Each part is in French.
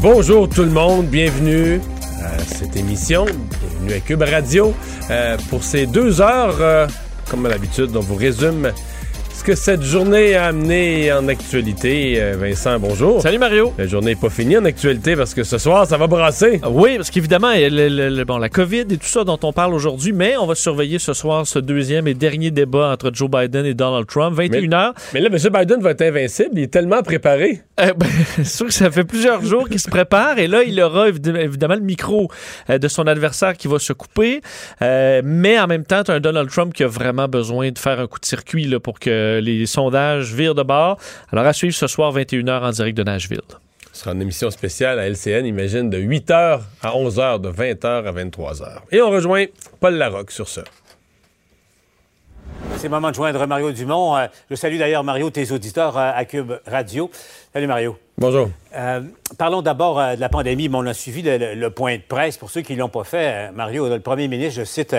Bonjour tout le monde, bienvenue à cette émission, bienvenue à Cube Radio euh, pour ces deux heures, euh, comme à l'habitude, on vous résume que cette journée a amené en actualité. Euh, Vincent, bonjour. Salut Mario. La journée n'est pas finie en actualité parce que ce soir, ça va brasser. Oui, parce qu'évidemment, bon, la COVID et tout ça dont on parle aujourd'hui, mais on va surveiller ce soir ce deuxième et dernier débat entre Joe Biden et Donald Trump, 21h. Mais là, M. Biden va être invincible, il est tellement préparé. Euh, ben, c'est sûr que ça fait plusieurs jours qu'il se prépare et là, il aura évid- évidemment le micro euh, de son adversaire qui va se couper. Euh, mais en même temps, tu as un Donald Trump qui a vraiment besoin de faire un coup de circuit là, pour que les sondages virent de bord. Alors, à suivre ce soir, 21h en direct de Nashville. Ce sera une émission spéciale à LCN, imagine, de 8h à 11h, de 20h à 23h. Et on rejoint Paul Larocque sur ça. C'est le moment de joindre Mario Dumont. Euh, je salue d'ailleurs, Mario, tes auditeurs euh, à Cube Radio. Salut, Mario. Bonjour. Euh, parlons d'abord de la pandémie. Mais on a suivi le, point de presse. Pour ceux qui ne l'ont pas fait, Mario, le premier ministre, je cite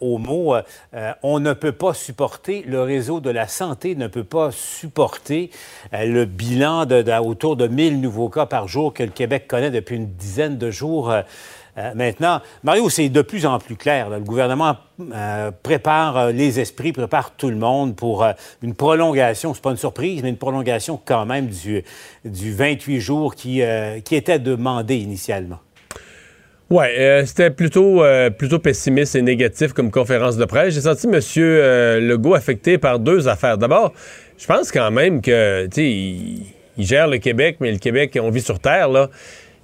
au mot, on ne peut pas supporter, le réseau de la santé ne peut pas supporter le bilan de, de- autour de 1000 nouveaux cas par jour que le Québec connaît depuis une dizaine de jours. Euh, maintenant, Mario, c'est de plus en plus clair. Le gouvernement euh, prépare euh, les esprits, prépare tout le monde pour une prolongation. C'est pas une surprise, mais une prolongation quand même du, du 28 jours qui, était demandé initialement. Euh, c'était plutôt plutôt pessimiste et négatif comme conférence de presse. J'ai senti M. Legault affecté par deux affaires. D'abord, je pense quand même que tu sais, il gère le Québec, mais le Québec, on vit sur terre là.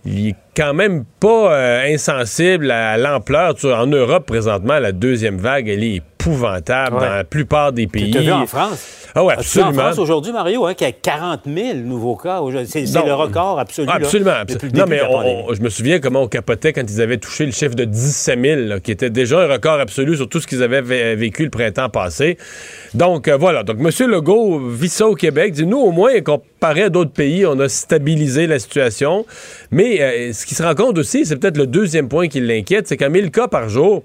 Il est quand même pas euh, insensible à l'ampleur. En Europe, présentement, la deuxième vague, elle est épouvantable Ouais. dans la plupart des pays. Tu vu en France? Ah As-tu vu en absolument. France aujourd'hui, Mario, hein, qu'il y a 40 000 nouveaux cas. C'est le record absolu. Là, absolument. le non, mais on- on- je me souviens comment on capotait quand ils avaient touché le chiffre de 17 000, là, qui était déjà un record absolu sur tout ce qu'ils avaient vé- vécu le printemps passé. Donc, euh, voilà. Donc, M. Legault vit ça au Québec. Dit, nous, au moins, comparé à d'autres pays, on a stabilisé la situation. Mais euh, ce qui se rend compte aussi, c'est peut-être le deuxième point qui l'inquiète, c'est qu'à 1000 cas par jour,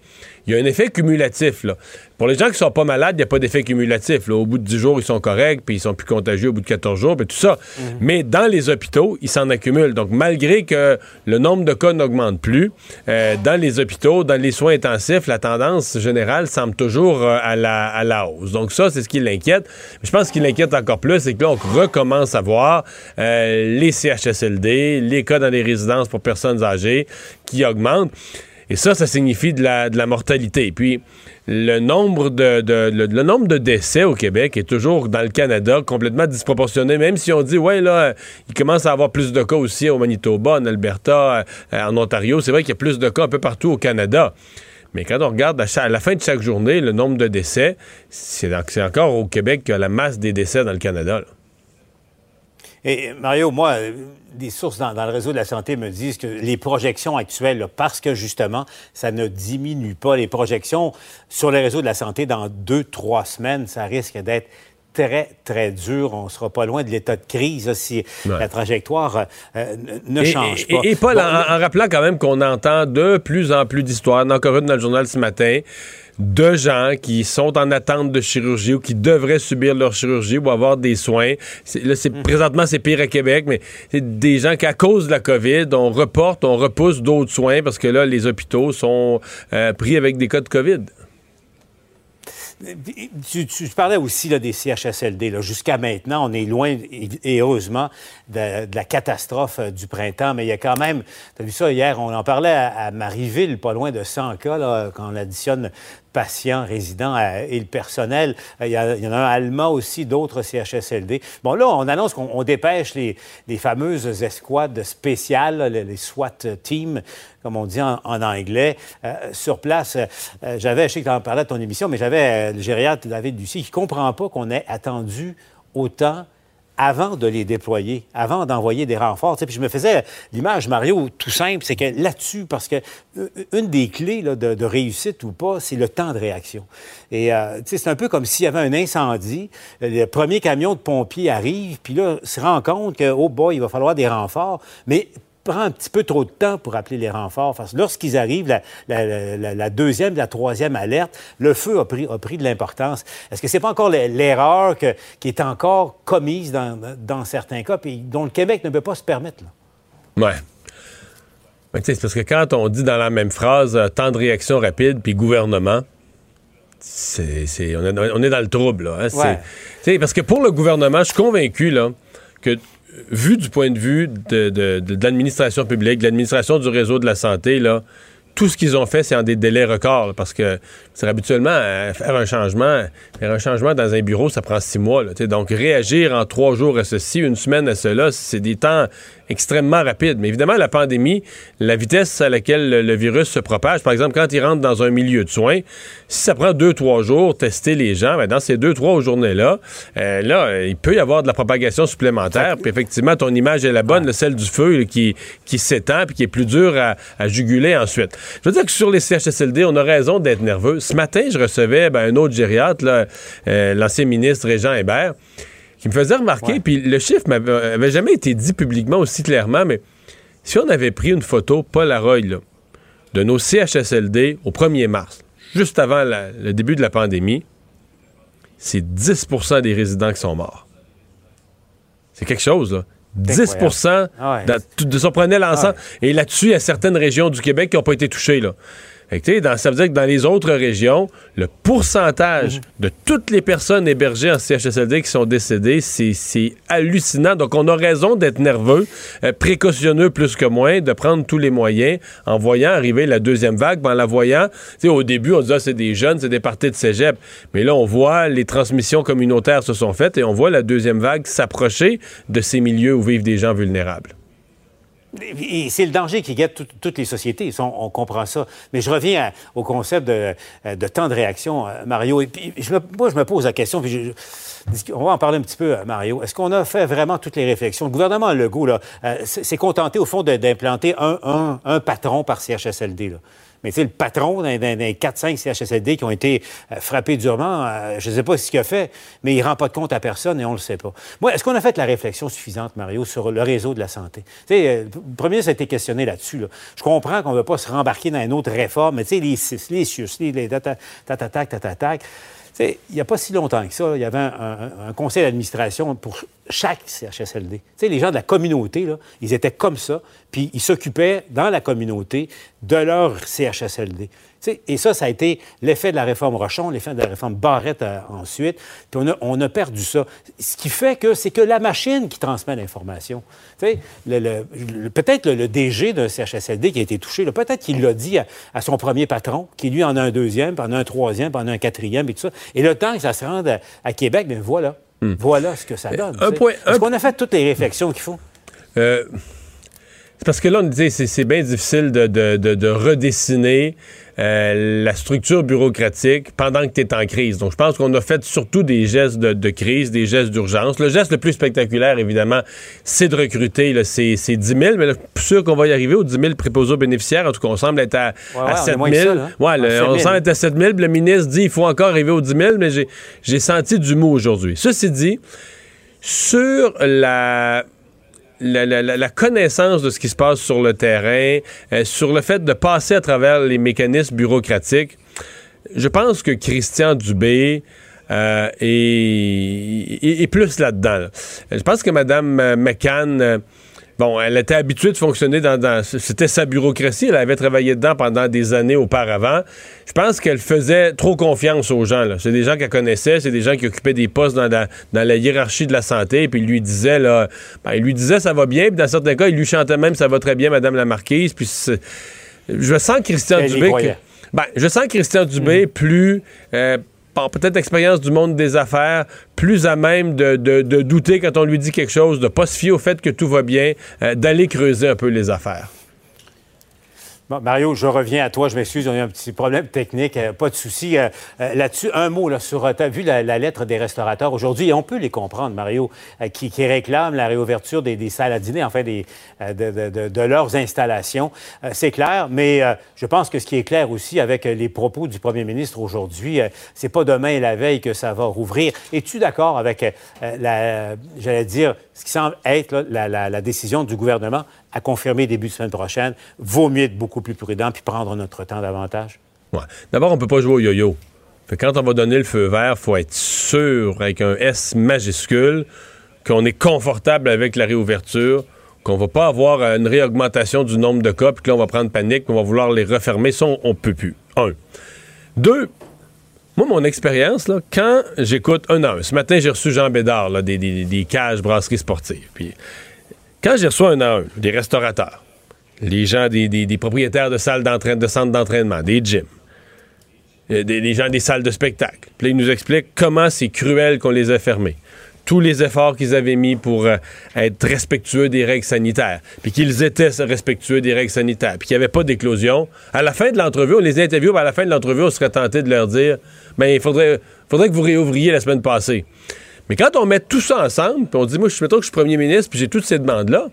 il y a un effet cumulatif. Là. Pour les gens qui sont pas malades, il n'y a pas d'effet cumulatif. là. Au bout de 10 jours, ils sont corrects, puis ils sont plus contagieux au bout de 14 jours, puis tout ça. Mais dans les hôpitaux, ils s'en accumulent. Donc, malgré que le nombre de cas n'augmente plus, euh, dans les hôpitaux, dans les soins intensifs, la tendance générale semble toujours euh, à, la, à la hausse. Donc, ça, c'est ce qui l'inquiète. Je pense ce qui l'inquiète encore plus, c'est que là, on recommence à voir euh, les CHSLD, les cas dans les résidences pour personnes âgées qui augmentent. Et ça, ça signifie de la, mortalité. Puis, le nombre de, le, nombre de décès au Québec est toujours dans le Canada complètement disproportionné. Même si on dit, ouais, là, euh, il commence à avoir plus de cas aussi au Manitoba, en Alberta, euh, en Ontario. C'est vrai qu'il y a plus de cas un peu partout au Canada. Mais quand on regarde à, la fin de chaque journée le nombre de décès, c'est encore au Québec qu'il y a la masse des décès dans le Canada. Et Mario, moi, euh, des sources dans, le réseau de la santé me disent que les projections actuelles, parce que justement, ça ne diminue pas les projections sur les réseaux de la santé dans deux, trois semaines, ça risque d'être très, très dur. On ne sera pas loin de l'état de crise là, si Ouais. la trajectoire euh, ne ne Et- change et, pas. Et, Paul, Bon, en, en rappelant quand même qu'on entend de plus en plus d'histoires, encore une dans le journal ce matin, de gens qui sont en attente de chirurgie ou qui devraient subir leur chirurgie ou avoir des soins. Là, c'est, Présentement, c'est pire à Québec, mais c'est des gens qui, à cause de la COVID, on reporte, on repousse d'autres soins parce que là, les hôpitaux sont euh, pris avec des cas de COVID. Tu, parlais aussi des CHSLD. Jusqu'à maintenant, on est loin, et heureusement, de, la catastrophe euh, du printemps, mais il y a quand même, tu as vu ça hier, on en parlait à, Marieville, pas loin de 100 cas, quand on additionne patients, résidents euh, et le personnel. Euh, il y, en a un allemand aussi, d'autres CHSLD. Bon, là, on annonce qu'on dépêche les, fameuses escouades spéciales, les, SWAT teams, comme on dit en, anglais, euh, sur place. Euh, j'avais, je sais que tu en parlais de ton émission, mais j'avais le gériatre David Ducy qui comprend pas qu'on ait attendu autant avant de les déployer, avant d'envoyer des renforts. Puis je me faisais l'image, Mario, tout simple, c'est que là-dessus, parce que euh, une des clés de, réussite ou pas, c'est le temps de réaction. Et euh, c'est un peu comme s'il y avait un incendie, le premier camion de pompiers arrive, puis là, se rend compte que, oh il va falloir des renforts, mais prend un petit peu trop de temps pour appeler les renforts. lorsqu'ils arrivent, la, deuxième, la troisième alerte, le feu a pris, a pris de l'importance. Est-ce que c'est pas encore l'erreur qui est encore commise dans, certains cas, puis dont le Québec ne peut pas se permettre? Là? Ouais. c'est parce que quand on dit dans la même phrase euh, temps de réaction rapide puis gouvernement, c'est, on, est, dans le trouble. Là, hein. Parce que pour le gouvernement, je suis convaincu là, que vu du point de vue de, l'administration publique, de l'administration du réseau de la santé, tout ce qu'ils ont fait, c'est en des délais records, parce que c'est habituellement euh, faire un changement, faire un changement dans un bureau, ça prend six mois. donc réagir en trois jours à ceci, une semaine à cela, c'est des temps extrêmement rapides. Mais évidemment, la pandémie, la vitesse à laquelle le, virus se propage, par exemple, quand il rentre dans un milieu de soins, si ça prend deux, trois jours tester les gens, ben dans ces deux, trois journées-là, euh, là, il peut y avoir de la propagation supplémentaire. Puis effectivement, ton image est la bonne, celle du feu qui, qui s'étend puis qui est plus dur à, à juguler ensuite. Je veux dire que sur les CHSLD, on a raison d'être nerveux. Ce matin, je recevais ben, un autre gériatre, euh, l'ancien ministre Régent Hébert, qui me faisait remarquer, puis le chiffre m'avait jamais été dit publiquement aussi clairement, mais si on avait pris une photo Polaroid là, de nos CHSLD au 1er mars, juste avant le début de la pandémie, c'est 10% des résidents qui sont morts. C'est quelque chose, là. 10 ah de, de, son prenait l'ensemble. Et là-dessus, il y a certaines régions du Québec qui n'ont pas été touchées. Là ça veut dire que dans les autres régions, le pourcentage mhm. de toutes les personnes hébergées en CHSLD qui sont décédées, c'est hallucinant. Donc, on a raison d'être nerveux, euh, précautionneux plus que moins, de prendre tous les moyens en voyant arriver la deuxième vague, en la voyant. Au début, on disait, ah, c'est des jeunes, c'est des parties de cégep. Mais là, on voit les transmissions communautaires se sont faites et on voit la deuxième vague s'approcher de ces milieux où vivent des gens vulnérables. C'est le danger qui guette toutes les sociétés, on, comprend ça. Mais je reviens au concept de, temps de réaction, euh, Mario. Et moi, je me pose la question, on va en parler un petit peu, euh, Mario. Est-ce qu'on a fait vraiment toutes les réflexions? Le gouvernement Legault euh, s'est contenté, au fond, d'implanter un, un, patron par CHSLD. Là. Mais tu le patron d'un 4-5 CHSLD qui ont été euh, frappés durement, euh, je ne sais pas ce qu'il a fait, mais il ne rend pas de compte à personne et on ne le sait pas. Moi, est-ce qu'on a fait la réflexion suffisante, Mario, sur le réseau de la santé? Tu sais, euh, le premier, ça a été questionné là-dessus. Je comprends qu'on ne veut pas se rembarquer dans une autre réforme, mais tu sais, les CIS, les CIUS, les tatatac, tatatac, il n'y a pas si longtemps que ça, il y avait un, conseil d'administration pour chaque CHSLD. les gens de la communauté, ils étaient comme ça, puis ils s'occupaient dans la communauté de leur CHSLD et ça, ça a été l'effet de la réforme Rochon, l'effet de la réforme Barrette euh, ensuite. Puis on a, perdu ça. Ce qui fait que c'est que la machine qui transmet l'information. peut-être le, DG d'un CHSLD qui a été touché, peut-être qu'il l'a dit à, son premier patron, qui lui en a un deuxième, puis en a un troisième, puis en a un quatrième, et tout ça. Et le temps que ça se rende à, Québec, bien voilà. Hmm. Voilà ce que ça donne. Est-ce qu'on a fait toutes les réflexions qu'il faut? Euh, c'est parce que là, on dit c'est bien difficile de redessiner euh, la structure bureaucratique pendant que tu es en crise. Donc, je pense qu'on a fait surtout des gestes de, crise, des gestes d'urgence. Le geste le plus spectaculaire, évidemment, c'est de recruter c'est 10 000, mais là, je suis sûr qu'on va y arriver aux 10 000 préposés aux bénéficiaires. En tout cas, on semble être à, 7 000. Hein. on semble être à 7 000. Le ministre dit qu'il faut encore arriver aux 10 000, mais j'ai senti du mot aujourd'hui. Ceci dit, sur la la, connaissance de ce qui se passe sur le terrain, euh, sur le fait de passer à travers les mécanismes bureaucratiques, je pense que Christian Dubé euh, est, plus là-dedans. Je pense que Mme McCann bon, elle était habituée de fonctionner dans, dans- c'était sa bureaucratie, elle avait travaillé dedans pendant des années auparavant. Je pense qu'elle faisait trop confiance aux gens. C'est des gens qu'elle connaissait, c'est des gens qui occupaient des postes dans la, dans la hiérarchie de la santé, puis il lui disait là, ben, il lui disait ça va bien, puis dans certains cas, il lui chantait même ça va très bien, Madame la Marquise. Puis je sens Christian Dubé. ben, je sens Christian Dubé plus, euh, par peut-être expérience du monde des affaires, plus à même de, de- de douter quand on lui dit quelque chose, de pas se fier au fait que tout va bien, euh, d'aller creuser un peu les affaires. Mario, je reviens à toi. Je m'excuse, on a eu un petit problème technique. euh, pas de souci. Euh, euh, Là-dessus, un mot sur. Tu as vu la, lettre des restaurateurs aujourd'hui, on peut les comprendre, Mario, qui, réclament la réouverture des, salles à dîner, enfin, des, de, leurs installations. C'est clair, mais je pense que ce qui est clair aussi avec les propos du premier ministre aujourd'hui, c'est pas demain et la veille que ça va rouvrir. Es-tu d'accord avec la, j'allais dire, ce qui semble être la décision du gouvernement à confirmer début de semaine prochaine? Vaut mieux être beaucoup plus prudent puis prendre notre temps davantage. Ouais. D'abord, on peut pas jouer au yo-yo. Quand on va donner le feu vert, faut être sûr, avec un S majuscule, qu'on est confortable avec la réouverture, qu'on va pas avoir une réaugmentation du nombre de cas, puis que là, on va prendre panique, puis on va vouloir les refermer. Ça, on, peut plus. Un. Deux, moi, mon expérience, là, quand j'écoute un à un, ce matin, j'ai reçu Jean Bédard, des- des cages brasseries sportives. Puis, quand j'ai reçu un à un, des restaurateurs, les gens, des, propriétaires de salles d'entraînement, de centres d'entraînement, des gyms, euh, des, gens des salles de spectacle. Puis ils nous expliquent comment c'est cruel qu'on les a fermés. Tous les efforts qu'ils avaient mis pour euh, être respectueux des règles sanitaires, puis qu'ils étaient respectueux des règles sanitaires, puis qu'il n'y avait pas d'éclosion. À la fin de l'entrevue, on les interviewe, à la fin de l'entrevue, on serait tenté de leur dire ben, il faudrait, faudrait que vous réouvriez la semaine passée. Mais quand on met tout ça ensemble, puis on dit moi, je mettons que je suis premier ministre, puis j'ai toutes ces demandes-là,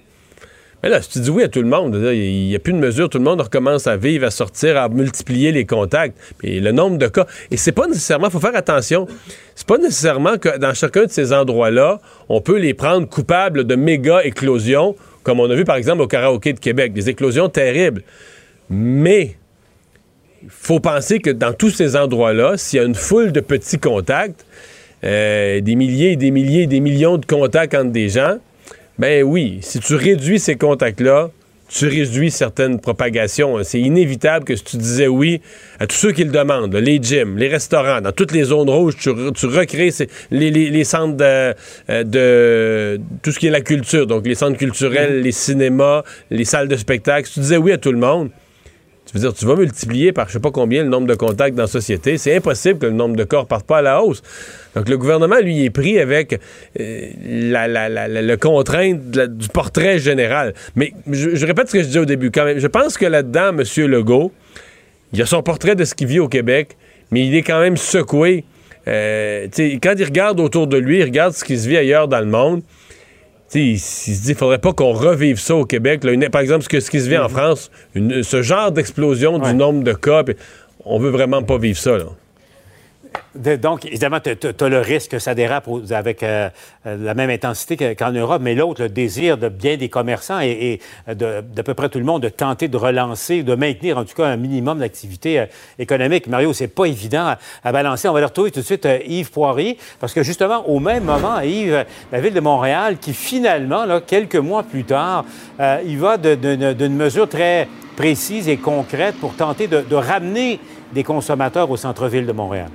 mais là, si tu dis oui à tout le monde, il n'y a plus de mesure, tout le monde recommence à vivre, à sortir, à multiplier les contacts. Puis le nombre de cas. Et c'est pas nécessairement, il faut faire attention, c'est pas nécessairement que dans chacun de ces endroits-là, on peut les prendre coupables de méga éclosions, comme on a vu par exemple au karaoké de Québec, des éclosions terribles. Mais il faut penser que dans tous ces endroits-là, s'il y a une foule de petits contacts, euh, des milliers et des milliers et des millions de contacts entre des gens, ben oui, si tu réduis ces contacts-là, tu réduis certaines propagations. C'est inévitable que si tu disais oui à tous ceux qui le demandent, là, les gyms, les restaurants, dans toutes les zones rouges, tu, re- tu recrées ces- les, les- les centres de, euh, de tout ce qui est la culture, donc les centres culturels, les cinémas, les salles de spectacle. Si tu disais oui à tout le monde, tu veux dire, tu vas multiplier par je sais pas combien le nombre de contacts dans la société. C'est impossible que le nombre de corps parte pas à la hausse. Donc le gouvernement, lui, est pris avec euh, la, le contrainte du portrait général. Mais je, répète ce que je disais au début quand même. Je pense que là-dedans, M. Legault, il a son portrait de ce qu'il vit au Québec, mais il est quand même secoué. Euh, quand il regarde autour de lui, il regarde ce qui se vit ailleurs dans le monde. Il, il se dit, faudrait pas qu'on revive ça au Québec. là. Une- par exemple, ce, que, ce qui se vit en France, une- ce genre d'explosion Ouais. du nombre de cas, on veut vraiment pas vivre ça. Là. Donc, évidemment, tu as le risque que ça dérape avec euh, euh, la même intensité que- qu'en Europe, mais l'autre, le désir de bien des commerçants et, de d'à peu près tout le monde de tenter de relancer, de maintenir en tout cas un minimum d'activité euh, économique. Mario, c'est pas évident à, balancer. On va le retrouver tout de suite Yves Poirier, parce que justement, au même moment, Yves, la ville de Montréal, qui finalement, quelques mois plus tard, il va d'une mesure très précise et concrète pour tenter de ramener des consommateurs au centre-ville de Montréal.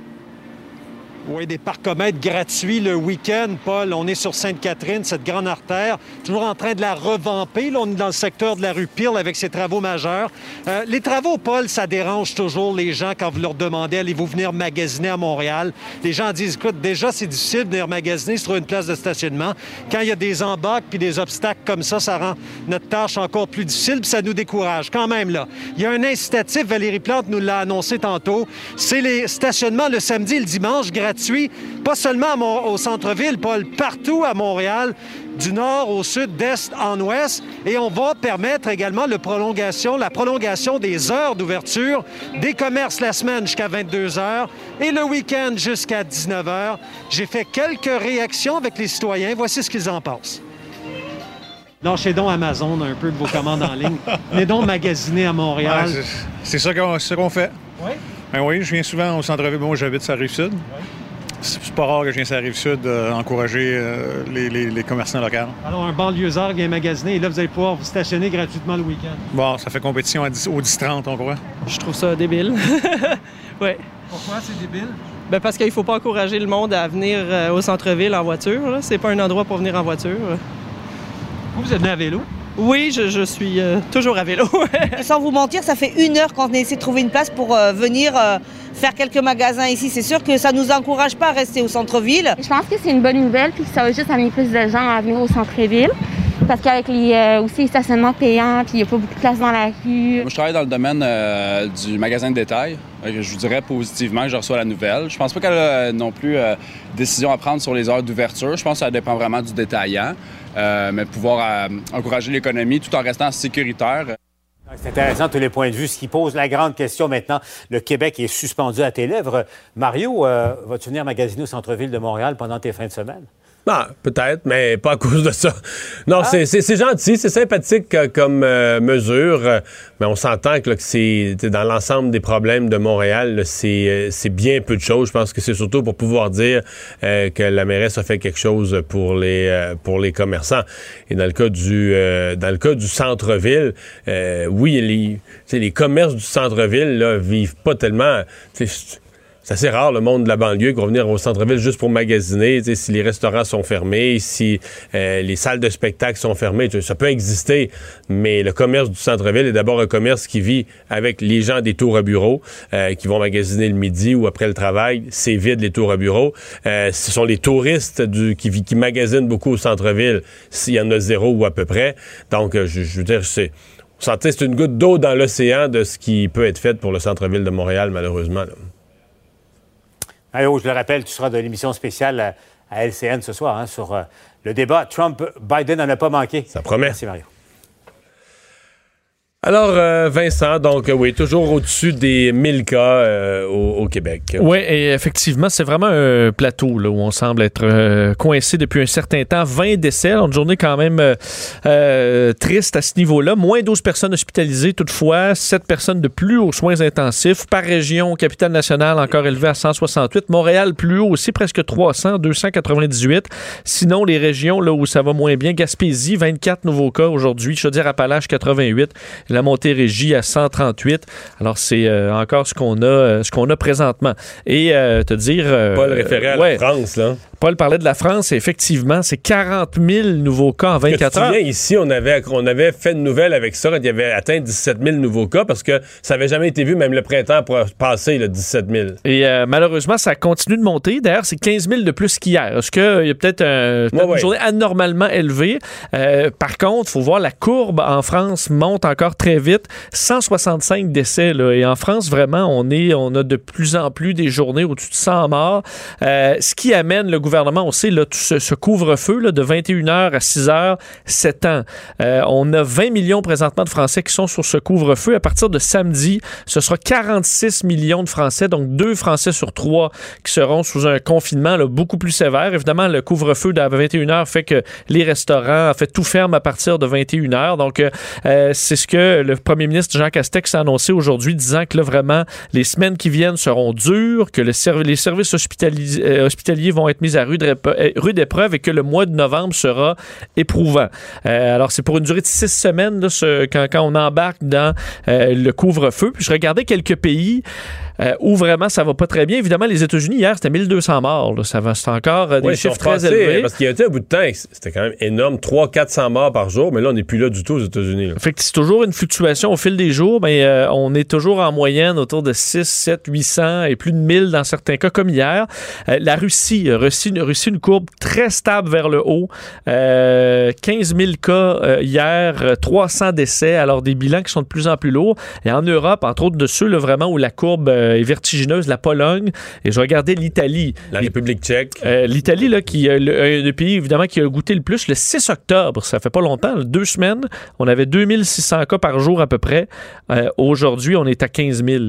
Oui, des parcomètres gratuits le week-end, Paul. On est sur Sainte-Catherine, cette grande artère, toujours en train de la revamper. Là, on est dans le secteur de la rue Peel avec ses travaux majeurs. Euh, les travaux, Paul, ça dérange toujours les gens quand vous leur demandez allez-vous venir magasiner à Montréal? Les gens disent écoute, déjà, c'est difficile de venir magasiner sur une place de stationnement. Quand il y a des embarques puis des obstacles comme ça, ça rend notre tâche encore plus difficile puis ça nous décourage. Quand même, là, il y a un incitatif, Valérie Plante nous l'a annoncé tantôt, c'est les stationnements le samedi et le dimanche gratuits, pas seulement Mon- au centre-ville, Paul, partout à Montréal, du nord au sud, d'est en ouest. Et on va permettre également le prolongation, la prolongation des heures d'ouverture des commerces la semaine jusqu'à 22 heures et le week-end jusqu'à 19 heures. J'ai fait quelques réactions avec les citoyens. Voici ce qu'ils en pensent. Lâchez donc Amazon un peu de vos commandes en ligne. Venez donc magasiner à Montréal. Ouais, c'est- ça qu'on fait. Oui. Ben oui, je viens souvent au centre-ville. Moi, j'habite sur la Rive-Sud. C'est pas rare que je vienne sur la rive sud euh, encourager euh, les, les- les commerçants locaux. Alors, un banlieusard vient magasiner et là, vous allez pouvoir vous stationner gratuitement le week-end. Bon, ça fait compétition à 10 au 10-30, on croit. Je trouve ça débile. ouais. Pourquoi c'est débile? Ben parce qu'il faut pas encourager le monde à venir euh, au centre-ville en voiture. C'est pas un endroit pour venir en voiture. Vous, vous êtes venu à vélo? Oui, je, je suis euh, toujours à vélo. Sans vous mentir, ça fait une heure qu'on essaie de trouver une place pour euh, venir euh, faire quelques magasins ici. C'est sûr que ça nous encourage pas à rester au centre-ville. Je pense que c'est une bonne nouvelle puis que ça va juste amener plus de gens à venir au centre-ville. Parce qu'avec les, euh, aussi les stationnements payants, puis il n'y a pas beaucoup de place dans la rue. Moi, je travaille dans le domaine euh, du magasin de détail. Que Je vous dirais positivement que je reçois la nouvelle. Je pense pas qu'elle a euh, non plus euh, décision à prendre sur les heures d'ouverture. Je pense que ça dépend vraiment du détaillant. Euh, mais pouvoir euh, encourager l'économie tout en restant sécuritaire. C'est intéressant tous les points de vue. Ce qui pose la grande question maintenant, le Québec est suspendu à tes lèvres. Mario, euh, vas-tu venir magasiner au centre-ville de Montréal pendant tes fins de semaine? Ah, peut-être, mais pas à cause de ça. Non, c'est- c'est gentil, c'est sympathique euh, comme euh, mesure, euh, mais on s'entend que, là, que c'est dans l'ensemble des problèmes de Montréal, c'est euh, c'est bien peu de choses. Je pense que c'est surtout pour pouvoir dire euh, que la mairesse a fait quelque chose pour les euh, pour les commerçants. Et dans le cas du euh, dans le cas du centre-ville, euh, oui, les les commerces du centre-ville vivent pas tellement. t'sais, c'est assez rare le monde de la banlieue qui va venir au centre-ville juste pour magasiner. Si les restaurants sont fermés, si euh, les salles de spectacle sont fermées, ça peut exister. Mais le commerce du centre-ville est d'abord un commerce qui vit avec les gens des tours à bureau euh, qui vont magasiner le midi ou après le travail. C'est vide les tours à bureau. Euh, ce sont les touristes qui, qui magasinent beaucoup au centre-ville s'il y en a zéro ou à peu près. Donc, euh, je, je veux dire, c'est... C'est une goutte d'eau dans l'océan de ce qui peut être fait pour le centre-ville de Montréal, malheureusement. Mario, je le rappelle, tu seras de l'émission spéciale à, à LCN ce soir hein, sur euh, le débat Trump-Biden n'en a pas manqué. Ça promet. Merci, Mario. Alors, euh, Vincent, donc euh, oui, toujours au-dessus des 1000 cas euh, au, Québec. Oui, et effectivement, c'est vraiment un plateau là, où on semble être coincé depuis un certain temps. 20 décès, une journée quand même triste à ce niveau-là. Moins 12 personnes hospitalisées toutefois, 7 personnes de plus aux soins intensifs. Par région, capitale nationale encore élevé à 168. Montréal plus haut aussi, presque 300, 298. Sinon, les régions là où ça va moins bien, Gaspésie, 24 nouveaux cas aujourd'hui. Chaudière-Appalaches, 88. La Montérégie à 138. Alors, c'est euh, encore ce qu'on a, euh, ce qu'on a présentement. Et euh, te dire... Pas le référé à ouais. la France, là. Paul parlait de la France, et effectivement, c'est 40 000 nouveaux cas en Que tu 24 te heures. ici, on avait, on avait fait une nouvelle avec ça quand il y avait atteint 17 000 nouveaux cas parce que ça n'avait jamais été vu, même le printemps passé, le 17 000. Et euh, malheureusement, ça continue de monter. D'ailleurs, c'est 15 000 de plus qu'hier. Est-ce qu'il y a peut-être un- Ouais, une ouais. journée anormalement élevée? Euh, par contre, il faut voir la courbe en France monte encore très vite. 165 décès. Là. Et en France, vraiment, on, est, on a de plus en plus des journées au-dessus de 100 morts. Euh, ce qui amène le gouvernement, on sait, là, ce, couvre-feu de 21h à 6h, 7 ans. Euh, on a 20 millions présentement de Français qui sont sur ce couvre-feu. À partir de samedi, ce sera 46 millions de Français, donc deux Français sur trois qui seront sous un confinement beaucoup plus sévère. Évidemment, le couvre-feu de 21h fait que les restaurants, en fait, tout ferme à partir de 21h. Donc, euh, euh, c'est ce que le premier ministre Jean Castex a annoncé aujourd'hui, disant que là, vraiment, les semaines qui viennent seront dures, que les services hospitali- hospitaliers vont être mis à rude, rép- euh, rude épreuve et que le mois de novembre sera éprouvant. Euh, alors, c'est pour une durée de six semaines quand on embarque dans euh, le couvre-feu. Puis je regardais quelques pays euh, où vraiment ça va pas très bien. Évidemment, les États-Unis, hier, c'était 1200 morts. là. Ça va, c'est encore euh, des Ouais, chiffres très élevés. Parce qu'il y a été un bout de temps, c'était quand même énorme, 300-400 morts par jour, mais là, on n'est plus là du tout aux États-Unis. là. Fait que c'est toujours une fluctuation au fil des jours, mais euh, on est toujours en moyenne autour de 6, 7, 800 et plus de 1000 dans certains cas, comme hier. La Russie, Russie, Russie, une courbe très stable vers le haut. Euh, 15 000 cas hier, euh, 300 décès, alors des bilans qui sont de plus en plus lourds. Et en Europe, entre autres de ceux là, vraiment où la courbe euh, est vertigineuse, la Pologne, et je regardais l'Italie. La République tchèque. Euh, L'Italie, là, qui est le, un des pays évidemment qui a goûté le plus, le 6 octobre, ça fait pas longtemps, deux semaines, on avait 2600 cas par jour à peu près. Euh, Aujourd'hui, on est à 15 000.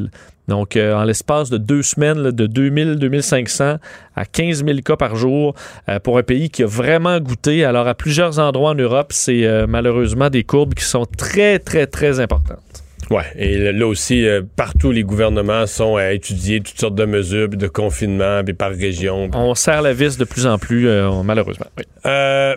Donc, euh, en l'espace de deux semaines, là, de 2000, 2500 à 15 000 cas par jour euh, pour un pays qui a vraiment goûté. Alors, à plusieurs endroits en Europe, c'est euh, malheureusement des courbes qui sont très, très, très importantes. Ouais, et là aussi, euh, partout, les gouvernements sont à étudier toutes sortes de mesures puis de confinement puis par région. On serre la vis de plus en plus, euh, malheureusement. Oui. Euh,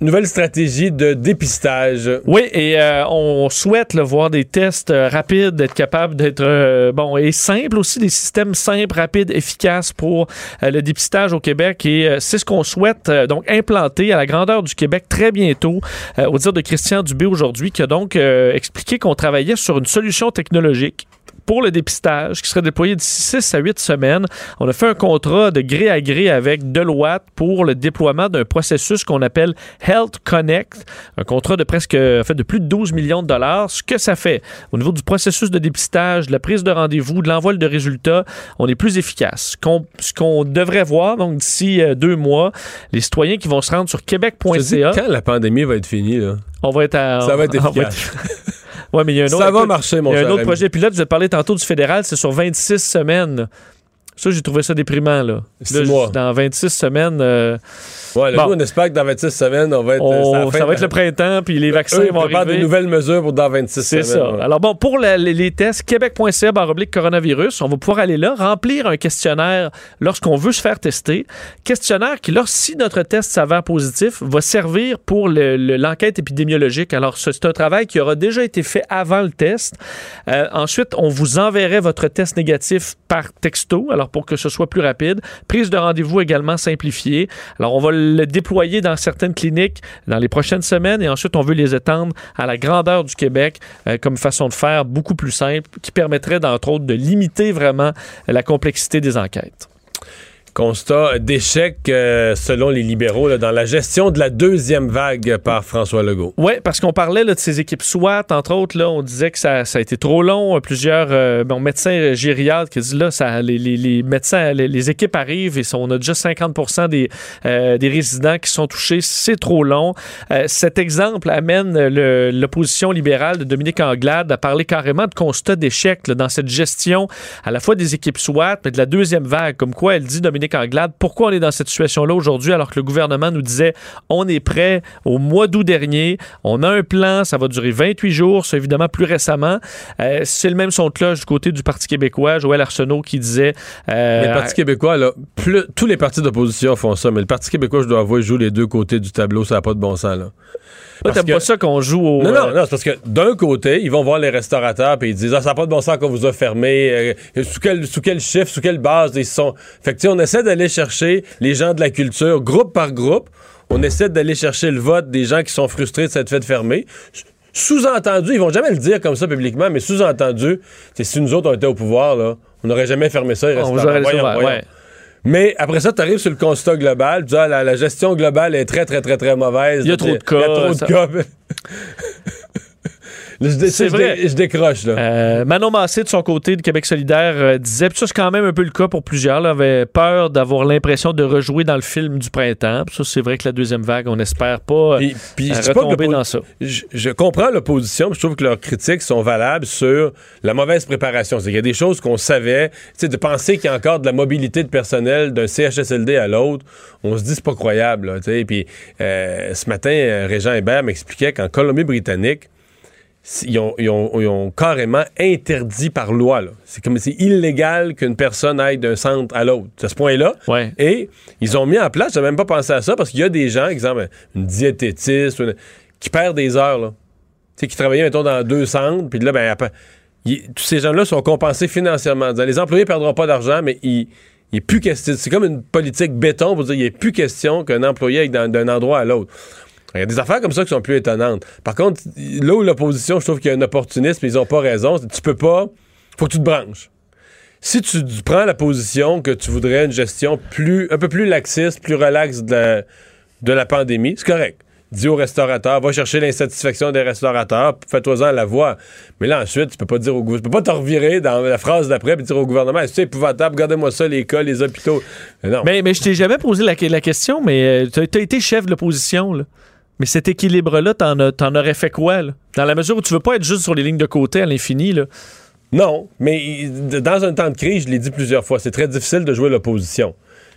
nouvelle stratégie de dépistage. Oui, et euh, on souhaite là, voir des tests euh, rapides, d'être capable d'être euh, bon et simple aussi, des systèmes simples, rapides, efficaces pour euh, le dépistage au Québec. Et c'est ce qu'on souhaite donc implanter à la grandeur du Québec très bientôt, au dire de Christian Dubé aujourd'hui, qui a donc expliqué qu'on travaillait sur une solution technologique pour le dépistage qui serait déployé d'ici 6 à 8 semaines. On a fait un contrat de gré à gré avec Deloitte pour le déploiement d'un processus qu'on appelle Health Connect, un contrat de presque en fait, de plus de 12 millions de dollars. Ce que ça fait au niveau du processus de dépistage, de la prise de rendez-vous, de l'envoi de résultats, on est plus efficace. Ce qu'on devrait voir donc d'ici euh, deux mois, les citoyens qui vont se rendre sur québec.ca, quand la pandémie va être finie, là, on va être à, ça va être efficace. Ouais, mais il y a un autre, ça va marcher, mon il y a un autre ami. projet pilote, vous avez parlé tantôt du fédéral, c'est sur 26 semaines. Ça, j'ai trouvé ça déprimant. Là. Là, mois. Dans 26 semaines, euh, Ouais, là, Bon. nous, on espère que dans 26 semaines, on va être. on- c'est fin ça va de- être le printemps, puis les vaccins Eux, vont arriver. des nouvelles mesures pour dans 26 C'est semaines. ça. ouais. Alors bon, pour la- les, les tests, québec.ca baroblique coronavirus, on va pouvoir aller là, remplir un questionnaire lorsqu'on veut se faire tester. Questionnaire qui, là, si notre test s'avère positif, va servir pour le- le- l'enquête épidémiologique. Alors, ce- c'est un travail qui aura déjà été fait avant le test. Euh, ensuite, on vous enverrait votre test négatif par texto, alors pour que ce soit plus rapide. Prise de rendez-vous également simplifiée. Alors, on va le déployer dans certaines cliniques dans les prochaines semaines et ensuite, on veut les étendre à la grandeur du Québec euh, comme façon de faire beaucoup plus simple qui permettrait, d'entre autres, de limiter vraiment la complexité des enquêtes. Constat d'échec euh, selon les libéraux dans la gestion de la deuxième vague par François Legault. Oui, parce qu'on parlait de ces équipes SWAT, entre autres, là, on disait que ça, a été trop long. Euh, Plusieurs euh, bon, médecins gériatres qui disent là, les, médecins, les, équipes arrivent et on a déjà 50 des, euh, des résidents qui sont touchés. C'est trop long. Cet exemple amène l'opposition libérale de Dominique Anglade à parler carrément de constat d'échec dans cette gestion à la fois des équipes SWAT, mais de la deuxième vague. Comme quoi, elle dit, Dominique Anglade, pourquoi on est dans cette situation-là aujourd'hui alors que le gouvernement nous disait on est prêt au mois d'août dernier, on a un plan, ça va durer 28 jours, c'est évidemment plus récemment. Euh, c'est le même son de cloche du côté du Parti québécois, Joël Arsenault qui disait... euh, Mais le Parti québécois, là, plus- tous les partis d'opposition font ça, mais le Parti québécois, je dois avouer, joue les deux côtés du tableau, ça n'a pas de bon sens. Là. Parce que- pas ça qu'on joue au... Non, non, euh, non, c'est parce que d'un côté, ils vont voir les restaurateurs puis ils disent Ah, ça n'a pas de bon sens qu'on vous a fermé. euh, sous, quel, sous quel chiffre, sous quelle base ils sont. Fait que, tu sais, on essaie d'aller chercher les gens de la culture, groupe par groupe. On essaie d'aller chercher le vote des gens qui sont frustrés de cette fête fermée. Sous-entendu, ils vont jamais le dire comme ça publiquement, mais sous-entendu, c'est si nous autres on était au pouvoir, là, on n'aurait jamais fermé ça. les on Voyons, voyons. ouais. Mais après ça, tu arrives sur le constat global. Tu dis, ah, la, la gestion globale est très, très, très, très mauvaise. Il y a trop de cas, Il y a trop de cas. Je, C'est je vrai. dé- je décroche, là. Euh, Manon Massé, de son côté, de Québec solidaire, euh, disait, puis ça c'est quand même un peu le cas pour plusieurs, là, avait peur d'avoir l'impression de rejouer dans le film du printemps. Puis ça, c'est vrai que la deuxième vague, on n'espère pas Puis- puis euh, je pas que retomber l'oppo- dans ça. Je, je comprends l'opposition, puis je trouve que leurs critiques sont valables sur la mauvaise préparation. C'est qu'il y a des choses qu'on savait. Tu de penser qu'il y a encore de la mobilité de personnel d'un CHSLD à l'autre, on se dit c'est pas croyable. tu sais. Puis euh, ce matin, Régent Hébert m'expliquait qu'en Colombie-Britannique, ils ont, ils ont- ils ont carrément interdit par loi. C'est comme c'est illégal qu'une personne aille d'un centre à l'autre. À ce point-là. Ouais. Et ils ont mis en place, j'avais même pas pensé à ça, parce qu'il y a des gens, exemple, une diététiste, une- qui perdent des heures, là. Qui travaillaient, mettons, dans deux centres, puis là, ben, après, tous ces gens-là sont compensés financièrement. Disant, Les employés perdront pas d'argent, mais ils. Il est plus question. C'est comme une politique béton pour dire il n'est plus question qu'un employé aille d'un endroit à l'autre. Il y a des affaires comme ça qui sont plus étonnantes. Par contre, là où l'opposition, je trouve qu'il y a un opportunisme, ils n'ont pas raison, tu peux pas. faut que tu te branches. Si tu, prends la position que tu voudrais une gestion plus, un peu plus laxiste, plus relaxe de la, de la pandémie, c'est correct. Dis aux restaurateurs, va chercher l'insatisfaction des restaurateurs, fais-toi-en la voix. Mais là, ensuite, tu peux pas dire au gouvernement, tu peux pas te revirer dans la phrase d'après et dire au gouvernement, c'est épouvantable, regardez-moi ça, les écoles, les hôpitaux. Mais non. Mais, mais je t'ai jamais posé la, question, mais tu as été chef de l'opposition, là. Mais cet équilibre-là, t'en, aurais fait quoi, là? Dans la mesure où tu veux pas être juste sur les lignes de côté à l'infini, là. Non, mais dans un temps de crise, je l'ai dit plusieurs fois, c'est très difficile de jouer l'opposition.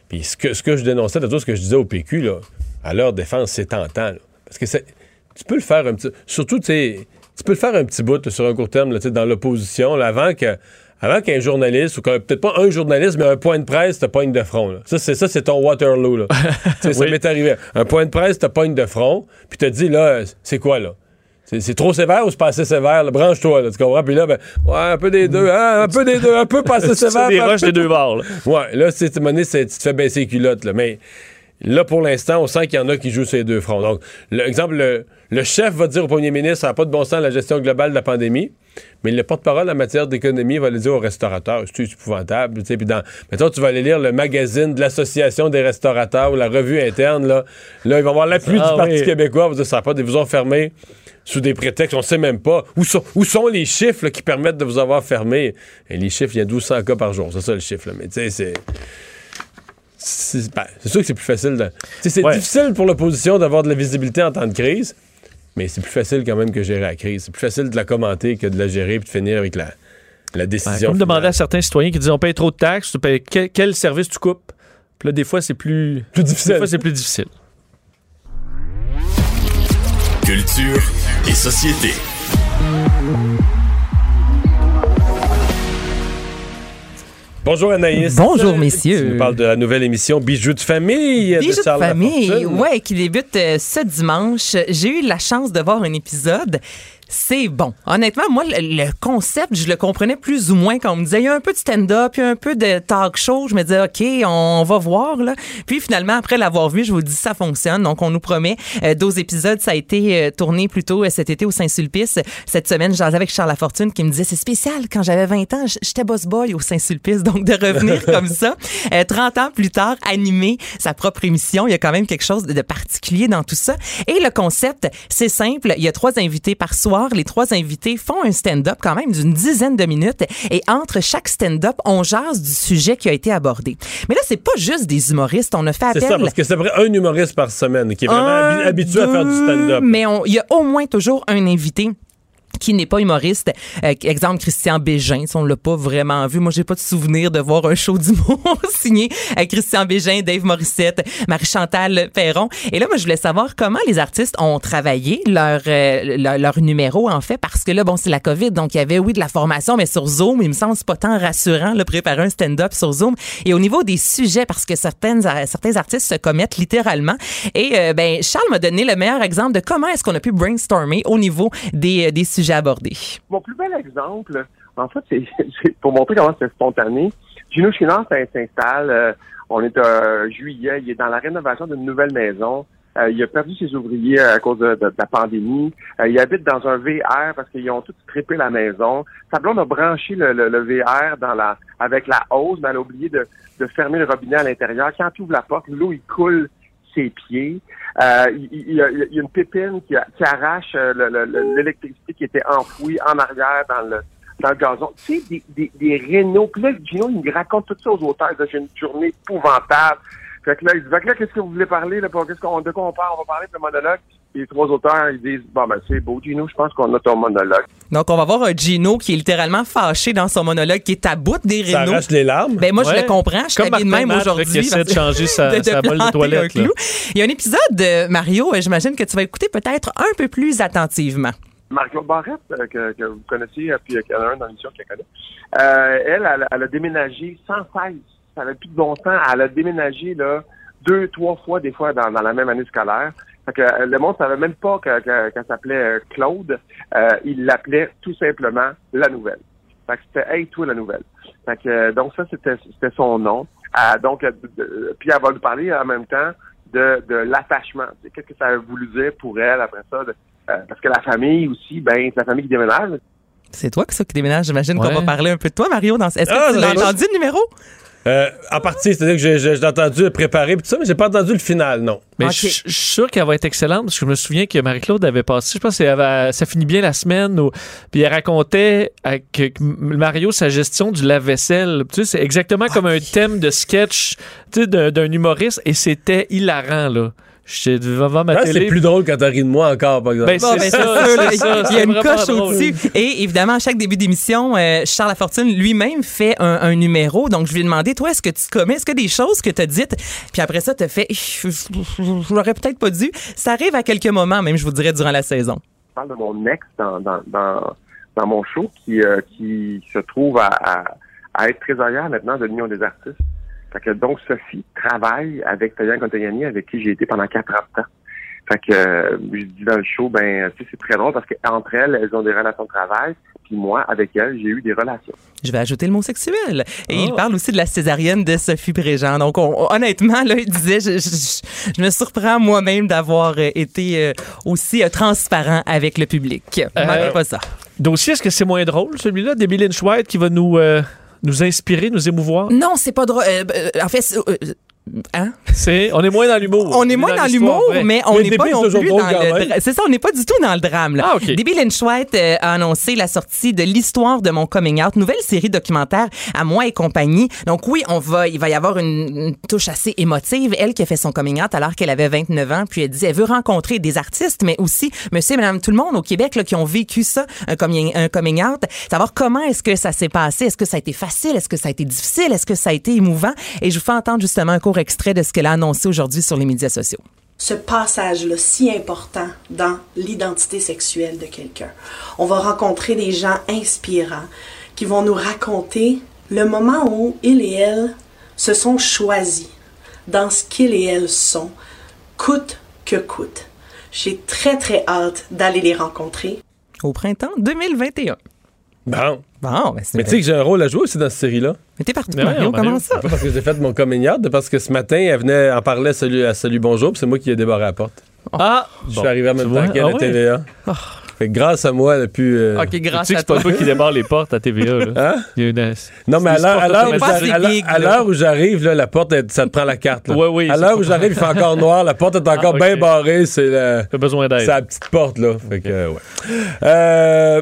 Puis ce que, ce que je dénonçais, tout ce que je disais au PQ, là, à leur défense, c'est tentant. là. Parce que tu peux le faire un petit. Surtout, tu sais, tu peux le faire un petit bout sur un court terme là, dans l'opposition, avant que avant qu'un journaliste, ou qu'un- peut-être pas un journaliste, mais un point de presse te pogne de front. là. Ça, c'est ça, c'est ton Waterloo. Là. Ça m'est arrivé. Un point de presse te pogne de front, puis te dit, là, c'est quoi, là? C'est trop sévère ou c'est pas assez sévère? Branche-toi, là, tu comprends? Puis là, ben, ouais, un peu des deux, hein, un peu des deux, un peu pas assez sévère. des roches des deux bords. là. Ouais, là, c'est- tu te fais baisser les culottes, là. Mais là, pour l'instant, on sent qu'il y en a qui jouent ces deux fronts. Donc, l'exemple, le, le chef va dire au premier ministre, ça n'a pas de bon sens la gestion globale de la pandémie. Mais le porte-parole en matière d'économie va le dire aux restaurateurs. C'est épouvantable. Tu sais, puis dans, mettons, tu vas aller lire le magazine de l'Association des restaurateurs ou la revue interne. Là, là il va y avoir l'appui Ah du Parti oui. québécois. Va dire, ça n'a pas, ils vous ont fermé sous des prétextes, on sait même pas. Où sont, où sont les chiffres là, qui permettent de vous avoir fermé? Et les chiffres, il y a 1200 cas par jour. C'est ça le chiffre. Là. Mais tu sais, c'est... C'est ben, c'est sûr que c'est plus facile. de- C'est Ouais. difficile pour l'opposition d'avoir de la visibilité en temps de crise, mais c'est plus facile quand même que gérer la crise. C'est plus facile de la commenter que de la gérer puis de finir avec la, décision. comme demander à certains citoyens qui disent on paye trop de taxes, tu payes quel, quel service tu coupes? Puis là, des fois, c'est plus, Plus difficile. Des fois, c'est plus difficile. Culture et société. Bonjour Anaïs. Bonjour, messieurs. Tu nous parles de la nouvelle émission Bijoux de famille Bijoux de famille, ouais, qui débute euh, ce dimanche. J'ai eu la chance de voir un épisode. C'est bon. Honnêtement, moi, le, le concept, je le comprenais plus ou moins quand on me disait, il y a un peu de stand-up, il y a un peu de talk show. Je me disais, OK, on va voir, là. Puis finalement, après l'avoir vu, je vous dis, ça fonctionne. Donc, on nous promet euh, 12 épisodes. Ça a été euh, tourné plutôt euh, cet été au Saint-Sulpice. Cette semaine, j'en avec Charles Lafortune qui me disait, c'est spécial. Quand j'avais 20 ans, j'étais boss boy au Saint-Sulpice. Donc, de revenir comme ça, euh, 30 ans plus tard, animer sa propre émission, il y a quand même quelque chose de particulier dans tout ça. Et le concept, c'est simple. Il y a trois invités par soir. Les trois invités font un stand-up quand même d'une dizaine de minutes. Et entre chaque stand-up, on jase du sujet qui a été abordé. Mais là, c'est pas juste des humoristes. On a fait C'est appel ça, parce que c'est un humoriste par semaine qui est vraiment un, habitué à faire du stand-up. Mais il y a au moins toujours un invité qui n'est pas humoriste. Euh, exemple, Christian Bégin, si on l'a pas vraiment vu. Moi, j'ai pas de souvenir de voir un show d'humour signé euh, Christian Bégin, Dave Morissette, Marie-Chantal Perron. Et là, moi, je voulais savoir comment les artistes ont travaillé leur, euh, leur, numéro, en fait, parce que là, bon, c'est la COVID, donc il y avait, oui, de la formation, mais sur Zoom, il me semble pas tant rassurant, de préparer un stand-up sur Zoom. Et au niveau des sujets, parce que certaines, euh, certains artistes se commettent littéralement. Et, euh, ben, Charles m'a donné le meilleur exemple de comment est-ce qu'on a pu brainstormer au niveau des, euh, des sujets abordés. Mon plus bel exemple, en fait, c'est pour montrer comment c'est spontané. Gino Chouinard s'in- s'installe. euh, on est euh, juillet. Il est dans la rénovation d'une nouvelle maison. Euh, il a perdu ses ouvriers à cause de, la pandémie. Euh, il habite dans un VR parce qu'ils ont tous trippé la maison. Sa blonde a branché le, VR dans la avec la hausse, mais elle a oublié de, de fermer le robinet à l'intérieur. Quand tu ouvres la porte, l'eau, il coule ses pieds. Euh, il, y a, une pépine qui, qui arrache euh, le- le- le- l'électricité qui était enfouie en arrière dans le dans le gazon. Tu sais, des, des, rénaux. Puis là, Gino, il me raconte tout ça aux auteurs. J'ai une journée épouvantable. Fait que là, il dit, qu'est-ce que vous voulez parler? Là, de quoi on parle? On va parler de monologue. Les trois auteurs, ils disent, bon, ben, c'est beau, Gino, je pense qu'on a ton monologue. Donc, on va voir un Gino qui est littéralement fâché dans son monologue, qui est à bout des Ça rénaux. arrache les larmes. Ben moi, je le comprends. Je suis de même aujourd'hui. essaie de changer sa- sa de toilette, là. Il y a un épisode de Mario, euh, j'imagine que tu vas écouter peut-être un peu plus attentivement. Mario Barrette, euh, que, que vous connaissez, euh, puis euh, qu'il y en a un dans l'émission qui la connaît, euh, elle, elle, elle a déménagé sans cesse. Ça n'avait plus de bon sens. Elle a déménagé là, deux, trois fois, des fois, dans, dans la même année scolaire. Fait que, euh, le monde savait même pas que- que- qu'elle s'appelait euh, Claude. Euh, il l'appelait tout simplement La Nouvelle. Fait que c'était Hey, toi, La Nouvelle. Fait que, euh, donc ça, c'était c'était son nom. Euh, donc, euh, de- puis elle va nous parler en même temps de, de l'attachement. Qu'est-ce que ça a voulu dire pour elle après ça? de- euh, parce que la famille aussi, ben, c'est la famille qui déménage. C'est toi que ça qui déménage. J'imagine qu'on va parler un peu de toi, Mario. Dans... Est-ce que Ah, tu va. entendu, le numéro? Euh, en partie, c'est-à-dire que j'ai- j'ai j'ai entendu préparer pis tout ça, mais j'ai pas entendu le final, non. Mais je je suis sûr qu'elle va être excellente parce que je me souviens que Marie-Claude avait passé, je pense que ça avait- ça finit bien la semaine, où- puis elle racontait à- que que Mario sa gestion du lave-vaisselle. Tu sais, c'est exactement comme un thème de sketch tu sais, d'un d'un humoriste et c'était hilarant, là. J'étais devant ma Ah, télé. c'est plus drôle quand t'as ri de moi encore, par exemple. Ben, c'est ben, ça, c'est ça, il y a une coche au-dessus. Et évidemment, à chaque début d'émission, euh, Charles Lafortune lui-même fait un, un numéro. Donc, je lui ai demandé, toi, est-ce que tu commets, est-ce que des choses que tu as dites, puis après ça, tu as fait, je je- je l'aurais peut-être pas dû. Ça arrive à quelques moments, même, je vous dirais, durant la saison. parle de mon ex dans, dans, dans, dans mon show qui, euh, qui se trouve à, à, à être trésorière maintenant de l'Union des artistes. Fait que donc Sophie travaille avec Tayan Contagnani, avec qui j'ai été pendant quatre ans de temps. Fait que euh, je dis dans le show, ben tu sais, c'est très drôle parce qu'entre elles, elles ont des relations de travail. Puis moi, avec elles, j'ai eu des relations. Je vais ajouter le mot sexuel. Et il parle aussi de la césarienne de Sophie Préjean. Donc, on- honnêtement, là, il disait, je, je- je me surprends moi-même d'avoir euh, été euh, aussi euh, transparent avec le public. Manquez pas ça. Dossier, est-ce que c'est moins drôle, celui-là? Debbie Lynch White qui va nous, euh, nous inspirer, nous émouvoir? Non, c'est pas drôle. Euh, euh, en fait, hein? On est moins dans l'humour. On est moins dans l'humour, mais on n'est pas non plus dans le C'est ça, on n'est pas du tout dans le drame. Là. Ah, OK. Debbie Lynch White euh, a annoncé la sortie de l'histoire de mon coming out, nouvelle série documentaire à moi et compagnie. Donc oui, on va, il va y avoir une, une touche assez émotive. Elle qui a fait son coming out alors qu'elle avait 29 ans, puis elle dit elle veut rencontrer des artistes, mais aussi monsieur et madame tout le monde au Québec là, qui ont vécu ça, un coming, un coming out, savoir comment est-ce que ça s'est passé, est-ce que ça a été facile, est-ce que ça a été difficile, est-ce que ça a été émouvant? Et je vous fais entendre justement un court extrait de ce qu'elle a annoncé aujourd'hui sur les médias sociaux. ce passage-là si important dans l'identité sexuelle de quelqu'un. On va rencontrer des gens inspirants qui vont nous raconter le moment où ils et elles se sont choisis dans ce qu'ils et elles sont, coûte que coûte. J'ai très très hâte d'aller les rencontrer. Au printemps 2021. Bon. Bon, ben c'est Mais tu sais que j'ai un rôle à jouer aussi dans cette série-là. Mais t'es partout, Mais Mario, comment Mario. ça? Pas parce que j'ai fait mon coming out, parce que ce matin, elle venait en parler à Salut, à Salut Bonjour, puis c'est moi qui ai débarré la porte. Ah! Je bon. suis arrivé en même Tu temps qu'elle Ah à ouais? TVA. Fait que grâce à moi, elle a pu. euh, OK, grâce Tu sais que à c'est pas toi. toi qui débarre les portes à TVA. Là. Hein? Il y a une... Non, mais à l'heure à où j'arrive- à à la porte, elle- ça te prend la carte. Là. Ouais, oui, à l'heure où j'arrive, il fait encore noir, la porte est encore Ah, bien barrée, c'est la, T'as besoin d'aide. c'est la petite porte, là. Fait que, ouais. Euh,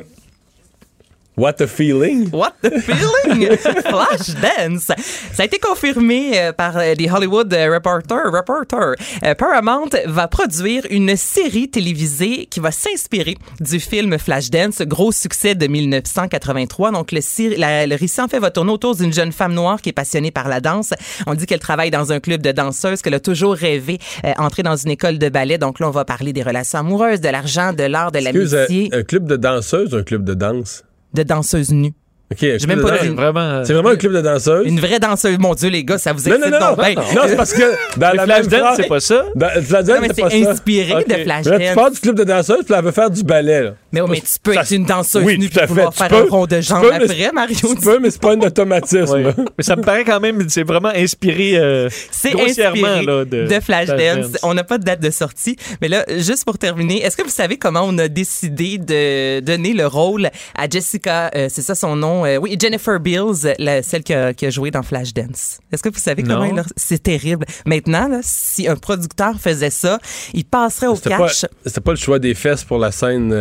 what a feeling? What the feeling? Flash Dance. Ça a été confirmé euh, par euh, des Hollywood euh, Reporter. Reporter. Euh, Paramount va produire une série télévisée qui va s'inspirer du film Flashdance, gros succès de 1983. Donc, le, la- le récit en fait va tourner autour d'une jeune femme noire qui est passionnée par la danse. On dit qu'elle travaille dans un club de danseuses, qu'elle a toujours rêvé euh, entrer dans une école de ballet. Donc là, on va parler des relations amoureuses, de l'argent, de l'art, de l'amitié, un, un club de danseuses un club de danse? De danseuses nues. OK, un club même pas danse. Vraiment. euh, C'est vraiment un club de danseuses? Une vraie danseuse. Mon Dieu, les gars, ça vous Non, excite non, non, donc bien. non, c'est parce que dans la même Flashdance, phrase, c'est pas ça? dans, Flashdance, Non, mais c'est pas c'est ça. inspiré de Mais là, tu parles du club de danseuses, puis elle veut faire du ballet, là. Mais, oui, mais tu peux Ça- être une danseuse Oui, nue puis pouvoir faire Tu un peux- rond de jambes peux, mais après, Mario. Tu peux, mais c'est pas un automatisme. Mais ça me paraît quand même, c'est vraiment inspiré euh, C'est grossièrement inspiré là, de, de, Flashdance. Flashdance. On n'a pas de date de sortie. Mais là, juste pour terminer, est-ce que vous savez comment on a décidé de donner le rôle à Jessica, euh, c'est ça son nom, euh, oui, Jennifer Beals, la- celle qui a, qui a joué dans Flashdance. Est-ce que vous savez comment Non. a- C'est terrible. Maintenant, là, si un producteur faisait ça, il passerait au cash. c'était pas le choix des fesses pour la scène.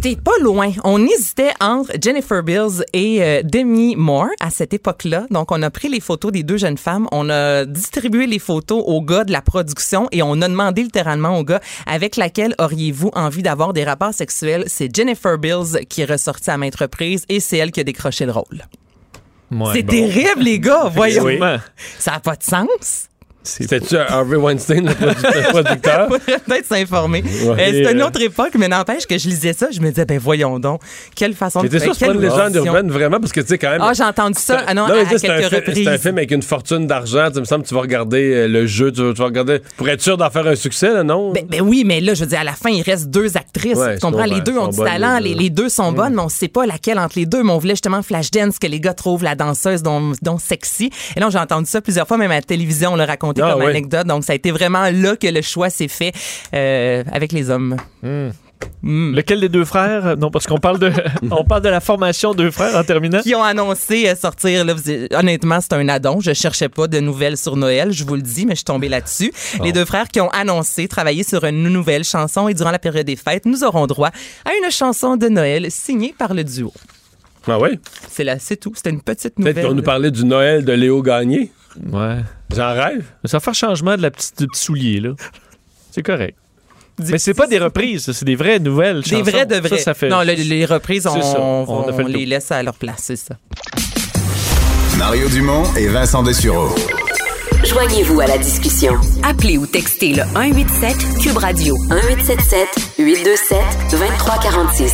T'es pas loin. On hésitait entre Jennifer Bills et euh, Demi Moore à cette époque-là. Donc, on a pris les photos des deux jeunes femmes, on a distribué les photos aux gars de la production et on a demandé littéralement aux gars avec laquelle auriez-vous envie d'avoir des rapports sexuels. C'est Jennifer Bills qui est ressortie à maintes reprises et c'est elle qui a décroché le rôle. Ouais, c'est bon. terrible, les gars. Voyons. Ça n'a pas de sens. C'était-tu Harvey Weinstein, le produ- le producteur? peut-être s'informer. Ouais. Euh, c'est Et, une autre époque, mais n'empêche que je lisais ça, je me disais, ben voyons donc, quelle façon de C'était ça, c'est une légende urbaine, vraiment, parce que tu sais, quand même. Ah, j'ai entendu ça. Ah non, mais à, sais, c'est un quelques fi- reprises. C'est un film avec une fortune d'argent. Tu me semble que tu vas regarder euh, le jeu, tu vas, tu vas regarder. Pour être sûr d'en faire un succès, là, non? Ben, ben oui, mais là, je veux dire, à la fin, il reste deux actrices. Ouais, tu comprends? Les deux ont du bonnes, talent, les les, deux. les deux sont bonnes, mais on sait pas laquelle entre les deux. Mais on voulait justement Flashdance, que les gars trouvent la danseuse dont, dont sexy. Et là, j'ai entendu ça plusieurs fois, même à la télévision, on l'a raconté Ah, comme ouais. anecdote. Donc, ça a été vraiment là que le choix s'est fait euh, avec les hommes. Mm. Lequel des deux frères? Non, parce qu'on parle de on parle de la formation deux frères en terminant. qui ont annoncé euh, sortir. Là, honnêtement, c'est un addon. Je cherchais pas de nouvelles sur Noël, je vous le dis, mais je suis tombée là-dessus. Les deux frères qui ont annoncé travailler sur une nouvelle chanson et durant la période des fêtes, nous aurons droit à une chanson de Noël signée par le duo. Ah oui? C'est là, c'est tout. C'était une petite Peut-être nouvelle. qu'on nous parlait du Noël de Léo Gagné. Ouais. J'en rêve. Ça va faire changement de la petite du petit soulier là. C'est correct. Mais c'est pas des reprises, ça, c'est des vraies nouvelles Des vrais de vrais. Ça, ça fait... Non, le- les reprises, on, C'est ça. on- On a fait on le les laisse à leur place, c'est ça. Mario Dumont et Vincent Dessureau. Joignez-vous à la discussion. Appelez ou textez le 187 Cube Radio 1877 827-2346.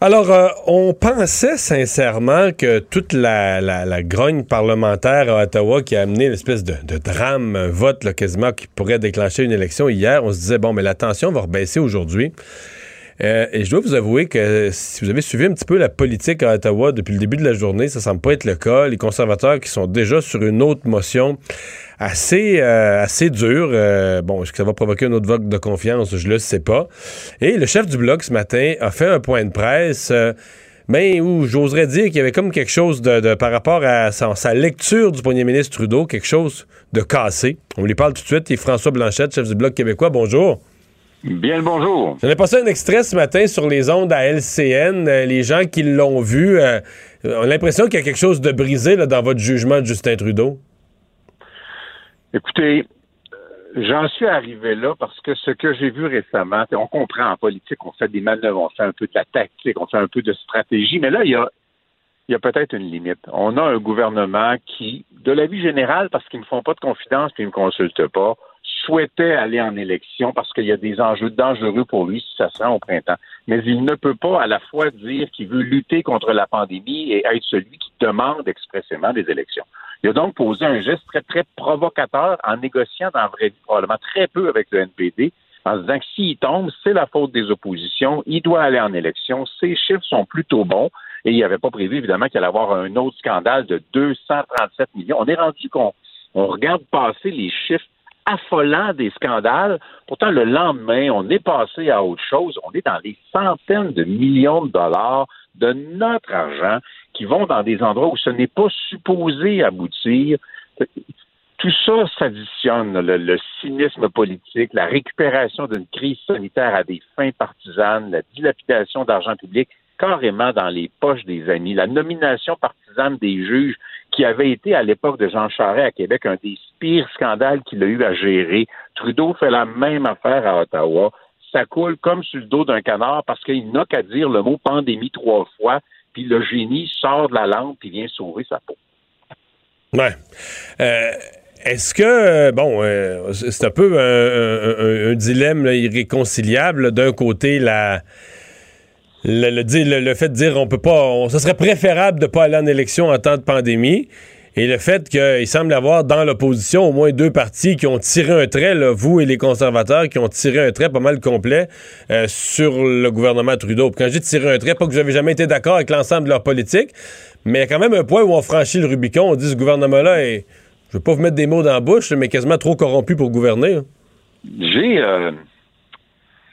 Alors, euh, on pensait sincèrement que toute la, la, grogne parlementaire à Ottawa qui a amené l'espèce de, de, drame, vote là, quasiment qui pourrait déclencher une élection hier, on se disait, bon, mais la tension va rebaisser aujourd'hui. Euh, et je dois vous avouer que si vous avez suivi un petit peu la politique à Ottawa depuis le début de la journée, ça semble pas être le cas. Les conservateurs qui sont déjà sur une autre motion assez, euh, assez dure. Euh, bon, est-ce que ça va provoquer un autre vote de confiance? Je le sais pas. Et le chef du bloc ce matin a fait un point de presse. mais où j'oserais dire qu'il y avait comme quelque chose de, de par rapport à sa, sa, lecture du premier ministre Trudeau, quelque chose de cassé. On lui parle tout de suite. Est François Blanchette, chef du Bloc québécois. Bonjour. Bien le bonjour. J'en ai passé un extrait ce matin sur les ondes à LCN. Euh, les gens qui l'ont vu euh, ont l'impression qu'il y a quelque chose de brisé là, dans votre jugement de Justin Trudeau. Écoutez, j'en suis arrivé là parce que ce que j'ai vu récemment, on comprend en politique, on fait des manœuvres, on fait un peu de la tactique, on fait un peu de stratégie, mais là, il y a, il y a peut-être une limite. On a un gouvernement qui, de la vie générale, parce qu'ils ne me font pas de confidence et ils ne me consultent pas, souhaitait aller en élection parce qu'il y a des enjeux dangereux pour lui si ça se rend au printemps. Mais il ne peut pas à la fois dire qu'il veut lutter contre la pandémie et être celui qui demande expressément des élections. Il a donc posé un geste très, très provocateur en négociant dans la vraie vie probablement très peu avec le NPD en se disant que s'il tombe, c'est la faute des oppositions, il doit aller en élection, ses chiffres sont plutôt bons et il n'avait pas prévu évidemment qu'il allait avoir un autre scandale de 237 millions. On est rendu qu'on on regarde passer les chiffres affolant des scandales. Pourtant, le lendemain, on est passé à autre chose. On est dans des centaines de millions de dollars de notre argent qui vont dans des endroits où ce n'est pas supposé aboutir. Tout ça s'additionne, le, le, cynisme politique, la récupération d'une crise sanitaire à des fins partisanes, la dilapidation d'argent public carrément dans les poches des amis, la nomination partisane des juges qui avait été à l'époque de Jean Charest à Québec un des pires scandales qu'il a eu à gérer. Trudeau fait la même affaire à Ottawa. Ça coule comme sur le dos d'un canard parce qu'il n'a qu'à dire le mot pandémie trois fois, puis le génie sort de la lampe et vient sauver sa peau. Ouais. Euh, est-ce que, bon, euh, c'est un peu un, dilemme irréconciliable. D'un côté, la le, fait de dire on peut pas, ce serait préférable de pas aller en élection en temps de pandémie. Et le fait qu'il semble avoir dans l'opposition au moins deux partis qui ont tiré un trait, là, vous et les conservateurs, qui ont tiré un trait pas mal complet euh, sur le gouvernement Trudeau. quand j'ai tiré un trait, pas que n'avez jamais été d'accord avec l'ensemble de leur politique, mais il y a quand même un point où on franchit le Rubicon. On dit ce gouvernement-là est, je veux pas vous mettre des mots dans la bouche, mais quasiment trop corrompu pour gouverner. Hein. J'ai euh,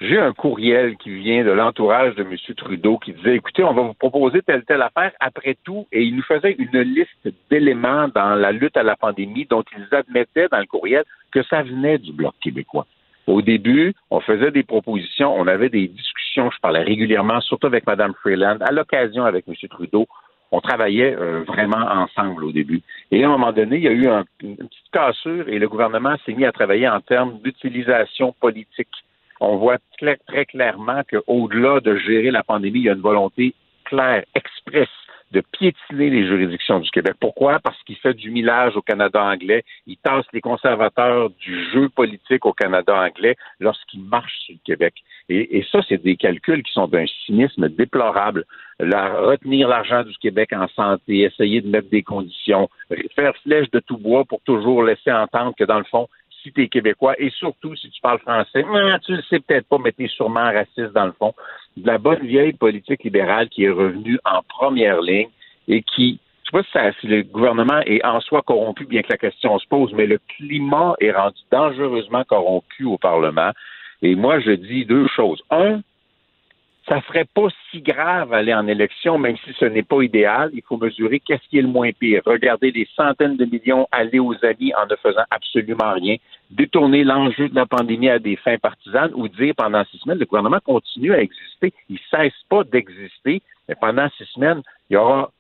j'ai un courriel qui vient de l'entourage de M. Trudeau qui disait écoutez, on va vous proposer telle telle affaire après tout, et il nous faisait une liste d'éléments dans la lutte à la pandémie dont ils admettaient dans le courriel que ça venait du Bloc québécois. Au début, on faisait des propositions, on avait des discussions, je parlais régulièrement, surtout avec Mme Freeland, à l'occasion avec M. Trudeau. On travaillait euh, vraiment ensemble au début. Et à un moment donné, il y a eu un, une petite cassure et le gouvernement s'est mis à travailler en termes d'utilisation politique on voit très, clairement qu'au-delà de gérer la pandémie, il y a une volonté claire, expresse de piétiner les juridictions du Québec. Pourquoi? Parce qu'il fait du millage au Canada anglais. Il tasse les conservateurs du jeu politique au Canada anglais lorsqu'il marche sur le Québec. Et, ça, c'est des calculs qui sont d'un cynisme déplorable. retenir l'argent du Québec en santé, essayer de mettre des conditions, faire flèche de tout bois pour toujours laisser entendre que, dans le fond, si tu es québécois et surtout si tu parles français, hein, tu le sais peut-être pas, mais tu es sûrement raciste dans le fond. De la bonne vieille politique libérale qui est revenue en première ligne et qui, je sais si le gouvernement est en soi corrompu, bien que la question se pose, mais le climat est rendu dangereusement corrompu au Parlement. Et moi, je dis deux choses. Un, ça serait pas si grave aller en élection, même si ce n'est pas idéal. Il faut mesurer qu'est-ce qui est le moins pire. Regarder des centaines de millions aller aux amis en ne faisant absolument rien, détourner l'enjeu de la pandémie à des fins partisanes ou dire pendant six semaines, le gouvernement continue à exister. Il cesse pas d'exister, mais pendant six semaines, il y aura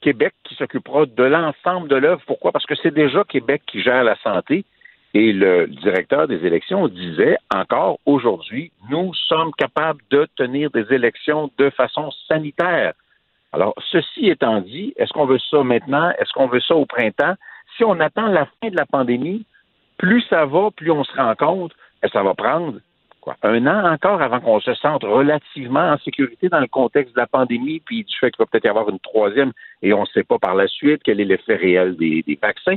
Québec qui s'occupera de l'ensemble de l'œuvre. Pourquoi? Parce que c'est déjà Québec qui gère la santé. Et le directeur des élections disait encore aujourd'hui, nous sommes capables de tenir des élections de façon sanitaire. Alors, ceci étant dit, est-ce qu'on veut ça maintenant? Est-ce qu'on veut ça au printemps? Si on attend la fin de la pandémie, plus ça va, plus on se rend compte que ça va prendre quoi, un an encore avant qu'on se sente relativement en sécurité dans le contexte de la pandémie, puis du fait qu'il va peut-être y avoir une troisième et on ne sait pas par la suite quel est l'effet réel des, des vaccins.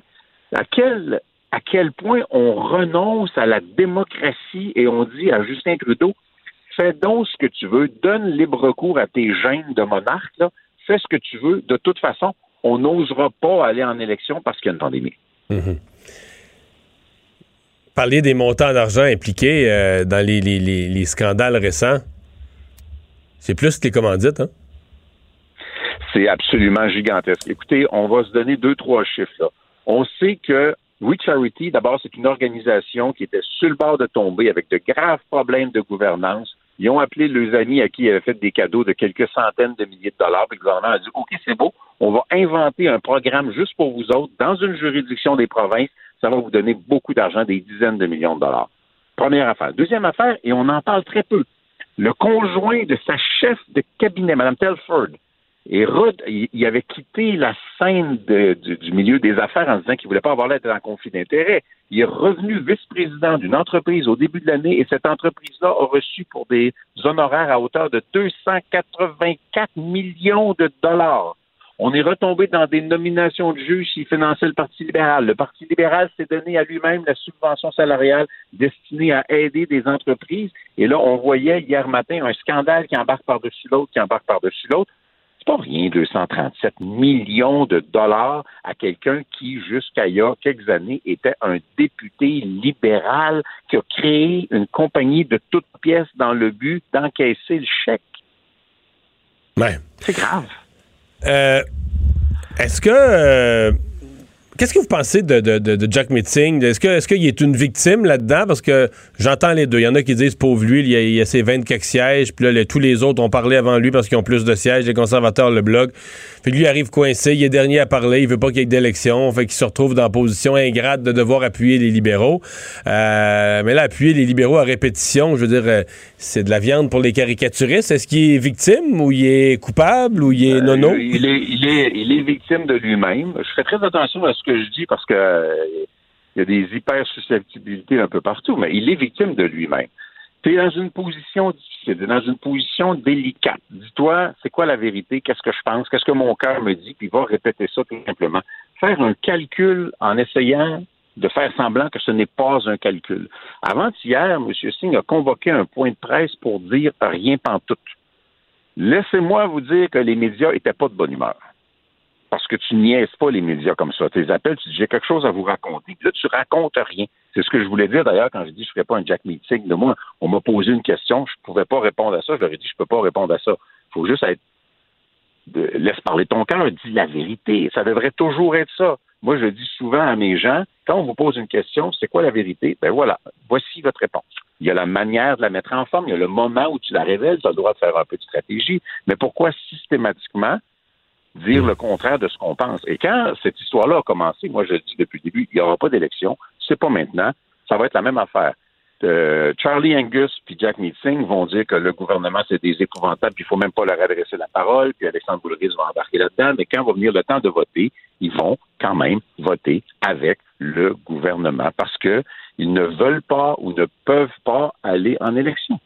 À quel, à quel point on renonce à la démocratie et on dit à Justin Trudeau, fais donc ce que tu veux, donne libre cours à tes gènes de monarque, là, fais ce que tu veux. De toute façon, on n'osera pas aller en élection parce qu'il y a une pandémie. Mhm. Parler des montants d'argent impliqués euh, dans les, les- les- les scandales récents, c'est plus que les commandites, hein? C'est absolument gigantesque. Écoutez, on va se donner deux, trois chiffres. Là. On sait que We Charity, d'abord, c'est une organisation qui était sur le bord de tomber avec de graves problèmes de gouvernance. Ils ont appelé leurs amis à qui ils avaient fait des cadeaux de quelques centaines de milliers de dollars. Le gouvernement a dit OK, c'est beau, on va inventer un programme juste pour vous autres dans une juridiction des provinces. Ça va vous donner beaucoup d'argent, des dizaines de millions de dollars. Première affaire. Deuxième affaire, et on en parle très peu. Le conjoint de sa chef de cabinet, Mme Telford, et Rudd, il, avait quitté la scène du, milieu des affaires en disant qu'il voulait pas avoir l'air d'être en conflit d'intérêts. Il est revenu vice-président d'une entreprise au début de l'année et cette entreprise-là a reçu pour des honoraires à hauteur de 284 millions de dollars. On est retombé dans des nominations de juges qui finançaient le Parti libéral. Le Parti libéral s'est donné à lui-même la subvention salariale destinée à aider des entreprises. Et là, on voyait hier matin un scandale qui embarque par-dessus l'autre, qui embarque par-dessus l'autre. C'est pas rien, 237 millions de dollars à quelqu'un qui, jusqu'à il y a quelques années, était un député libéral qui a créé une compagnie de toutes pièces dans le but d'encaisser le chèque. Ouais. C'est grave. Euh, Est-ce que. euh, Qu'est-ce que vous pensez de, de- de- de Jack Meeting? Est-ce que est-ce qu'il est une victime là-dedans? Parce que j'entends les deux. Il y en a qui disent pauvre lui, il y a, il y a ses 24 sièges, puis là, tous les autres ont parlé avant lui parce qu'ils ont plus de sièges, les conservateurs, le blog. Puis lui arrive coincé, il est dernier à parler, il veut pas qu'il y ait d'élection, fait qu'il se retrouve dans la position ingrate de devoir appuyer les libéraux. Euh, mais là, appuyer les libéraux à répétition, je veux dire, euh, c'est de la viande pour les caricaturistes. Est-ce qu'il est victime ou il est coupable ou il est nono? Euh, il, est, il, est, il est victime de lui-même. Je fais très attention à ce que je dis parce que euh, il y a des hyper susceptibilités un peu partout, mais il est victime de lui-même. Tu es dans une position difficile, t'es dans une position délicate. Dis-toi, c'est quoi la vérité? Qu'est-ce que je pense? Qu'est-ce que mon cœur me dit? Puis va répéter ça tout simplement. Faire un calcul en essayant de faire semblant que ce n'est pas un calcul. Avant-hier, M. Singh a convoqué un point de presse pour dire rien pantoute. Laissez-moi vous dire que les médias étaient pas de bonne humeur. Parce que tu niaises pas les médias comme ça. Tu les appelles, tu dis j'ai quelque chose à vous raconter. Puis là, tu racontes rien. C'est ce que je voulais dire d'ailleurs quand je dis je ne ferais pas un Jack Meeting de moi. On m'a posé une question, je ne pouvais pas répondre à ça. Je leur ai dit je peux pas répondre à ça. Il faut juste être laisse parler ton cœur, dis la vérité. Ça devrait toujours être ça. Moi, je dis souvent à mes gens, quand on vous pose une question, c'est quoi la vérité? Ben voilà, voici votre réponse. Il y a la manière de la mettre en forme, il y a le moment où tu la révèles, tu as le droit de faire un peu de stratégie, mais pourquoi systématiquement dire le contraire de ce qu'on pense? Et quand cette histoire-là a commencé, moi je le dis depuis le début, il n'y aura pas d'élection, c'est pas maintenant, ça va être la même affaire. Euh, Charlie Angus puis Jack Meeting vont dire que le gouvernement, c'est des épouvantables, puis il faut même pas leur adresser la parole, puis Alexandre Boulris va embarquer là-dedans, mais quand va venir le temps de voter, ils vont quand même voter avec le gouvernement parce que ils ne veulent pas ou ne peuvent pas aller en élection.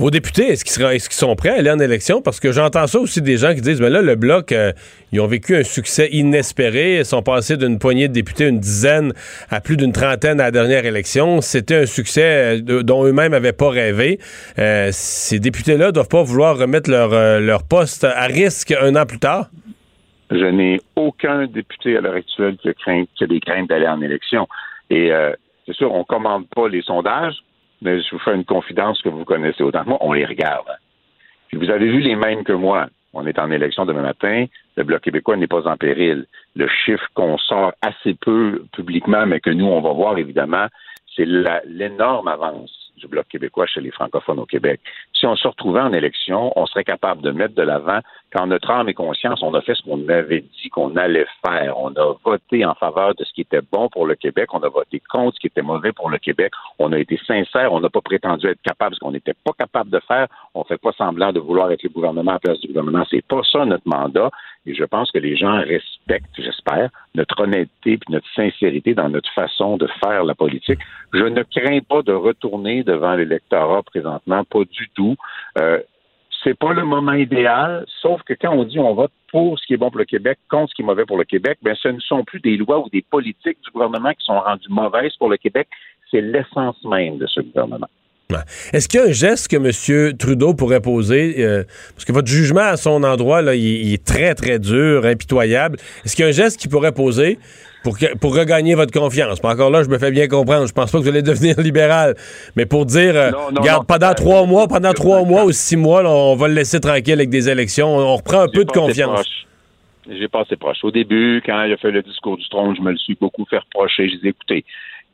Vos députés, est-ce qu'ils sont prêts à aller en élection? Parce que j'entends ça aussi des gens qui disent, mais là, le Bloc, euh, ils ont vécu un succès inespéré. Ils sont passés d'une poignée de députés, une dizaine, à plus d'une trentaine à la dernière élection. C'était un succès euh, dont eux-mêmes n'avaient pas rêvé. Euh, ces députés-là doivent pas vouloir remettre leur, leur poste à risque un an plus tard? Je n'ai aucun député à l'heure actuelle qui a, crainte, qui a des craintes d'aller en élection. Et c'est sûr, on commande pas les sondages, mais je vous fais une confidence que vous connaissez autant que moi, on les regarde. Puis vous avez vu les mêmes que moi. On est en élection demain matin. Le Bloc québécois n'est pas en péril. Le chiffre qu'on sort assez peu publiquement, mais que nous, on va voir évidemment, c'est l'énorme avance du Bloc québécois chez les francophones au Québec. Si on se retrouvait en élection, on serait capable de mettre de l'avant qu'en notre âme et conscience, on a fait ce qu'on avait dit qu'on allait faire. On a voté en faveur de ce qui était bon pour le Québec, on a voté contre ce qui était mauvais pour le Québec. On a été sincère, on n'a pas prétendu être capable ce qu'on n'était pas capable de faire. On ne fait pas semblant de vouloir être le gouvernement à la place du gouvernement. C'est pas ça notre mandat. Et je pense que les gens respectent, j'espère, notre honnêteté et notre sincérité dans notre façon de faire la politique. Je ne crains pas de retourner devant l'électorat présentement, pas du tout. Euh, c'est pas le moment idéal, sauf que quand on dit on vote pour ce qui est bon pour le Québec, contre ce qui est mauvais pour le Québec, ben ce ne sont plus des lois ou des politiques du gouvernement qui sont rendues mauvaises pour le Québec, c'est l'essence même de ce gouvernement. Est-ce qu'il y a un geste que M. Trudeau pourrait poser? Euh, parce que votre jugement à son endroit, là, il, est très, très dur, impitoyable. Est-ce qu'il y a un geste qu'il pourrait poser pour, pour regagner votre confiance? Pas encore là, je me fais bien comprendre. Je pense pas que vous allez devenir libéral. Mais pour dire, euh, regarde, pendant trois mois, pendant trois mois ou six mois, on va le laisser tranquille avec des élections. On, reprend un peu de confiance. J'ai passé proche. Au début, quand il a fait le discours du trône, je me le suis beaucoup fait reprocher. Je disais, écoutez,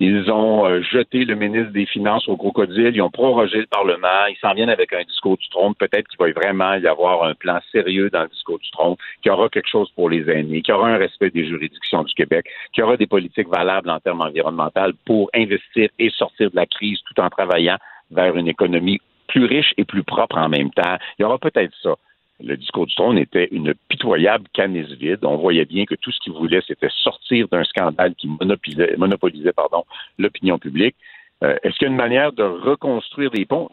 ils ont euh, jeté le ministre des Finances au crocodile, ils ont prorogé le Parlement, ils s'en viennent avec un discours du trône. Peut-être qu'il va vraiment y avoir un plan sérieux dans le discours du trône, qu'il y aura quelque chose pour les aînés, qu'il y aura un respect des juridictions du Québec, qu'il y aura des politiques valables en termes environnementaux pour investir et sortir de la crise tout en travaillant vers une économie plus riche et plus propre en même temps. Il y aura peut-être ça le discours du trône était une pitoyable canisse vide. On voyait bien que tout ce qu'il voulait, c'était sortir d'un scandale qui monopolisait, monopolisait pardon, l'opinion publique. Euh, est-ce qu'il y a une manière de reconstruire des ponts?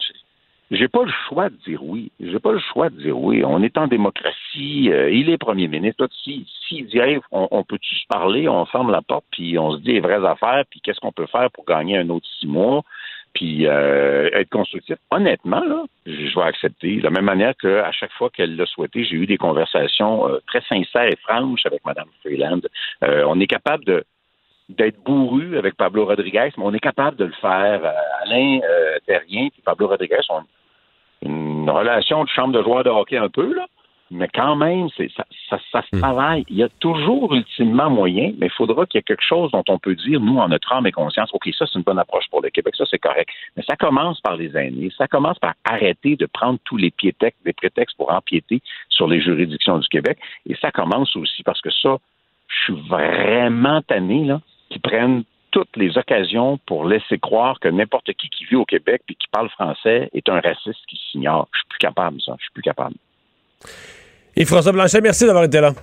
J'ai pas le choix de dire oui. J'ai pas le choix de dire oui. On est en démocratie. Euh, il est premier ministre. S'il si, dit on, peut-tu se parler, on ferme la porte, puis on se dit les vraies affaires, puis qu'est-ce qu'on peut faire pour gagner un autre six mois? Puis euh, être constructif. Honnêtement, là, je vais accepter. De la même manière qu'à chaque fois qu'elle l'a souhaité, j'ai eu des conversations euh, très sincères et franches avec Mme Freeland. Euh, on est capable de d'être bourru avec Pablo Rodriguez, mais on est capable de le faire. Alain Terrien et Pablo Rodriguez ont une relation de chambre de joueurs de hockey un peu, là mais quand même, c'est, ça, ça, ça, se hmm. travaille. Il y a toujours ultimement moyen, mais il faudra qu'il y ait quelque chose dont on peut dire, nous, en notre âme et conscience, OK, ça, c'est une bonne approche pour le Québec, ça, c'est correct. Mais ça commence par les aînés, ça commence par arrêter de prendre tous les prétextes, les prétextes pour empiéter sur les juridictions du Québec. Et ça commence aussi parce que ça, je suis vraiment tanné, là, qu'ils prennent toutes les occasions pour laisser croire que n'importe qui qui vit au Québec et qui parle français est un raciste qui s'ignore. Je suis plus capable, ça. Je suis plus capable. Et François Blanchet, merci d'avoir été là.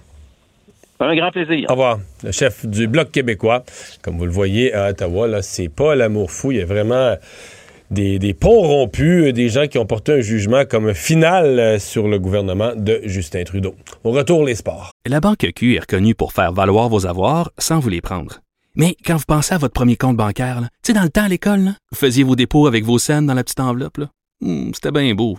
Un grand plaisir. Au revoir. Le chef du Bloc québécois. Comme vous le voyez à Ottawa, là, c'est pas l'amour fou. Il y a vraiment des, ponts rompus, des gens qui ont porté un jugement comme final euh, sur le gouvernement de Justin Trudeau. Au retour, les sports. La Banque Q est reconnue pour faire valoir vos avoirs sans vous les prendre. Mais quand vous pensez à votre premier compte bancaire, tu sais, dans le temps à l'école, vous faisiez vos dépôts avec vos scènes dans la petite enveloppe. Hmm, c'était bien beau.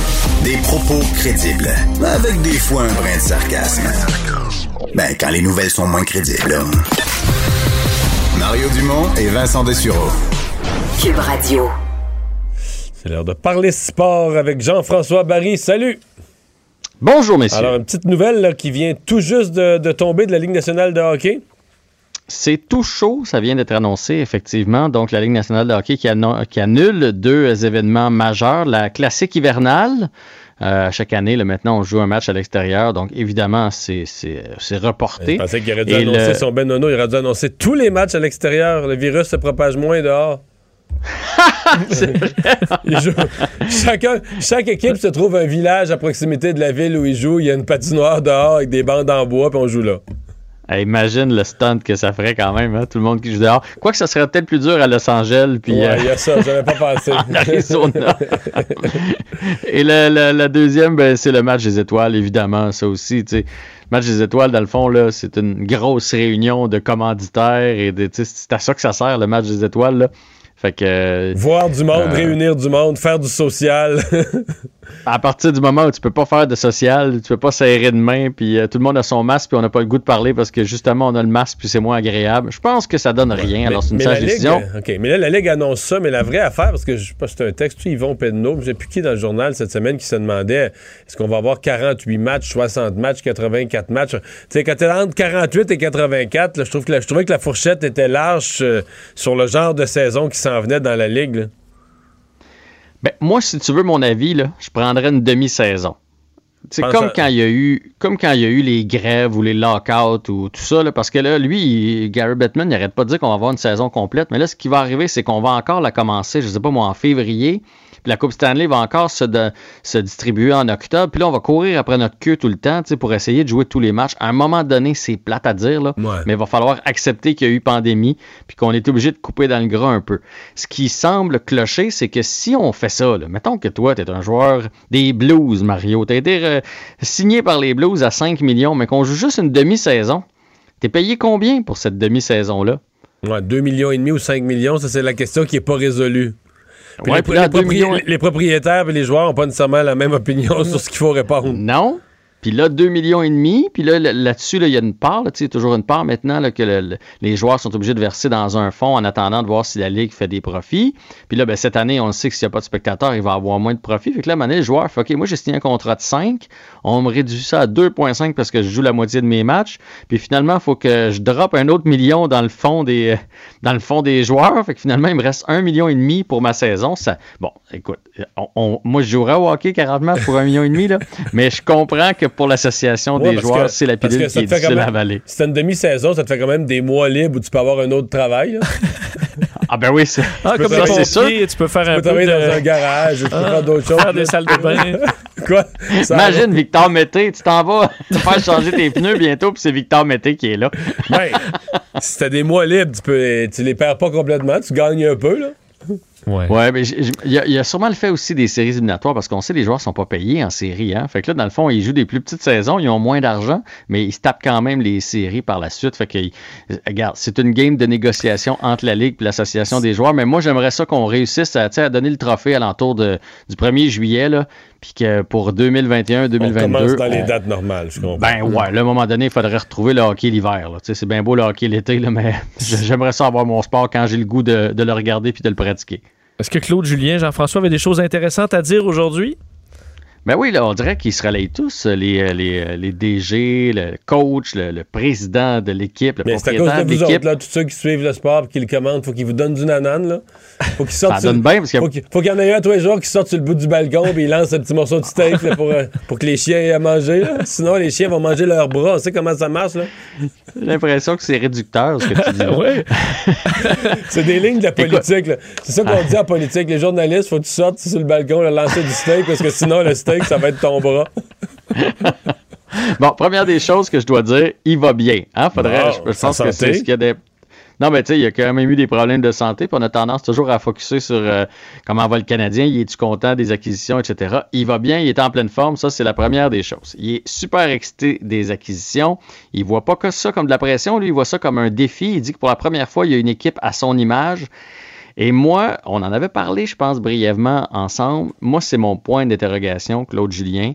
Des propos crédibles, avec des fois un brin de sarcasme. Ben, quand les nouvelles sont moins crédibles. Mario Dumont et Vincent Dessureau. Cube Radio. C'est l'heure de parler sport avec Jean-François Barry. Salut! Bonjour, messieurs. Alors, une petite nouvelle qui vient tout juste de, tomber de la Ligue nationale de hockey. C'est tout chaud, ça vient d'être annoncé, effectivement. Donc, la Ligue nationale de hockey qui, annule deux événements majeurs. La classique hivernale, euh, chaque année, là, maintenant, on joue un match à l'extérieur. Donc, évidemment, c'est reporté. Je pensais qu'il aurait dû annoncer son Ben Nono. Il aurait dû annoncer tous les matchs à l'extérieur. Le virus se propage moins dehors. chaque équipe se trouve un village à proximité de la ville où ils jouent. Il y a une patinoire dehors avec des bandes en bois, puis on joue là imagine le stunt que ça ferait quand même, hein, tout le monde qui joue dehors. Quoique ça serait peut-être plus dur à Los Angeles. Puis, ouais, il y a ça, j'avais pas pensé. Et la, deuxième, ben, c'est le match des étoiles, évidemment, ça aussi. Le match des étoiles, dans le fond, là, c'est une grosse réunion de commanditaires et c'est à ça que ça sert, le match des étoiles. Là Fait que. Voir du monde, euh, réunir du monde, faire du social. à partir du moment où tu peux pas faire de social, tu peux pas serrer de main, puis euh, tout le monde a son masque, puis on n'a pas le goût de parler parce que justement on a le masque, puis c'est moins agréable. Je pense que ça donne rien. Alors c'est une sage décision. euh, OK, mais là, la Ligue annonce ça, mais la vraie affaire, parce que je sais pas si c'est un texte, Yvon Pedneau, je sais plus qui dans le journal cette semaine qui se demandait est-ce qu'on va avoir 48 matchs, 60 matchs, 84 matchs? Tu sais, quand t'es entre 48 et 84, là, je, trouve que la- je trouvais que la fourchette était large euh, sur le genre de saison qui s'en venait dans la Ligue. là? Ben, moi, si tu veux mon avis, là, je prendrais une demi-saison. C'est comme à- quand il y a eu comme quand il y a eu les grèves ou les lockouts ou tout ça, là, parce que là, lui, il- Gary Bettman, il arrête pas de dire qu'on va avoir une saison complète, mais là, ce qui va arriver, c'est qu'on va encore la commencer, je sais pas moi, en février, puis la Coupe Stanley va encore se, de- se distribuer en octobre, puis là, on va courir après notre queue tout le temps, pour essayer de jouer tous les matchs. À un moment donné, c'est plate à dire, là, mais il va falloir accepter qu'il y a eu pandémie, puis qu'on est obligé de couper dans le gras un peu. Ce qui semble clocher, c'est que si on fait ça, là, mettons que toi, tu es un joueur des Blues, Mario, tu as été euh, signé par les Blues à 5 millions, mais qu'on joue juste une demi-saison, t'es payé combien pour cette demi-saison-là? Ouais, 2 millions et demi ou 5 millions, ça c'est la question qui est pas résolue. Puis Ouais, les, puis là, les 2 propri- millions- les propriétaires et les joueurs n'ont pas nécessairement la même opinion sur ce qu'il faut répondre. Non? Puis là, 2 millions et demi. Puis là, là- là-dessus, là, il y a une part, là, toujours une part maintenant que le- le- les joueurs sont obligés de verser dans un fonds en attendant de voir si la Ligue fait des profits. Puis là, ben, cette année, on le sait que s'il n'y a pas de spectateurs, il va avoir moins de profits. Fait que là, un donné, le joueur fait OK, moi, j'ai signé un contrat de 5. On me réduit ça à 2,5 parce que je joue la moitié de mes matchs. Puis finalement, il faut que je drop un autre million dans le fond des, dans le fond des joueurs. Fait que finalement, il me reste 1,5 million et demi pour ma saison. Bon, écoute, moi, je jouerais au hockey 40 matchs pour 1,5 million et demi, là. Mais je comprends que pour l'association Ouais, des joueurs, c'est la pilule ça qui est te fait quand difficile à même- avaler. Si t'as une demi-saison, ça te fait quand même des mois libres où tu peux avoir un autre travail. là. Ah ben oui, c'est Ah, Tu peux comme les travailler- pompiers, tu peux faire tu un peux peu travailler de... dans un garage, tu peux Ah, faire d'autres choses. Faire des salles de bain. Quoi? Ça Imagine Victor Mété, tu t'en vas te faire changer tes pneus bientôt, puis c'est Victor Mété qui est là. Ben, si t'as des mois libres, tu, peux, tu les perds pas complètement, tu gagnes un peu. Là. Ouais, mais il y, a- sûrement le fait aussi des séries éliminatoires parce qu'on sait que les joueurs sont pas payés en série. Hein? Fait que là, dans le fond, ils jouent des plus petites saisons, ils ont moins d'argent, mais ils se tapent quand même les séries par la suite. Fait que, ils- regarde, c'est une game de négociation entre la Ligue et l'association des joueurs, mais moi, j'aimerais ça qu'on réussisse à, à donner le trophée à l'entour du 1er juillet, là, puis que pour On 2021-2022. commence dans les on- dates normales, je comprends. Ben ouais, là, à un moment donné, il faudrait retrouver le hockey l'hiver. là. Tu sais, C'est bien beau le hockey l'été, mais j'aimerais ça avoir mon sport quand j'ai le goût de, de le regarder puis de le pratiquer. Est-ce que Claude Julien, Jean-François avait des choses intéressantes à dire aujourd'hui? Ben oui, là, on dirait qu'ils se relayent tous, les, les, les DG, le coach, le, le président de l'équipe, le Mais c'est à cause propriétaire de de vous autres, l'équipe. là, tous ceux qui suivent le sport et qui le commandent, faut qu'ils vous donnent du nanane, là. Faut qu'ils sortent Ça sur- donne bien, parce qu'il faut qu'il faut qu'il y en ait un tous les jours qui sorte sur le bout du balcon et il lance un petit morceau de steak là, pour, euh, pour que les chiens aient à manger. là. Sinon, les chiens vont manger leurs bras. On sait comment ça marche, là. J'ai l'impression que c'est réducteur, ce que tu dis. là. oui. C'est des lignes de la politique, là. C'est ça qu'on dit en politique. Les journalistes, faut que tu sortes sur le balcon, là, lancer du steak, parce que sinon, le steak, ça va être ton bras. Bon, première des choses que je dois dire, il va bien. Hein? Faudrait, Bon, je, je sa pense que santé? c'est ce qu'il y a des. Non, mais tu sais, il y a quand même eu des problèmes de santé, puis on a tendance toujours à focuser sur euh, comment va le Canadien, il est-tu content des acquisitions, etc. Il va bien, il est en pleine forme, ça c'est la première des choses. Il est super excité des acquisitions, il voit pas que ça comme de la pression, lui il voit ça comme un défi, il dit que pour la première fois, il y a une équipe à son image. Et moi, on en avait parlé, je pense, brièvement ensemble. Moi, c'est mon point d'interrogation, Claude Julien.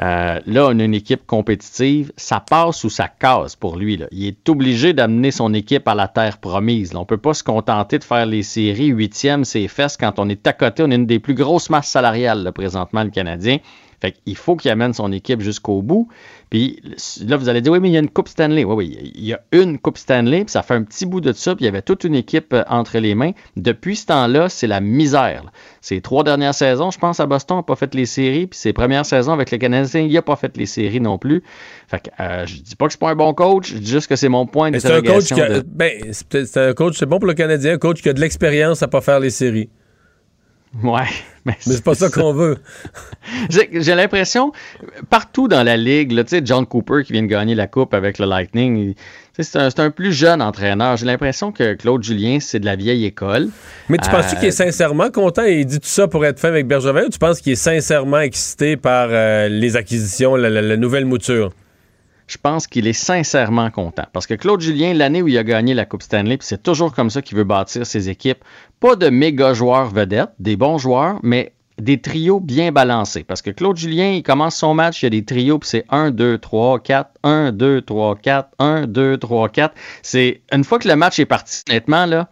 Euh, là, on a une équipe compétitive. Ça passe ou ça casse pour lui. Il est obligé d'amener son équipe à la terre promise. On ne peut pas se contenter de faire les séries huitièmes, c'est fesses quand on est à côté. On est une des plus grosses masses salariales présentement, le Canadien. Fait qu'il faut qu'il amène son équipe jusqu'au bout. Puis là, vous allez dire, oui, mais il y a une Coupe Stanley. Oui, oui, il y a une Coupe Stanley, puis ça fait un petit bout de ça, puis il y avait toute une équipe euh, entre les mains. Depuis ce temps-là, c'est la misère. Ces trois dernières saisons, je pense, à Boston, n'a pas fait les séries, puis ses premières saisons avec le Canadien, il n'a pas fait les séries non plus. Fait que euh, je dis pas que c'est pas un bon coach, je dis juste que c'est mon point Mais c'est un coach de- ben, c'est un coach, c'est bon pour le Canadien, un coach qui a de l'expérience à pas faire les séries. Ouais, mais Mais c'est pas ça qu'on veut. J'ai l'impression, partout dans la ligue, là, tu sais, John Cooper qui vient de gagner la Coupe avec le Lightning, c'est un, plus jeune entraîneur. J'ai l'impression que Claude Julien, c'est de la vieille école. Mais tu penses-tu Euh, qu'il est sincèrement content? Et il dit tout ça pour être fin avec Bergevin ou tu penses qu'il est sincèrement excité par euh, les acquisitions, la, la- la nouvelle mouture? Je pense qu'il est sincèrement content. Parce que Claude Julien, l'année où il a gagné la Coupe Stanley, c'est toujours comme ça qu'il veut bâtir ses équipes, pas de méga joueurs vedettes, des bons joueurs, mais des trios bien balancés. Parce que Claude Julien, il commence son match, il y a des trios, puis c'est 1, 2, 3, 4, 1, 2, 3, 4, 1, 2, 3, 4. C'est une fois que le match est parti, honnêtement, là,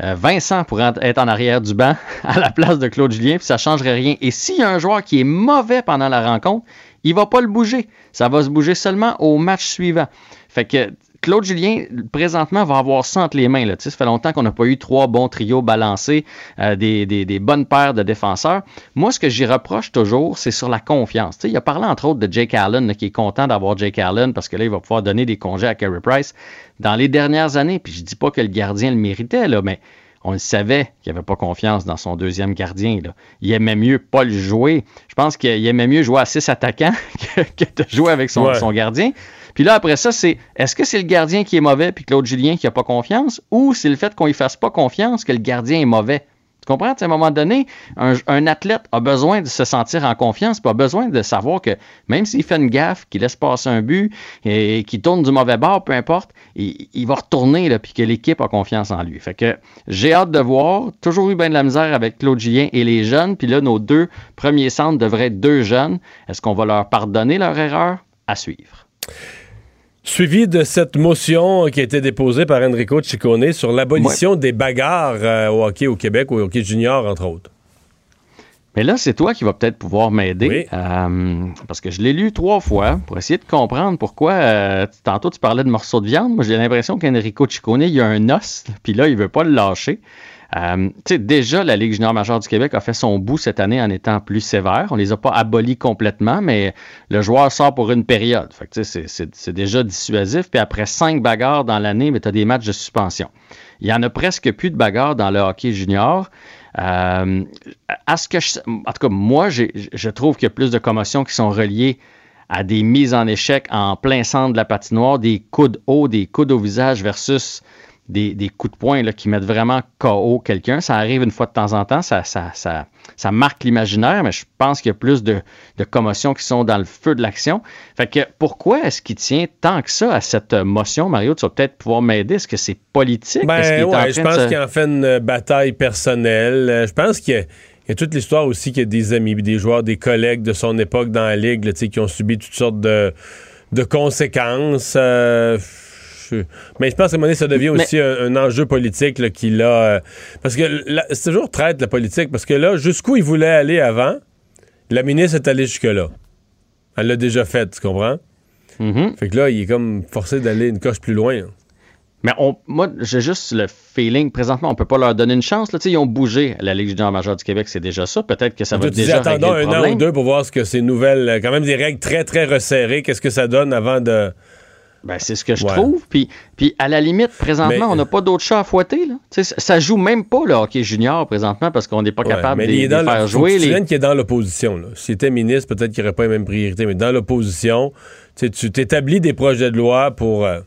Vincent pourrait être en arrière du banc à la place de Claude Julien, puis ça ne changerait rien. Et s'il y a un joueur qui est mauvais pendant la rencontre, il va pas le bouger. Ça va se bouger seulement au match suivant. Fait que Claude Julien, présentement, va avoir ça entre les mains. Là. Ça fait longtemps qu'on n'a pas eu trois bons trios balancés, euh, des, bonnes paires de défenseurs. Moi, ce que j'y reproche toujours, c'est sur la confiance. il a parlé entre autres de Jake Allen, qui est content d'avoir Jake Allen parce que là, il va pouvoir donner des congés à Carey Price. Dans les dernières années, puis je dis pas que le gardien le méritait, là, mais on le savait qu'il n'avait pas confiance dans son deuxième gardien. Là. Il aimait mieux pas le jouer. Je pense qu'il aimait mieux jouer à six attaquants que, de jouer avec son, son gardien. Puis là, après ça, c'est est-ce que c'est le gardien qui est mauvais puis Claude Julien qui n'a pas confiance ou c'est le fait qu'on ne fasse pas confiance que le gardien est mauvais? Comprends? À un moment donné, un, athlète a besoin de se sentir en confiance, a besoin de savoir que même s'il fait une gaffe, qu'il laisse passer un but et qu'il tourne du mauvais bord, peu importe, il, va retourner, là, puis que l'équipe a confiance en lui. Fait que j'ai hâte de voir. Toujours eu bien de la misère avec Claude Julien et les jeunes, puis là, nos deux premiers centres devraient être deux jeunes. Est-ce qu'on va leur pardonner leur erreur? À suivre. Suivi de cette motion qui a été déposée par Enrico Ciccone sur l'abolition des bagarres euh, au hockey au Québec, ou au hockey junior, entre autres. Mais là, c'est toi qui vas peut-être pouvoir m'aider. Euh, parce que je l'ai lu trois fois pour essayer de comprendre pourquoi. Euh, tantôt, tu parlais de morceaux de viande. Moi, j'ai l'impression qu'Enrico Ciccone, il y a un os, puis là, il veut pas le lâcher. Euh, déjà, la Ligue junior majeure du Québec a fait son bout cette année en étant plus sévère. On les a pas abolis complètement, mais le joueur sort pour une période. c'est déjà dissuasif. Puis après cinq bagarres dans l'année, tu as des matchs de suspension. Il y en a presque plus de bagarres dans le hockey junior. Euh, en tout cas, moi, je trouve qu'il y a plus de commotions qui sont reliées à des mises en échec en plein centre de la patinoire, des coudes hauts, des coudes au visage versus des, coups de poing là, qui mettent vraiment KO quelqu'un. Ça arrive une fois de temps en temps, ça, ça, ça, ça marque l'imaginaire, mais je pense qu'il y a plus de, de, commotions qui sont dans le feu de l'action. Fait que pourquoi est-ce qu'il tient tant que ça à cette motion, Mario? Tu vas peut-être pouvoir m'aider. Est-ce que c'est politique? Ben, je pense qu'il en fait une bataille personnelle. Euh, je pense qu'il y a toute l'histoire aussi qu'il y a des amis, des joueurs, des collègues de son époque dans la Ligue qui ont subi toutes sortes de, de conséquences. Euh, mais je pense qu'à un moment donné, ça devient aussi un, enjeu politique qui l'a. Euh, parce que c'est toujours traite la politique, parce que là, jusqu'où il voulait aller avant, la ministre est allée jusque-là. Elle l'a déjà fait, tu comprends? Mm-hmm. Fait que là, il est comme forcé d'aller une coche plus loin. Mais on, moi, j'ai juste le feeling, présentement, on peut pas leur donner une chance. Là. Ils ont bougé la Ligue junior majeure du Québec, c'est déjà ça. Peut-être que ça va déjà attendons un an ou deux pour voir ce que ces nouvelles, quand même des règles très, très resserrées, qu'est-ce que ça donne avant de ben, c'est ce que je trouve. Puis, puis, à la limite, présentement, on n'a pas d'autres chats à fouetter. Là. ça joue même pas le hockey junior présentement parce qu'on n'est pas capable de, les faire jouer. Les... qui est dans l'opposition. S'il était ministre, peut-être qu'il n'y aurait pas les mêmes priorités, mais dans l'opposition, tu t'établis des projets de loi pour. Euh,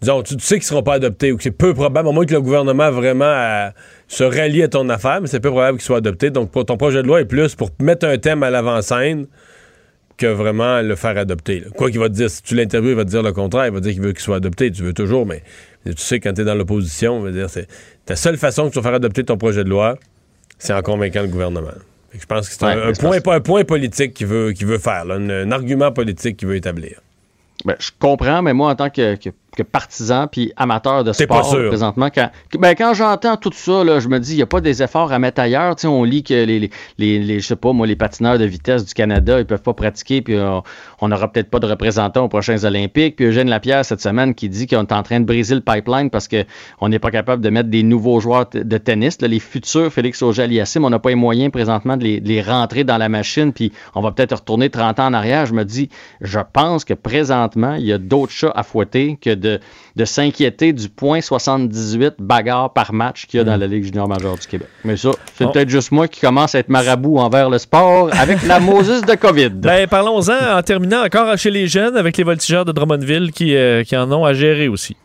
disons, tu, sais qu'ils ne seront pas adoptés ou que c'est peu probable, au moins que le gouvernement vraiment euh, se rallie à ton affaire, mais c'est peu probable qu'ils soient adoptés. Donc, ton projet de loi est plus pour mettre un thème à l'avant-scène que vraiment le faire adopter. Quoi qu'il va te dire, si tu l'interviews, il va te dire le contraire, il va dire qu'il veut qu'il soit adopté, tu veux toujours, mais tu sais, quand tu es dans l'opposition, dire, c'est ta seule façon que tu vas faire adopter ton projet de loi, c'est en convaincant le gouvernement. je pense que c'est un, point, un point politique qu'il veut, veut faire, un, argument politique qu'il veut établir. Ben, je comprends, mais moi, en tant que que partisan puis amateur de sport présentement. Quand, ben, quand j'entends tout ça, là, je me dis, il n'y a pas des efforts à mettre ailleurs. sais on lit que les, les, les, je sais pas, moi, les patineurs de vitesse du Canada, ils peuvent pas pratiquer, puis on n'aura peut-être pas de représentants aux prochains Olympiques. Puis Eugène Lapierre, cette semaine, qui dit qu'on est en train de briser le pipeline parce qu'on n'est pas capable de mettre des nouveaux joueurs de tennis. les futurs Félix Auger-Aliassime, on n'a pas les moyens présentement de les, les, rentrer dans la machine, puis on va peut-être retourner 30 ans en arrière. Je me dis, je pense que présentement, il y a d'autres chats à fouetter que de, s'inquiéter du point 78 bagarre par match qu'il y a dans mm. la Ligue junior majeure du Québec. Mais ça, c'est peut-être juste moi qui commence à être marabout envers le sport avec la Moses de COVID. Ben, parlons-en en terminant encore chez les jeunes avec les voltigeurs de Drummondville qui, euh, qui en ont à gérer aussi.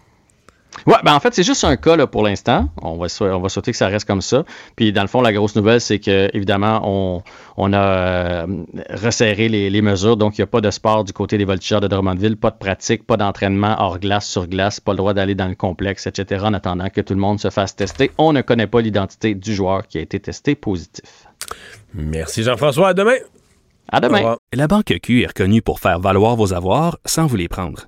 Ouais, ben en fait, c'est juste un cas là, pour l'instant. On va, sou- on va souhaiter que ça reste comme ça. Puis dans le fond, la grosse nouvelle, c'est que évidemment, on, on a euh, resserré les, les mesures. Donc, il n'y a pas de sport du côté des voltigeurs de Drummondville, pas de pratique, pas d'entraînement hors glace, sur glace, pas le droit d'aller dans le complexe, etc. En attendant que tout le monde se fasse tester. On ne connaît pas l'identité du joueur qui a été testé positif. Merci Jean-François. À demain. À demain. La Banque Q est reconnue pour faire valoir vos avoirs sans vous les prendre.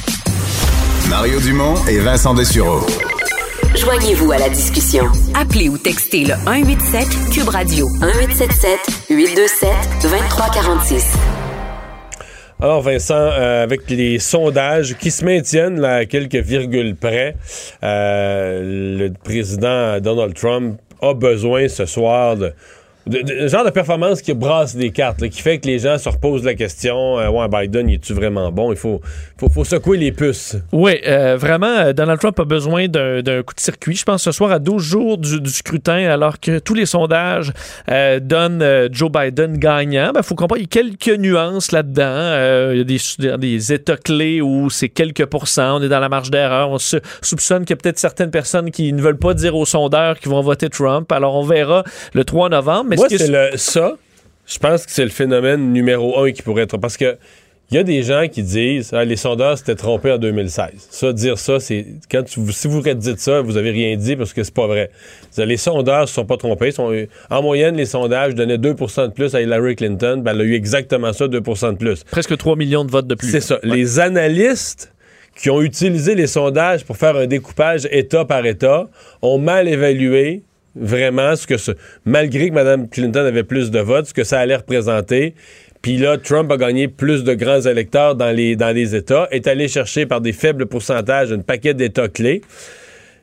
Mario Dumont et Vincent Dessureau. Joignez-vous à la discussion. Appelez ou textez le 187 Cube Radio 1877 827 2346. Alors Vincent, euh, avec les sondages qui se maintiennent là, à quelques virgules près, euh, le président Donald Trump a besoin ce soir de, de- genre de performance qui brasse des cartes, là, qui fait que les gens se reposent la question euh, Biden, il est-tu vraiment bon? Il faut, faut, faut secouer les puces. Oui, euh, vraiment, euh, Donald Trump a besoin d'un coup de circuit. Je pense ce soir à 12 jours du, scrutin, alors que tous les sondages euh, donnent Joe Biden gagnant. Il faut comprendre, il y a quelques nuances là-dedans. Euh, il y a des, des États clés où c'est quelques pourcents. On est dans la marge d'erreur. On se soupçonne qu'il y a peut-être certaines personnes qui ne veulent pas dire aux sondeurs qu'ils vont voter Trump. Alors, on verra le 3 novembre. Mais Moi, c'est le ça. Je pense que c'est le phénomène numéro un qui pourrait être parce que il y a des gens qui disent ah, les sondeurs s'étaient trompés en 2016. Ça, dire ça, c'est quand tu, si vous dites ça, vous avez rien dit parce que c'est pas vrai. Les sondeurs se sont pas trompés. Sont- en moyenne, les sondages donnaient 2% de plus à Hillary Clinton. Ben, elle a eu exactement ça, 2% de plus. presque 3 millions de votes de plus. C'est ça. Les analystes qui ont utilisé les sondages pour faire un découpage État par État ont mal évalué vraiment ce que malgré que Mme Clinton avait plus de votes, ce que ça allait représenter. Puis là, Trump a gagné plus de grands électeurs dans les, dans les États, est allé chercher par des faibles pourcentages un paquet d'États clés.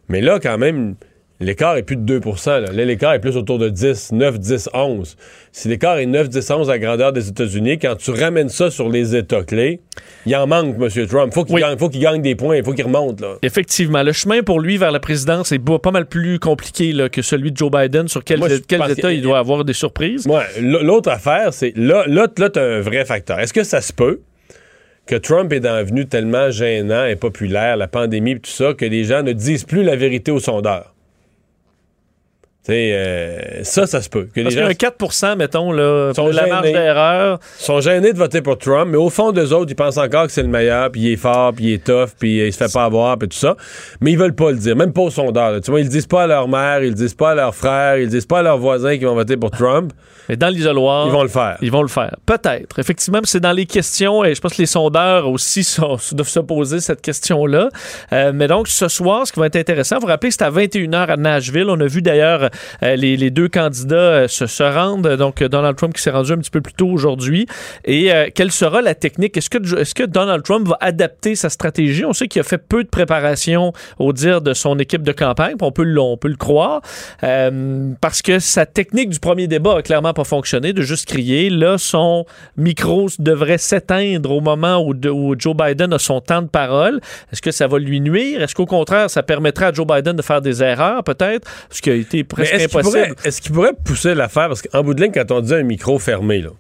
Mais là, quand même, l'écart est plus de 2 là. L'écart est plus autour de 10, 9, 10, 11. Si l'écart est 9, 10, 11 à la grandeur des États-Unis, quand tu ramènes ça sur les États clés, il en manque, M. Trump. Faut qu'il gagne, faut qu'il gagne des points, il faut qu'il remonte, là. Effectivement, le chemin pour lui vers la présidence est pas mal plus compliqué là, que celui de Joe Biden. Sur quels États il doit avoir des surprises. Ouais, l'autre affaire, c'est là, là, là tu as un vrai facteur. Est-ce que ça se peut que Trump est devenu tellement gênant et populaire, la pandémie et tout ça, que les gens ne disent plus la vérité aux sondeurs? Euh, ça, ça se peut. Que Parce les gens un 4 mettons, là, sont la marge gênés. d'erreur. sont gênés de voter pour Trump, mais au fond d'eux autres, ils pensent encore que c'est le meilleur, puis il est fort, puis il est tough, puis il se fait pas avoir, puis tout ça. Mais ils veulent pas le dire, même pas sondeurs. là. Tu vois, ils le disent pas à leur mère, ils le disent pas à leur frère, ils le disent pas à leurs voisins qui vont voter pour Trump. Mais dans l'isoloir. Ils vont le faire. Ils vont le faire. Peut-être. Effectivement, c'est dans les questions, et je pense que les sondeurs aussi sont- doivent se poser cette question-là. Euh, mais donc, ce soir, ce qui va être intéressant, vous vous rappelez, c'est à 21h à Nashville. On a vu d'ailleurs euh, les, les deux candidats euh, se, se rendre. Donc, Donald Trump qui s'est rendu un petit peu plus tôt aujourd'hui. Et euh, quelle sera la technique? Est-ce que, est-ce que Donald Trump va adapter sa stratégie? On sait qu'il a fait peu de préparation au dire de son équipe de campagne. On peut, le- on peut le croire. Euh, parce que sa technique du premier débat a clairement pas fonctionné, de juste crier. Là, son micro devrait s'éteindre au moment où, de- où Joe Biden a son temps de parole. Est-ce que ça va lui nuire? Est-ce qu'au contraire, ça permettrait à Joe Biden de faire des erreurs, peut-être? Ce qui a été presque est-ce qu'il impossible. pourrait, est-ce qu'il pourrait pousser l'affaire? Parce qu'en bout de ligne, quand on dit un micro fermé, là,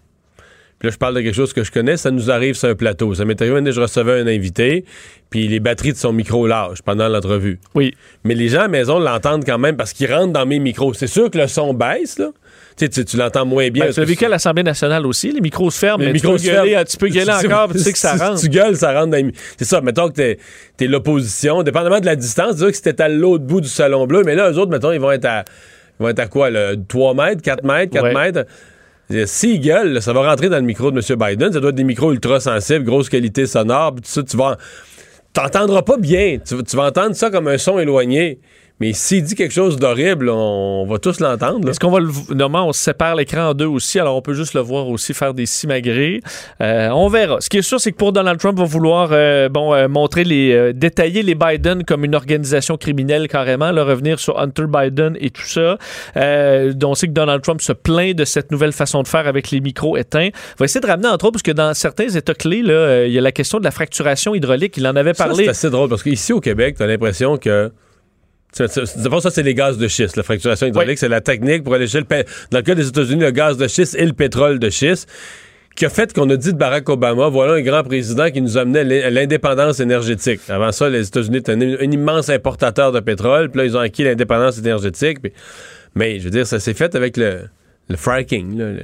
puis là, je parle de quelque chose que je connais, ça nous arrive sur un plateau. Ça m'est arrivé, je recevais un invité, puis les batteries de son micro lâchent pendant l'entrevue. Oui. Mais les gens à la maison l'entendent quand même parce qu'ils rentrent dans mes micros. C'est sûr que le son baisse, là. Tu tu, tu l'entends moins bien. Ben, tu l'as vécu à l'Assemblée nationale aussi. Les micros se ferment, les mais micros tu, se peux gueuler, ferment. tu peux gueuler Si- encore, tu sais que ça rentre. Si tu gueules, ça rentre dans C'est ça, mettons que t'es es, l'opposition, dépendamment de la distance, dire que c'était à l'autre bout du salon bleu, mais là, eux autres, mettons, ils vont être à, ils vont être à quoi, là, 3 mètres, 4 mètres, 4 Ouais. mètres? S'ils gueulent, là, ça va rentrer dans le micro de M. Biden. Ça doit être des micros ultra sensibles, grosse qualité sonore, puis tout ça, tu vas... T'entendras pas bien. Tu, tu vas entendre ça comme un son éloigné. Mais s'il dit quelque chose d'horrible, on va tous l'entendre. Est-ce qu'on va le. Normalement, on sépare l'écran en deux aussi, alors on peut juste le voir aussi faire des simagrées. Euh, on verra. Ce qui est sûr, c'est que pour Donald Trump, va vouloir euh, bon, euh, montrer les. euh, détailler les Biden comme une organisation criminelle carrément, là, revenir sur Hunter Biden et tout ça. Euh, on sait que Donald Trump se plaint de cette nouvelle façon de faire avec les micros éteints. va essayer de ramener entre autres, parce que dans certains États clés, là, euh, il y a la question de la fracturation hydraulique. Il en avait parlé. c'est assez drôle parce qu'ici au Québec, t'as l'impression que. D'abord, ça, c'est les gaz de schiste. La fracturation hydraulique, c'est la technique pour aller chercher le. Dans le cas des États-Unis, le gaz de schiste et le pétrole de schiste, qui a fait qu'on a dit de Barack Obama voilà un grand président qui nous amenait l'indépendance énergétique. Avant ça, les États-Unis étaient un, un immense importateur de pétrole, puis là, ils ont acquis l'indépendance énergétique. puis- Mais, je veux dire, ça s'est fait avec le, le fracking. là, le-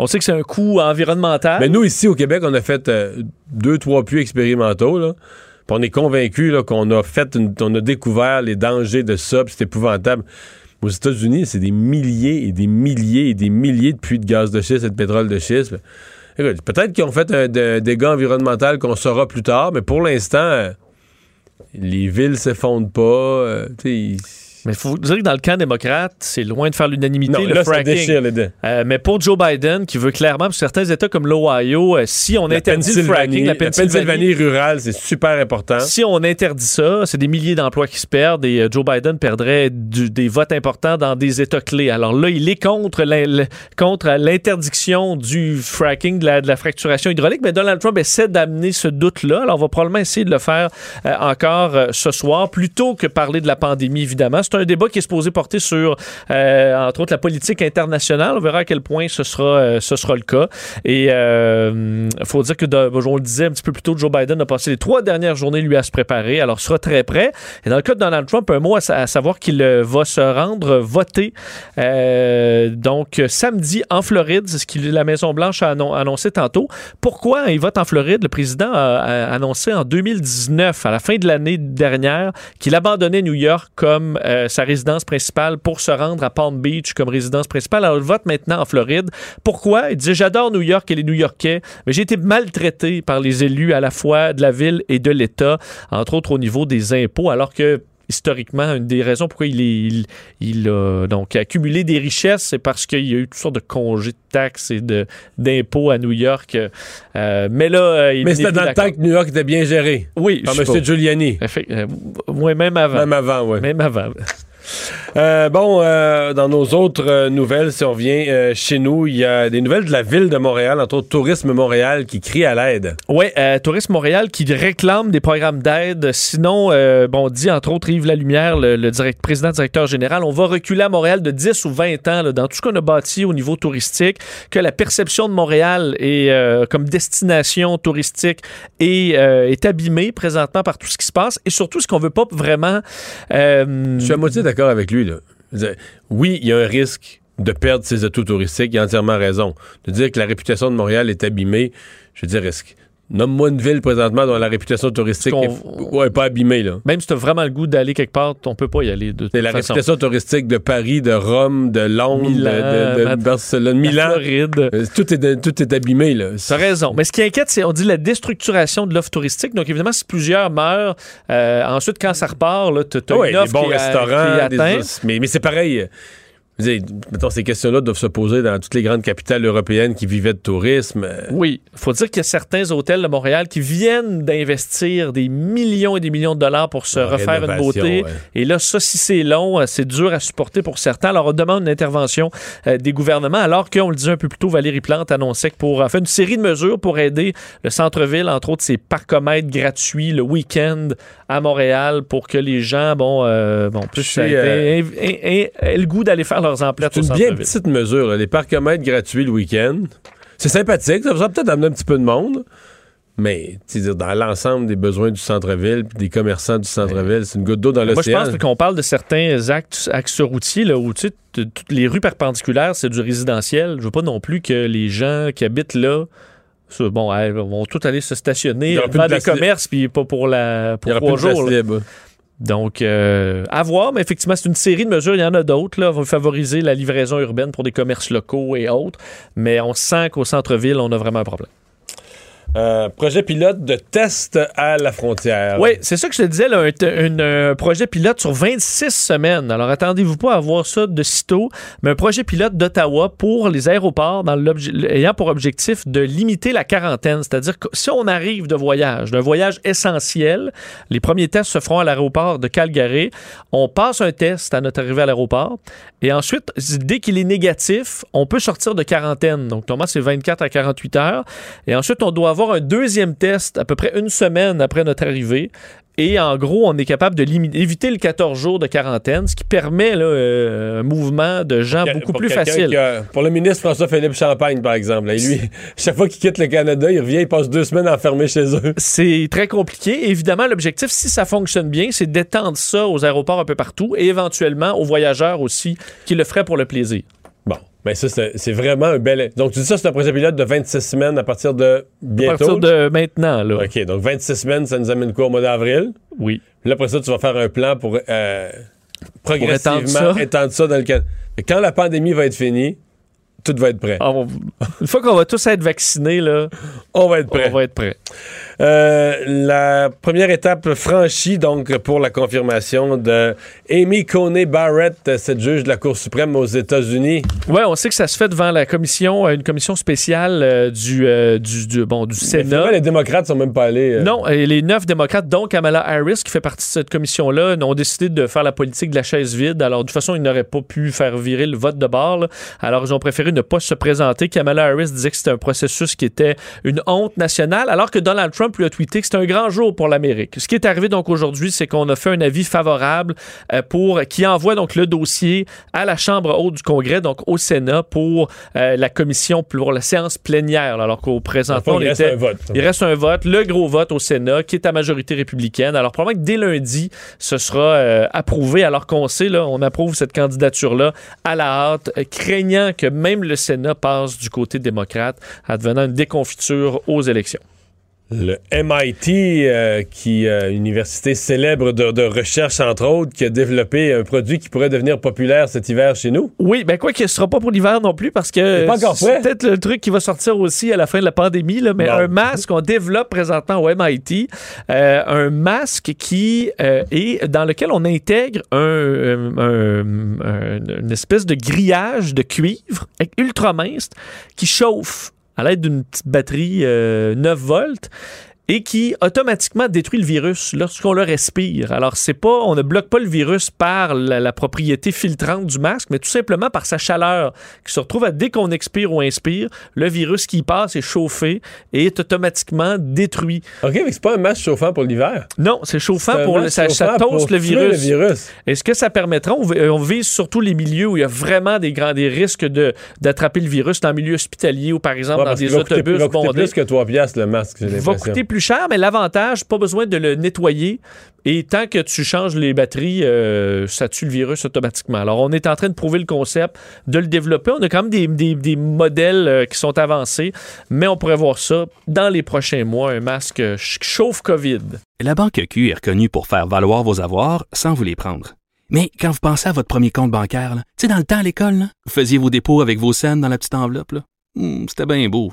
On sait que c'est un coût environnemental. mais nous, ici, au Québec, on a fait euh, deux, trois puits expérimentaux. Là. On est convaincus là, qu'on a fait une- on a découvert les dangers de ça, c'est épouvantable. Aux États-Unis, c'est des milliers et des milliers et des milliers de puits de gaz de schiste et de pétrole de schiste. Peut-être qu'ils ont fait un, dégât environnemental qu'on saura plus tard, mais pour l'instant, euh, les villes s'effondrent pas. euh, Mais il faut dire que dans le camp démocrate, c'est loin de faire l'unanimité, le là, ça fracking. déchire les dents. Euh, mais pour Joe Biden, qui veut clairement, pour certains États comme l'Ohio, euh, si on La interdit le fracking, la la Pennsylvanie, rurale, c'est super important. si on interdit ça, c'est des milliers d'emplois qui se perdent et euh, Joe Biden perdrait du- des votes importants dans des États clés. Alors là, il est contre l'interdiction du fracking, de la, de la fracturation hydraulique, mais Donald Trump essaie d'amener ce doute-là. Alors on va probablement essayer de le faire encore ce soir, plutôt que parler de la pandémie, évidemment. C'est un débat qui est supposé porter sur, euh, entre autres, la politique internationale. On verra à quel point ce sera, euh, ce sera le cas. Et il faut dire que, de- on le disait un petit peu plus tôt, Joe Biden a passé les trois dernières journées, lui, à se préparer. Alors, sera très prêt. Et dans le cas de Donald Trump, un mot à, sa- à savoir qu'il euh, va se rendre voter. euh, donc, euh, samedi, en Floride, c'est ce que la Maison-Blanche a annon- annoncé tantôt. Pourquoi il vote en Floride? Le président a, annoncé en 2019, à la fin de l'année dernière, qu'il abandonnait New York comme euh, sa résidence principale pour se rendre à Palm Beach comme résidence principale. Alors, il vote maintenant en Floride. Pourquoi? Il disait, j'adore New York et les New-Yorkais, mais j'ai été maltraité par les élus à la fois de la ville et de l'État, entre autres au niveau des impôts, alors que historiquement, une des raisons pourquoi il, est, il, il a donc accumulé des richesses, c'est parce qu'il y a eu toutes sortes de congés de taxes et de, d'impôts à New York. Euh, mais là, euh, il Mais c'était dans le temps que New York était bien géré. Oui, Par M. Giuliani. Euh, ouais, même avant. Même avant, oui. Même avant. Euh, bon, euh, dans nos autres euh, nouvelles, si on revient chez nous, il y a des nouvelles de la ville de Montréal, entre autres Tourisme Montréal, qui crie à l'aide. Oui, Tourisme Montréal qui réclame des programmes d'aide. Sinon, bon, dit entre autres Yves Lalumière, le, le direct, président directeur général, on va reculer à Montréal de 10 ou 20 ans là, dans tout ce qu'on a bâti au niveau touristique, que la perception de Montréal est, comme destination touristique est, est abîmée présentement par tout ce qui se passe et surtout ce qu'on veut pas vraiment... Je suis à moitié d'accord avec lui. Oui, il y a un risque de perdre ses atouts touristiques. Il a entièrement raison. De dire que la réputation de Montréal est abîmée, je veux dire, est-ce Nomme-moi une ville présentement dont la réputation touristique Qu'on- est ouais, pas abîmée. Là. Même si tu as vraiment le goût d'aller quelque part, on peut pas y aller de toute C'est la façon. réputation touristique de Paris, de Rome, de Londres, Milan, de, de- de Barcelone, la Milan. Floride. Euh, Tout est, tout est abîmé. Là. T'as raison. Mais ce qui inquiète, c'est, on dit, la déstructuration de l'offre touristique. Donc, évidemment, si plusieurs meurent, euh, ensuite, quand ça repart, t'as t'as Ah ouais, une des offre bons qui, a- restaurants. qui des- mais c'est pareil. Dire, mettons, ces questions-là doivent se poser dans toutes les grandes capitales européennes qui vivaient de tourisme. Oui, il faut dire qu'il y a certains hôtels de Montréal qui viennent d'investir des millions et des millions de dollars pour se En refaire une beauté. ouais. Et là, ça, si c'est long, euh, c'est dur à supporter pour certains. Alors, on demande une intervention euh, des gouvernements, alors qu'on le disait un peu plus tôt, Valérie Plante annonçait que pour euh, faire une série de mesures pour aider le centre-ville, entre autres ces parcomètres gratuits le week-end à Montréal pour que les gens, bon, euh, bon puissent suis, euh, aient- aient- aient- aient le goût d'aller faire leurs emplettes C'est une bien petite mesure. là. Les parcomètres gratuits le week-end. C'est sympathique. Ça va peut-être amener un petit peu de monde. Mais tu sais, dire, dans l'ensemble des besoins du centre-ville des commerçants du centre-ville, c'est une goutte d'eau dans Moi, je l'océan. pense qu'on parle de certains actes, axes routiers là, où tu sais, t- toutes les rues perpendiculaires, c'est du résidentiel. Je veux pas non plus que les gens qui habitent là bon, hey, vont tous aller se stationner des place commerces, puis pas pour, la, pour trois jours. Donc, euh, à voir, mais effectivement, c'est une série de mesures. Il y en a d'autres. Là. On va favoriser la livraison urbaine pour des commerces locaux et autres. Mais on sent qu'au centre-ville, on a vraiment un problème. Euh, projet pilote de test à la frontière. Oui, c'est ça que je te disais, un, un projet pilote sur 26 semaines. Alors, attendez-vous pas à voir ça de sitôt, mais un projet pilote d'Ottawa pour les aéroports ayant pour objectif de limiter la quarantaine. C'est-à-dire que si on arrive de voyage, d'un voyage essentiel, les premiers tests se feront à l'aéroport de Calgary. On passe un test à notre arrivée à l'aéroport et ensuite, dès qu'il est négatif, on peut sortir de quarantaine. Donc, normalement, c'est 24 à 48 heures. Et ensuite, on doit avoir un deuxième test à peu près une semaine après notre arrivée. Et en gros, on est capable de éviter le 14 jours de quarantaine, ce qui permet là, euh, un mouvement de gens beaucoup Pour plus facile. a- pour le ministre François-Philippe Champagne, par exemple. là, et lui, chaque fois qu'il quitte le Canada, il revient, il passe deux semaines enfermé chez eux. C'est très compliqué. Évidemment, l'objectif, si ça fonctionne bien, c'est d'étendre ça aux aéroports un peu partout et éventuellement aux voyageurs aussi qui le feraient pour le plaisir. Mais ça, c'est vraiment un bel. Donc, tu dis ça, c'est un projet pilote de 26 semaines à partir de bientôt? À partir de maintenant, là. OK, donc 26 semaines, ça nous amène quoi au mois d'avril? Oui. Puis là, après ça, tu vas faire un plan pour euh, progressivement étendre étendre ça. ça. dans le Canada. Quand la pandémie va être finie, tout va être prêt. Ah, on- Une fois qu'on va tous être vaccinés, là, on va être prêt. On va être prêt. Euh, la première étape franchie donc pour la confirmation de Amy Coney Barrett, cette juge de la Cour suprême aux États-Unis. Ouais, on sait que ça se fait devant la commission, euh, une commission spéciale euh, du, euh, du, du- bon, du Sénat. les démocrates sont même pas allés. Non, et les neuf démocrates, dont Kamala Harris, qui fait partie de cette commission-là, ont décidé de faire la politique de la chaise vide. Alors, de toute façon, ils n'auraient pas pu faire virer le vote de bord. là. Alors, ils ont préféré ne pas se présenter. Kamala Harris disait que c'était un processus qui était une honte nationale, alors que Donald Trump lui a tweeté que c'était un grand jour pour l'Amérique. Ce qui est arrivé donc aujourd'hui, c'est qu'on a fait un avis favorable euh, pour qui envoie donc le dossier à la Chambre haute du Congrès, donc au Sénat, pour euh, la commission, pour la séance plénière, là, alors qu'au présentement, il reste était- un vote. il reste un vote, le gros vote au Sénat, qui est à majorité républicaine. Alors, probablement que dès lundi, ce sera euh, approuvé, alors qu'on sait, là, on approuve cette candidature-là à la hâte, craignant que même le Sénat passe du côté démocrate, advenant une déconfiture aux élections. Le MIT, euh, qui euh, université célèbre de, de recherche, entre autres, qui a développé un produit qui pourrait devenir populaire cet hiver chez nous. Oui, ben quoi qu'il ne sera pas pour l'hiver non plus parce que C'est peut-être le truc qui va sortir aussi à la fin de la pandémie, là, mais un masque qu'on développe présentement au MIT, euh, un masque qui euh, est dans lequel on intègre un, euh, un- un- une espèce de grillage de cuivre ultra mince qui chauffe à l'aide d'une petite batterie euh, 9 volts et qui automatiquement détruit le virus lorsqu'on le respire. Alors, c'est pas, on ne bloque pas le virus par la, la propriété filtrante du masque, mais tout simplement par sa chaleur qui se retrouve à dès qu'on expire ou inspire, le virus qui y passe est chauffé et est automatiquement détruit. OK, mais c'est pas un masque chauffant pour l'hiver. Non, c'est chauffant pour le, ça, ça toast le virus. le virus. Et ce que ça permettra, on, vi- on vise surtout les milieux où il y a vraiment des grands des risques de d'attraper le virus dans le milieu hospitalier ou par exemple Ouais, dans des va coûter- autobus il va coûter bondés? plus que 3 piastres, le masque, j'ai va l'impression. coûter plus cher, mais l'avantage, pas besoin de le nettoyer. Et tant que tu changes les batteries, euh, ça tue le virus automatiquement. Alors, on est en train de prouver le concept, de le développer. On a quand même des, modèles euh, qui sont avancés, mais on pourrait voir ça dans les prochains mois, un masque ch- chauffe COVID. La Banque Q est reconnue pour faire valoir vos avoirs sans vous les prendre. Mais quand vous pensez à votre premier compte bancaire, tu sais, dans le temps à l'école, vous faisiez vos dépôts avec vos scènes dans la petite enveloppe. Hmm, C'était bien beau.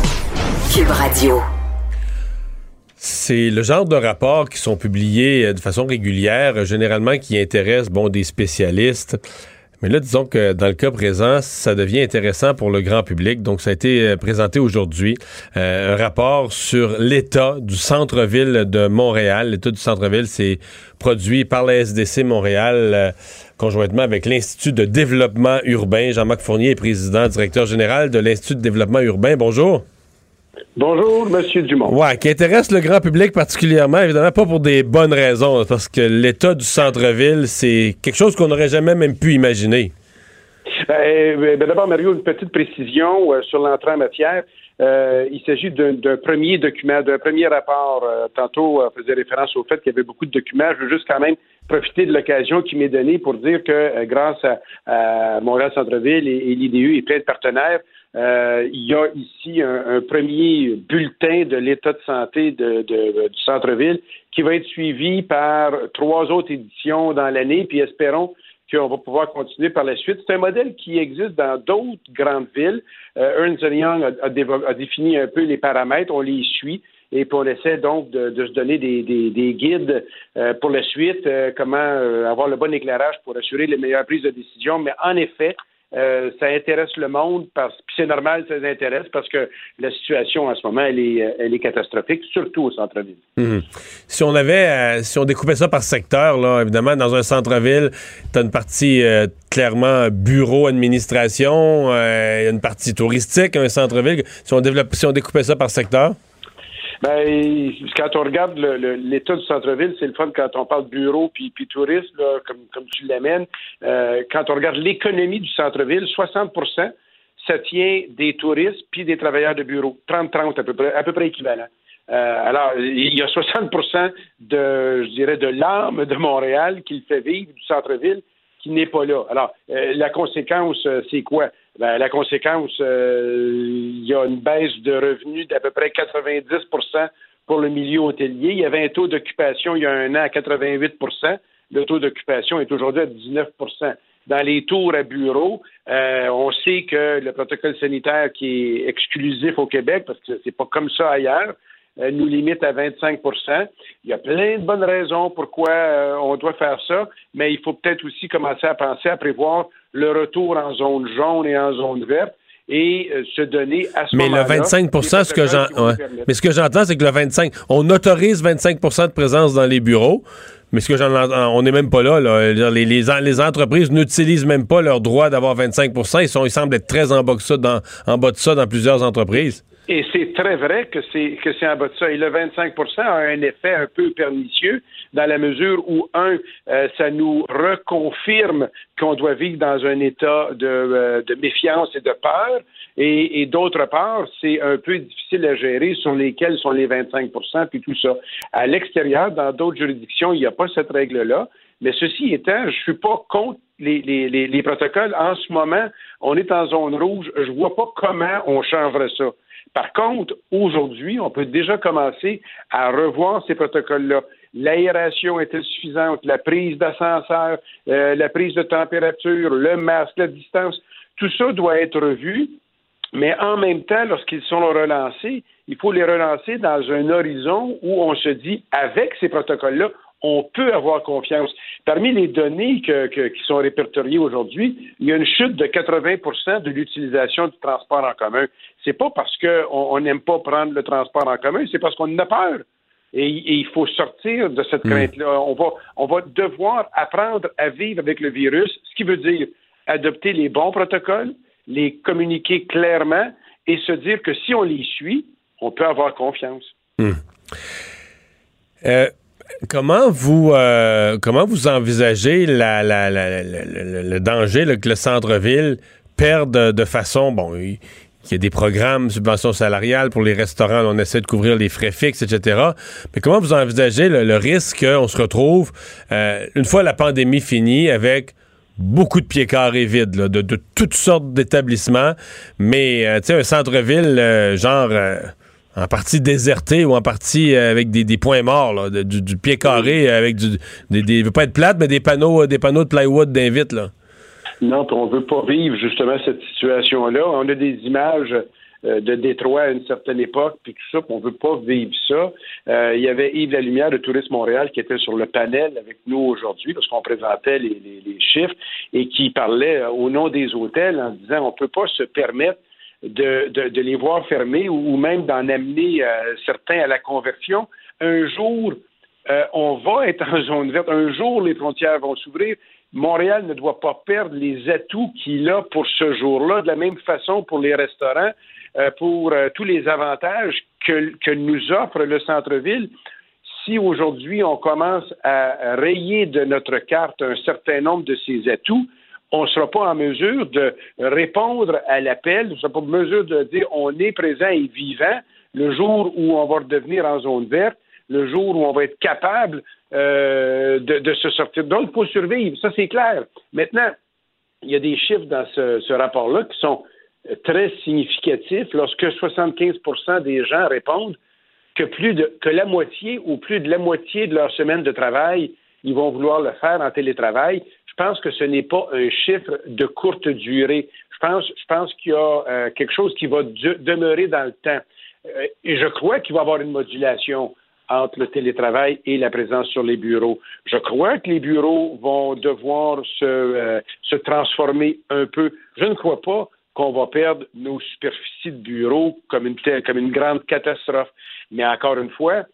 C'est le genre de rapports qui sont publiés euh, de façon régulière, euh, généralement qui intéressent bon, des spécialistes. Mais là, disons que dans le cas présent, ça devient intéressant pour le grand public. Donc, ça a été euh, présenté aujourd'hui, un rapport sur l'état du centre-ville de Montréal. L'état du centre-ville, c'est produit par la SDC Montréal, conjointement avec l'Institut de développement urbain. Jean-Marc Fournier est président, directeur général de l'Institut de développement urbain. Bonjour. Bonjour, Monsieur Dumont. Ouais, qui intéresse le grand public particulièrement, évidemment pas pour des bonnes raisons, parce que l'état du centre-ville, c'est quelque chose qu'on n'aurait jamais même pu imaginer. Euh, ben, D'abord, Mario, une petite précision euh, sur l'entrée en matière. Euh, il s'agit d'un premier document, d'un premier rapport. Tantôt, on faisait référence au fait qu'il y avait beaucoup de documents. Je veux juste quand même profiter de l'occasion qui m'est donnée pour dire que grâce à, à Montréal Centre-Ville et, et l'IDU et plein de partenaires, euh, il y a ici un, un premier bulletin de l'état de santé de, de- du centre-ville qui va être suivi par trois autres éditions dans l'année, puis espérons qu'on va pouvoir continuer par la suite. C'est un modèle qui existe dans d'autres grandes villes. Euh, Ernst Young a, a défini un peu les paramètres, on les suit. Et puis on essaie donc de, de se donner des, des- des guides euh, pour la suite, euh, comment euh, avoir le bon éclairage pour assurer les meilleures prises de décision. Mais en effet, euh, ça intéresse le monde, parce, puis c'est normal, ça les intéresse parce que la situation en ce moment, elle est, euh, elle est catastrophique, surtout au centre-ville. Mhm. Si on avait, euh, si on découpait ça par secteur, là, évidemment, dans un centre-ville, tu as une partie clairement bureau, administration, une partie touristique, un centre-ville. Si si on découpait ça par secteur, Ben, quand on regarde l'état du centre-ville, c'est le fun quand on parle bureau puis, puis tourisme, là, comme, comme tu l'amènes. Euh, quand on regarde l'économie du centre-ville, 60% ça tient des touristes puis des travailleurs de bureau. 30-30 à peu près, à peu près équivalent. Euh, alors, il y a 60% de, je dirais, de l'âme de Montréal qui le fait vivre du centre-ville qui n'est pas là. Alors, euh, la conséquence, euh, c'est quoi? Ben, la conséquence, euh, il y a une baisse de revenus d'à peu près 90% pour le milieu hôtelier. Il y avait un taux d'occupation il y a un an à 88% Le taux d'occupation est aujourd'hui à 19% dans les tours à bureau, euh, on sait que le protocole sanitaire qui est exclusif au Québec, parce que c'est pas comme ça ailleurs, euh, nous limite à 25% Il y a plein de bonnes raisons pourquoi euh, on doit faire ça, mais il faut peut-être aussi commencer à penser à prévoir le retour en zone jaune et en zone verte et euh, se donner à ce mais le moment-là 25 des ce que ouais. mais ce que j'entends, c'est que le 25, on autorise 25 de présence dans les bureaux. Mais ce que j'en on n'est même pas là. là. Les, les, les entreprises n'utilisent même pas leur droit d'avoir 25 Ils, sont, ils semblent être très en bas, ça dans, en bas de ça dans plusieurs entreprises. Et c'est très vrai que c'est que c'est en bas de ça. Et le 25 a un effet un peu pernicieux dans la mesure où, un, euh, ça nous reconfirme qu'on doit vivre dans un état de, euh, méfiance et de peur. Et, d'autre part, c'est un peu difficile à gérer sur lesquels sont les 25 puis tout ça. À l'extérieur, dans d'autres juridictions, il n'y a pas cette règle-là. Mais ceci étant, je suis pas contre les, les, les, les protocoles. En ce moment, on est en zone rouge. Je vois pas comment on changerait ça. Par contre, aujourd'hui, on peut déjà commencer à revoir ces protocoles-là. L'aération est-elle suffisante? La prise d'ascenseur, euh, la prise de température, le masque, la distance, tout ça doit être revu. Mais en même temps, lorsqu'ils sont relancés, il faut les relancer dans un horizon où on se dit, avec ces protocoles-là, on peut avoir confiance. Parmi les données que- que- qui sont répertoriées aujourd'hui, il y a une chute de 80% de l'utilisation du transport en commun. C'est pas parce qu'on on n'aime pas prendre le transport en commun, c'est parce qu'on a peur. Et, et il faut sortir de cette crainte-là. On va, on va devoir apprendre à vivre avec le virus, ce qui veut dire adopter les bons protocoles, les communiquer clairement et se dire que si on les suit, on peut avoir confiance. Euh, comment vous euh, comment vous envisagez le, danger que le centre-ville perde de façon bon il y a des programmes, subventions salariales pour les restaurants, on essaie de couvrir les frais fixes, etc. Mais comment vous envisagez le, risque qu'on se retrouve, euh, une fois la pandémie finie, avec beaucoup de pieds carrés vides, de, toutes sortes d'établissements, mais euh, tu sais, un centre-ville, euh, genre... en partie déserté ou en partie euh, avec des, des points morts, là, de- du, du pied carré avec du, des, des, veut pas être plate, mais des panneaux, euh, des panneaux de plywood d'invite, là. Non, on ne veut pas vivre justement cette situation-là. On a des images euh, de Détroit à une certaine époque, puis tout ça, puis on ne veut pas vivre ça. Euh, il y avait Yves Lalumière de Tourisme Montréal qui était sur le panel avec nous aujourd'hui, parce qu'on présentait les, les- les chiffres, et qui parlait au nom des hôtels en disant on ne peut pas se permettre de, de- de les voir fermés ou, ou même d'en amener euh, certains à la conversion. Un jour, euh, on va être en zone verte. Un jour, les frontières vont s'ouvrir. Montréal ne doit pas perdre les atouts qu'il a pour ce jour-là, de la même façon pour les restaurants, euh, pour euh, tous les avantages que, que nous offre le centre-ville. Si aujourd'hui on commence à rayer de notre carte un certain nombre de ces atouts, on ne sera pas en mesure de répondre à l'appel, on ne sera pas en mesure de dire on est présent et vivant le jour où on va redevenir en zone verte, le jour où on va être capable euh, de, se sortir. Donc, il faut survivre, ça c'est clair. Maintenant, il y a des chiffres dans ce, rapport-là qui sont très significatifs. Lorsque 75% des gens répondent que plus de que la moitié ou plus de la moitié de leur semaine de travail, ils vont vouloir le faire en télétravail. Je pense que ce n'est pas un chiffre de courte durée. Je pense, je pense qu'il y a euh, quelque chose qui va demeurer dans le temps. Euh, et je crois qu'il va y avoir une modulation entre le télétravail et la présence sur les bureaux. Je crois que les bureaux vont devoir se, euh, se transformer un peu. Je ne crois pas qu'on va perdre nos superficies de bureaux comme une, comme une grande catastrophe. Mais encore une fois,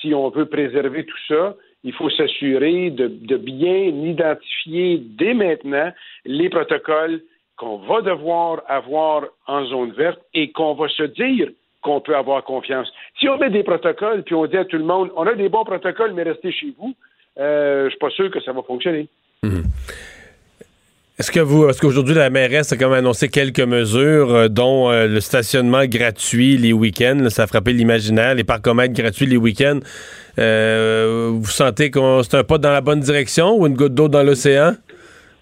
si on veut préserver tout ça, il faut s'assurer de, bien identifier dès maintenant les protocoles qu'on va devoir avoir en zone verte et qu'on va se dire qu'on peut avoir confiance. Si on met des protocoles puis on dit à tout le monde, on a des bons protocoles, mais restez chez vous, euh, je suis pas sûr que ça va fonctionner. Mhm. Est-ce que vous, est-ce qu'aujourd'hui la mairesse a même annoncé quelques mesures, euh, dont euh, le stationnement gratuit les week-ends, ça a frappé l'imaginaire, les parcomètres gratuits les week-ends. vous sentez que c'est un pas dans la bonne direction ou une goutte d'eau dans l'océan?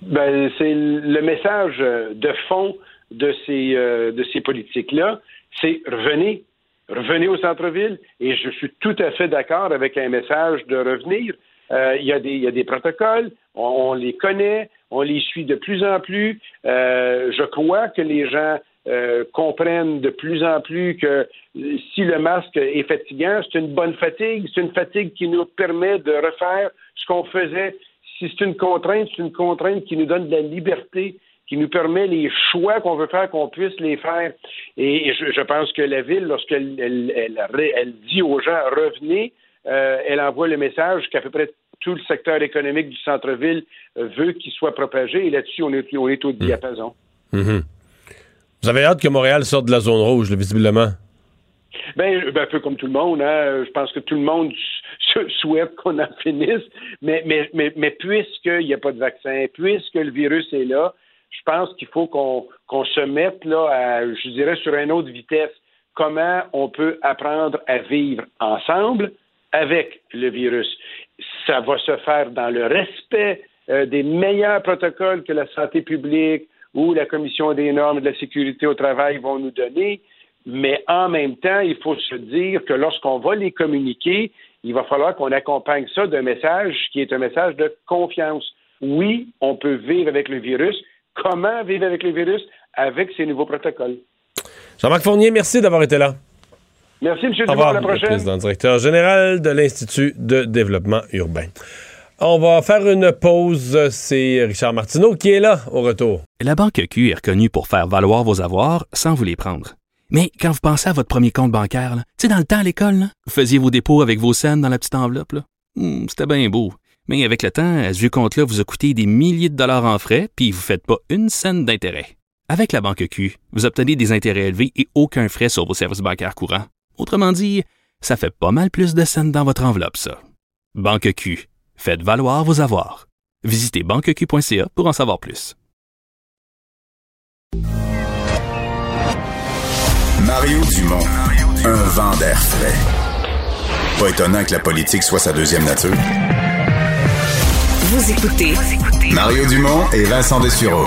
Ben, c'est le message de fond de ces, de ces politiques-là c'est revenez, revenez au centre-ville. Et je suis tout à fait d'accord avec un message de revenir. Euh, il, y a des, il y a des protocoles, on, les connaît, on les suit de plus en plus. Euh, je crois que les gens euh, comprennent de plus en plus que si le masque est fatigant, c'est une bonne fatigue, c'est une fatigue qui nous permet de refaire ce qu'on faisait. Si c'est une contrainte, c'est une contrainte qui nous donne de la liberté qui nous permet les choix qu'on veut faire, qu'on puisse les faire. Et, je, pense que la ville, lorsqu'elle elle, dit aux gens revenez, euh, elle envoie le message qu'à peu près tout le secteur économique du centre-ville euh, veut qu'il soit propagé. Et là-dessus, on est, on est au mmh. diapason. Mmh. Vous avez hâte que Montréal sorte de la zone rouge, visiblement? Ben, ben, un peu comme tout le monde, hein. je pense que tout le monde souhaite qu'on en finisse, mais, mais, mais, mais puisqu'il n'y a pas de vaccin, puisque le virus est là, je pense qu'il faut qu'on se mette là, à, je dirais, sur une autre vitesse. Comment on peut apprendre à vivre ensemble avec le virus? Ça va se faire dans le respect euh, des meilleurs protocoles que la santé publique ou la Commission des normes de la sécurité au travail vont nous donner. Mais en même temps, il faut se dire que lorsqu'on va les communiquer, il va falloir qu'on accompagne ça d'un message qui est un message de confiance. Oui, on peut vivre avec le virus, comment vivre avec le virus? Avec ces nouveaux protocoles. Jean-Marc Fournier, merci d'avoir été là. Merci, M. Dumont. À la prochaine. président directeur général de l'Institut de développement urbain. On va faire une pause. C'est Richard Martineau qui est là au retour. La Banque Q est reconnue pour faire valoir vos avoirs sans vous les prendre. Mais quand vous pensez à votre premier compte bancaire, tu sais, dans le temps à l'école, vous faisiez vos dépôts avec vos scènes dans la petite enveloppe. Hmm, c'était bien beau. Mais avec le temps, à ce compte-là vous a coûté des milliers de dollars en frais, puis vous ne faites pas une scène d'intérêt. Avec la banque Q, vous obtenez des intérêts élevés et aucun frais sur vos services bancaires courants. Autrement dit, ça fait pas mal plus de scènes dans votre enveloppe, ça. Banque Q, faites valoir vos avoirs. Visitez banqueq.ca pour en savoir plus. Mario Dumont, un vent d'air frais. Pas étonnant que la politique soit sa deuxième nature. Vous écoutez Mario Dumont et Vincent Dessureau.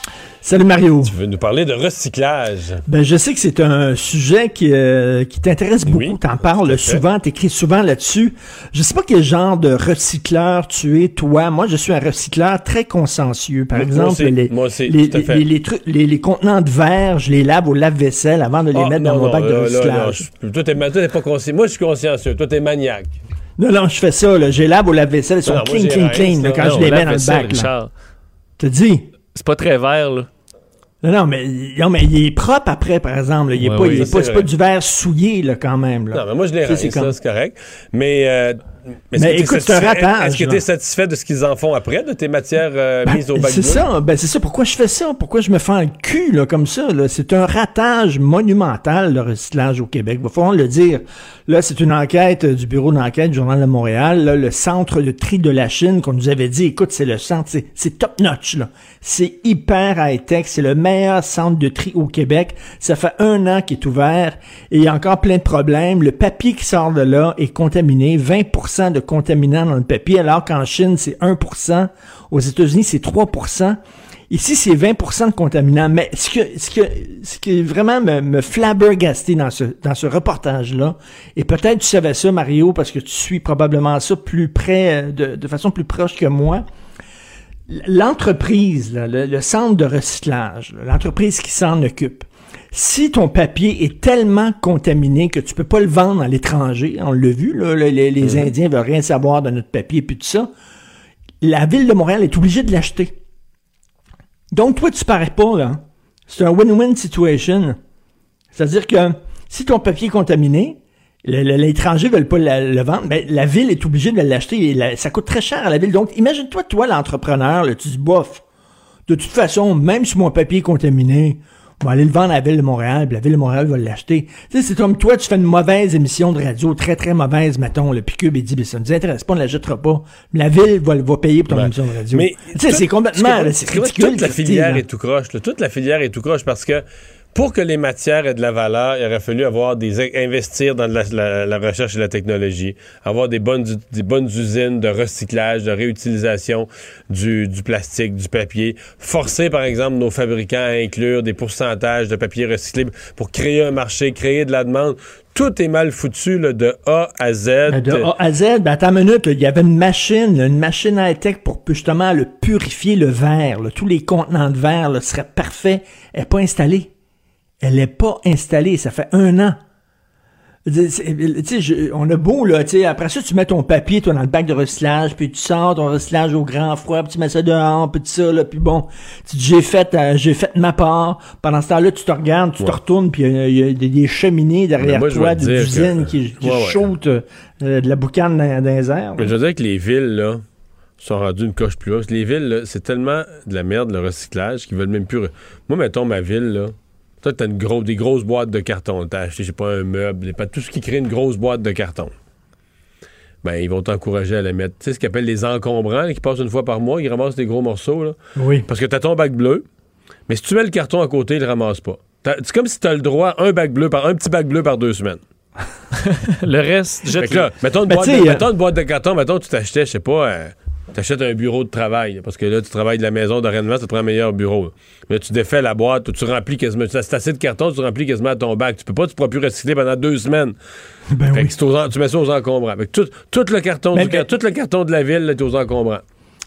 Salut Mario. Tu veux nous parler de recyclage? Ben, je sais que c'est un sujet qui, euh, qui t'intéresse beaucoup. Tu en parles souvent, t'écris souvent là-dessus. Je sais pas quel genre de recycleur tu es, toi. Moi, je suis un recycleur très consciencieux. Par exemple, les, les, les, contenants de verre, je les lave au lave-vaisselle avant de les ah, mettre dans mon bac de recyclage. toi, t'es, pas consciencieux. Moi, je suis consciencieux. Toi, t'es maniaque. Non, non, je fais ça. Là. Je les lave au lave-vaisselle. Ils sont clean, clean, clean, quand je les mets dans le bac. T'as dit? C'est pas très vert, là. Non, non, mais, non, mais il est propre après, par exemple. Il est pas, c'est pas, du verre souillé, là, quand même. Là. Non, mais moi, je l'ai ça, c'est correct. Mais euh, Mais, Mais est-ce que t'es écoute, c'est un ratage, Est-ce que tu es satisfait de ce qu'ils en font après, de tes matières euh, Ben, mises au bac c'est ça, ben c'est ça. Pourquoi je fais ça? Pourquoi je me fais un cul là, comme ça? C'est un ratage monumental, le recyclage au Québec. Il va falloir le dire. Là, c'est une enquête euh, du bureau d'enquête du Journal de Montréal. Là, le centre de tri de la Chine qu'on nous avait dit, écoute, c'est le centre, c'est, top-notch. C'est hyper high-tech. C'est le meilleur centre de tri au Québec. Ça fait un an qu'il est ouvert et il y a encore plein de problèmes. Le papier qui sort de là est contaminé. 20 de contaminants dans le papier, alors qu'en Chine, c'est 1% Aux États-Unis, c'est 3% Ici, c'est 20% de contaminants. Mais ce que, ce que, ce qui vraiment me, me flabbergasté dans ce, dans ce reportage-là, et peut-être tu savais ça, Mario, parce que tu suis probablement ça plus près, euh, de, de façon plus proche que moi. L'entreprise, le, le centre de recyclage, l'entreprise qui s'en occupe, si ton papier est tellement contaminé que tu peux pas le vendre à l'étranger, on l'a vu, là, les, les Indiens veulent rien savoir de notre papier puis tout ça, la ville de Montréal est obligée de l'acheter. Donc toi, tu parais pas, là. C'est un win-win situation. C'est-à-dire que si ton papier est contaminé, l'étranger ne veut pas la- le vendre, ben, la ville est obligée de l'acheter et la- ça coûte très cher à la ville. Donc, imagine-toi, toi, l'entrepreneur, là, tu dis, bof, de toute façon, même si mon papier est contaminé, on va aller le vendre à la ville de Montréal, puis la ville de Montréal va l'acheter. Tu sais, c'est comme toi, tu fais une mauvaise émission de radio, très, très mauvaise, mettons, le Picube et dit, ben, ça nous intéresse pas, on ne l'achètera pas. Mais la ville va, va payer pour ton émission de radio. Mais tu sais, c'est complètement, c'est ridicule. Toute la filière là. est tout croche. là. Toute la filière est tout croche parce que pour que les matières aient de la valeur, il aurait fallu avoir des investir dans la, la- la recherche et la technologie, avoir des bonnes, des bonnes usines de recyclage, de réutilisation du, du plastique, du papier, forcer par exemple nos fabricants à inclure des pourcentages de papier recyclé pour créer un marché, créer de la demande. Tout est mal foutu là, de A à Z. Ben, De A à Z, ben attends une minute, il y avait une machine, une machine high-tech pour justement le purifier le verre. là. Tous les contenants de verre seraient parfaits. Elle pas installée. Elle n'est pas installée. Ça fait un an. Je- on a beau, là, après ça, tu mets ton papier, toi, dans le bac de recyclage, puis tu sors ton recyclage au grand froid, puis tu mets ça dehors, puis tout ça, là, puis bon, j'ai fait, euh, j'ai fait ma part. Pendant ce temps-là, tu te regardes, tu te retournes, puis il y a- il y, a des, des cheminées derrière moi, toi, des usines que- qui, qui Ouais, ouais. shootent euh, de la boucane dans, dans les airs. Mais je veux dire que les villes, là, sont rendues une coche plus haute. Les villes, là, c'est tellement de la merde, le recyclage, qu'ils veulent même plus. Moi, mettons ma ville, là. Toi, t'as une gros, des grosses boîtes de carton. T'as acheté, je sais pas, un meuble, pas tout ce qui crée une grosse boîte de carton. Ben, ils vont t'encourager à la mettre. Tu sais ce qu'ils appellent les encombrants, là, qui passent une fois par mois, ils ramassent des gros morceaux, là. Oui. Parce que t'as ton bac bleu, mais si tu mets le carton à côté, ils le ramassent pas. C'est comme si t'as le droit à un bac bleu par un petit bac bleu par deux semaines. Le reste, Fait jette que là, mettons une, Ben, boîte tu de, euh, mettons une boîte de carton, mettons tu t'achetais, je sais pas, euh, t'achètes un bureau de travail, parce que là, tu travailles de la maison d'enraînement, ça te prend un meilleur bureau. Mais là, tu défais la boîte, tu remplis quasiment, c'est assez de carton, tu remplis quasiment à ton bac. Tu peux pas, tu pourras plus recycler pendant deux semaines. Ben Fait que c'est aux en- tu mets ça aux encombrants. Fait que tout, tout le carton du, tout le carton de la ville est aux encombrants.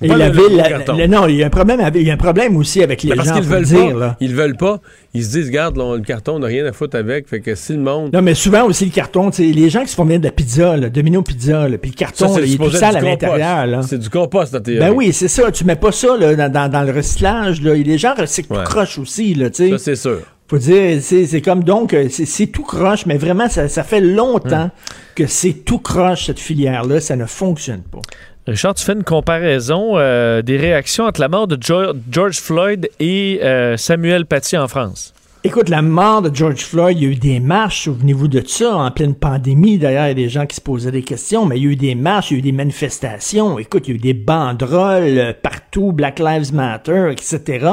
Et Pas la le- le ville, gros la- carton. la- non, il y a un problème, avec- il y a un problème aussi avec les Mais parce gens, qu'ils veulent dire, pas. là. Ils veulent pas. Ils se disent, regarde, là, le carton, on n'a rien à foutre avec. Fait que si le monde. Non, mais souvent aussi le carton, les gens qui se font venir de la pizza, là, Domino Pizza, puis le carton, Ça, c'est là, il est tout sale à l'intérieur. C'est du compost, Ben oui, c'est ça. Tu mets pas ça là, dans, dans- dans le recyclage. Là. Les gens recyclent tout croche aussi. Là, tu sais. Ça, c'est sûr. Faut dire, c'est comme donc, euh, c'est tout croche, mais vraiment, ça, ça fait longtemps que c'est tout croche, cette filière-là. Ça ne fonctionne pas. Richard, tu fais une comparaison euh, des réactions entre la mort de George Floyd et euh, Samuel Paty en France. Écoute, la mort de George Floyd, il y a eu des marches, souvenez-vous de ça, en pleine pandémie. D'ailleurs, il y a des gens qui se posaient des questions, mais il y a eu des marches, il y a eu des manifestations. Écoute, il y a eu des banderoles euh, partout, Black Lives Matter, etc.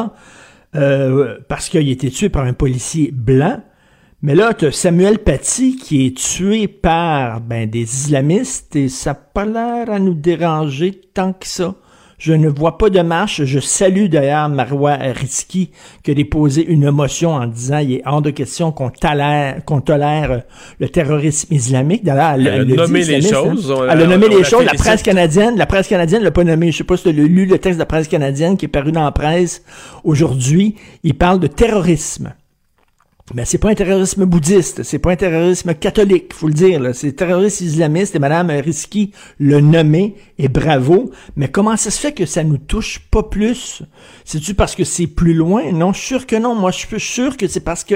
Euh, parce qu'il a été tué par un policier blanc. Mais là, tu as Samuel Paty qui est tué par ben, des islamistes et ça n'a pas l'air à nous déranger tant que ça. Je ne vois pas de marche. Je salue d'ailleurs Marois Risky qui a déposé une motion en disant il est hors de question qu'on tolère, qu'on tolère euh, le terrorisme islamique. D'ailleurs, elle, Elle a elle nommé les hein. choses, Elle a nommé les choses. La presse canadienne, la presse canadienne l'a pas nommé. Je sais pas si tu as lu le texte de la presse canadienne qui est paru dans la presse aujourd'hui. Il parle de terrorisme. Mais c'est pas un terrorisme bouddhiste, c'est pas un terrorisme catholique, faut le dire. C'est terroriste islamiste et Madame Risky le nommé et bravo. Mais comment ça se fait que ça nous touche pas plus? C'est-tu parce que c'est plus loin? Non, sûr que non. Moi, je suis sûr que c'est parce que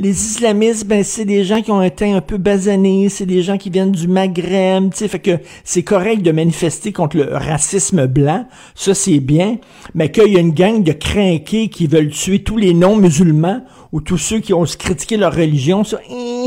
les islamistes, ben, c'est des gens qui ont un teint un peu basané, c'est des gens qui viennent du Maghreb, tu sais, fait que c'est correct de manifester contre le racisme blanc, ça c'est bien, mais qu'il y a une gang de crinqués qui veulent tuer tous les non-musulmans ou tous ceux qui ont critiqué leur religion, ça, hein,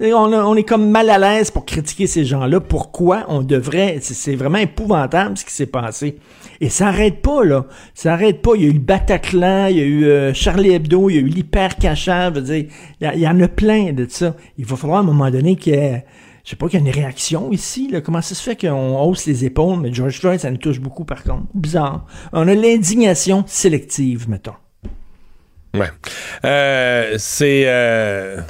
on, est comme mal à l'aise pour critiquer ces gens-là. Pourquoi on devrait... C'est vraiment épouvantable ce qui s'est passé. Et ça n'arrête pas, là. Ça n'arrête pas. Il y a eu le Bataclan, il y a eu euh, Charlie Hebdo, il y a eu l'hyper cachage. il y, en a plein de ça. Il va falloir à un moment donné qu'il y ait... Je sais pas qu'il y ait une réaction ici. Là. Comment ça se fait qu'on hausse les épaules? Mais George Floyd, ça nous touche beaucoup, par contre. Bizarre. On a l'indignation sélective, mettons. Ouais. Euh, c'est... Euh,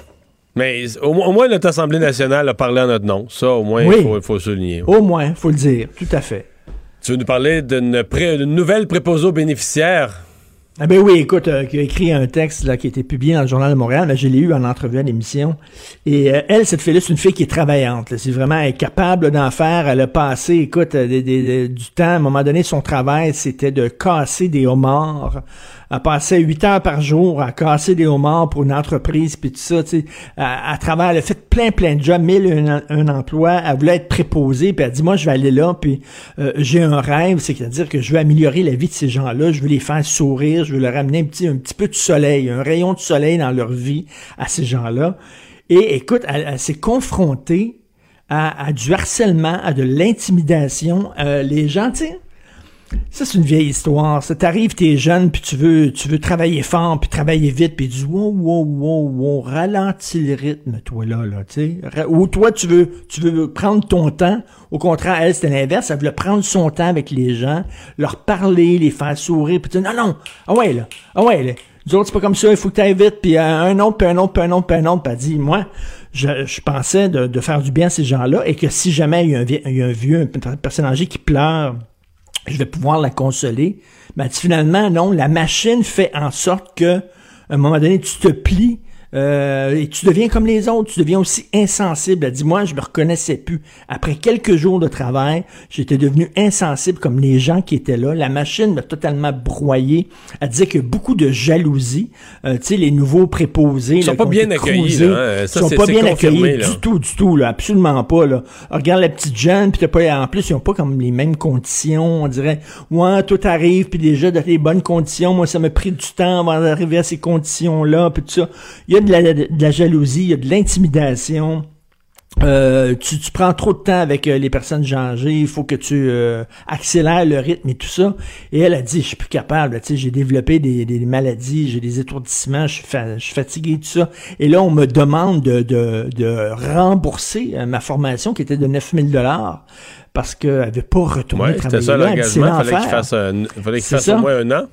mais au, moins, notre Assemblée nationale a parlé en notre nom. Ça, au moins, il faut, souligner. Au moins, il faut le dire. Tout à fait. Tu veux nous parler d'une nouvelle préposée aux bénéficiaires? Ah ben oui, écoute, euh, qui a écrit un texte là, qui a été publié dans le Journal de Montréal, mais je l'ai eu en entrevue à l'émission. Et euh, elle, cette fille-là, c'est une fille qui est travaillante. C'est vraiment elle est capable d'en faire. Elle a passé, écoute, euh, du temps. À un moment donné, son travail, c'était de casser des homards elle passait huit heures par jour à casser des homards pour une entreprise, puis tout ça, tu sais, à, travers, elle fait plein, plein de jobs, mille un, emploi, elle voulait être préposée, puis elle dit, moi, je vais aller là, puis euh, j'ai un rêve, c'est-à-dire que je veux améliorer la vie de ces gens-là, je veux les faire sourire, je veux leur amener un petit, un petit peu de soleil, un rayon de soleil dans leur vie à ces gens-là. Et écoute, elle, s'est confrontée à, du harcèlement, à de l'intimidation. Euh, les gens, tu sais, ça, c'est une vieille histoire. Ça t'arrive, t'es jeune, puis tu veux, tu veux travailler fort, puis travailler vite, puis tu dis, wow, wow, wow, wow, ralentis le rythme, toi, là, là, tu sais. Ou toi, tu veux, tu veux prendre ton temps. Au contraire, elle, c'était l'inverse. Elle voulait prendre son temps avec les gens, leur parler, les faire sourire, puis tu dis, non, non, ah ouais, là, ah ouais, là. Nous autres, c'est pas comme ça, il faut que t'ailles vite, puis un autre, puis un autre, puis un autre, puis un autre, puis elle dit, moi, je, je pensais de, de, faire du bien à ces gens-là, et que si jamais il y a un, il y a un vieux, une personne âgée qui pleure, je vais pouvoir la consoler. Mais finalement, non, la machine fait en sorte que, à un moment donné, tu te plies euh, et tu deviens comme les autres, tu deviens aussi insensible. Elle dit, moi, je me reconnaissais plus. Après quelques jours de travail, j'étais devenu insensible comme les gens qui étaient là. La machine m'a totalement broyé. Elle disait a beaucoup de jalousie. Euh, tu sais, les nouveaux préposés. Ils sont pas bien accueillis. Là, hein. sont pas bien accueillis du tout, du tout. Là, absolument pas. Là. regarde la petite jeune, puis pas, en plus, ils ont pas comme les mêmes conditions. On dirait, ouais, tout arrive, puis déjà dans les bonnes conditions. Moi, ça m'a pris du temps avant d'arriver à ces conditions-là, puis tout ça. Il y a de la, jalousie, il y a de l'intimidation. Euh, tu, prends trop de temps avec euh, les personnes âgées, il faut que tu euh, accélères le rythme et tout ça. Et elle a dit, je suis plus capable, j'ai développé des, maladies, j'ai des étourdissements, je suis, fatigué, tout ça. Et là, on me demande de, de, rembourser ma formation qui était de 9000 dollars parce qu'elle n'avait pas retourné travailler ça, l'engagement, il fallait qu'il fasse, fallait qu'il fasse au moins un an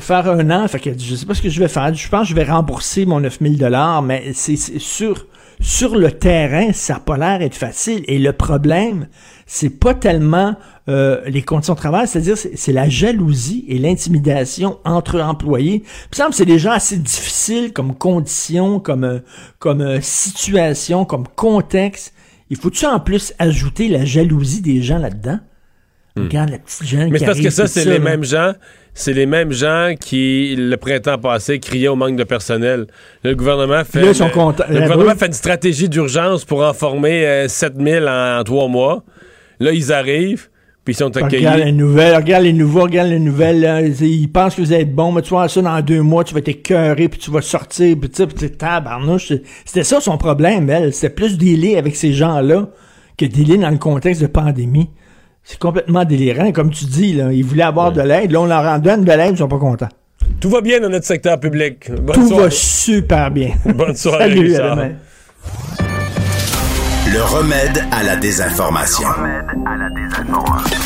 faire un an, fait que je sais pas ce que je vais faire. Je pense que je vais rembourser mon 9000 dollars, mais c'est sur sur le terrain, ça n'a pas l'air d'être facile. Et le problème, c'est pas tellement euh, les conditions de travail, c'est-à-dire c'est la jalousie et l'intimidation entre employés. Il me semble c'est déjà assez difficile comme condition, comme euh, comme euh, situation, comme contexte. Il faut-tu en plus ajouter la jalousie des gens là-dedans? Hmm. Regarde la petite jeune Mais c'est parce que ça, c'est les mêmes gens c'est les mêmes gens qui, le printemps passé, criaient au manque de personnel. Le gouvernement fait, le, gouvernement fait une stratégie d'urgence pour en former 7000 euh, en, trois mois. Là, ils arrivent. Puis ils sont accueillis. Regarde les nouvelles, regarde les nouveaux, regarde les nouvelles. Ils pensent que vous êtes bon, mais tu vois ça dans deux mois, tu vas t'écœurer, puis tu vas sortir, puis tu sais, tabarnouche. C'était ça son problème, elle. C'était plus délai avec ces gens-là que délai dans le contexte de pandémie. C'est complètement délirant. Comme tu dis, là, ils voulaient avoir de l'aide. Là, on leur en donne de l'aide, ils sont pas contents. Tout va bien dans notre secteur public. Tout va super bien. Bonne soirée. Salut, à demain. Le remède à la désinformation. Le remède à la désinformation.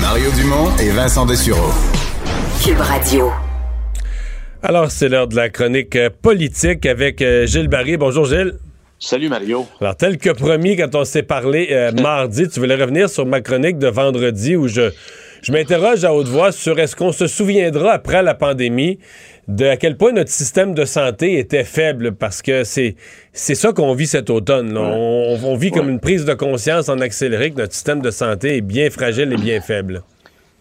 Mario Dumont et Vincent Dessureau. Cube Radio. Alors, c'est l'heure de la chronique euh, politique avec euh, Gilles Barry. Bonjour, Gilles. Salut Mario. Alors, tel que promis quand on s'est parlé euh, mardi, tu voulais revenir sur ma chronique de vendredi où je, je m'interroge à haute voix sur est-ce qu'on se souviendra après la pandémie de à quel point notre système de santé était faible? Parce que c'est c'est ça qu'on vit cet automne. On, vit comme une prise de conscience en accéléré que notre système de santé est bien fragile et bien faible.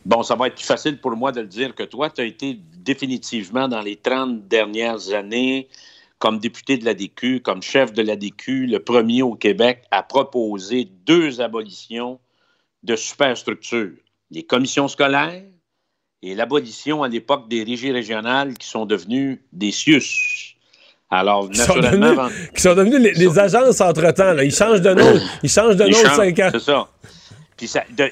Bon, ça va être plus facile pour moi de le dire que toi. Tu as été définitivement dans les 30 dernières années comme député de l'ADQ, comme chef de l'ADQ, le premier au Québec à proposer deux abolitions de superstructures. Les commissions scolaires et l'abolition à l'époque des régies régionales qui sont devenues des CIUS. Alors, Qui sont naturellement... devenus, qui sont devenus les, les agences entre-temps. là. Ils changent de nom. Ils changent de nom de changent, 5 ans. C'est ça. Puis ça, de-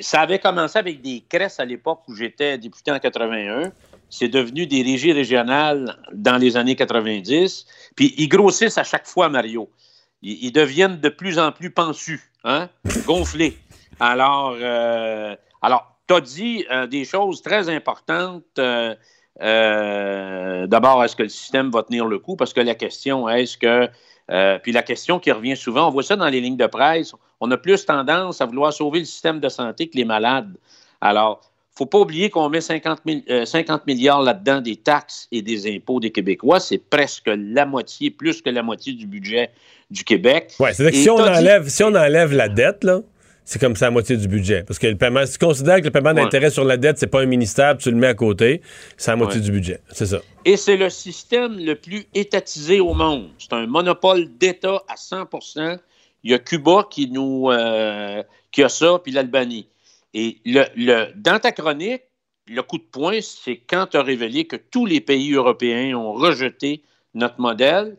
ça avait commencé avec des cresses à l'époque où j'étais député en 81. C'est devenu des régies régionales dans les années 90. Puis ils grossissent à chaque fois, Mario. Ils, deviennent de plus en plus pensus, hein? gonflés. Alors, euh, alors tu as dit euh, des choses très importantes. euh, D'abord, est-ce que le système va tenir le coup? Parce que la question, est-ce que puis la question qui revient souvent, on voit ça dans les lignes de presse, on a plus tendance à vouloir sauver le système de santé que les malades. Alors, faut pas oublier qu'on met 50, mille- euh, 50 milliards là-dedans des taxes et des impôts des Québécois. C'est presque la moitié, plus que la moitié du budget du Québec. Ouais, c'est-à-dire que si on, dit- enlève, si on enlève la dette, là, c'est comme ça la moitié du budget. Parce que le paiement, si tu considères que le paiement Ouais. d'intérêt sur la dette, c'est pas un ministère, puis tu le mets à côté, c'est la moitié Ouais. du budget. C'est ça. Et c'est le système le plus étatisé au monde. C'est un monopole d'État à 100% Il y a Cuba qui nous euh, qui a ça, puis l'Albanie. Et le, le- dans ta chronique, le coup de poing, c'est quand tu as révélé que tous les pays européens ont rejeté notre modèle.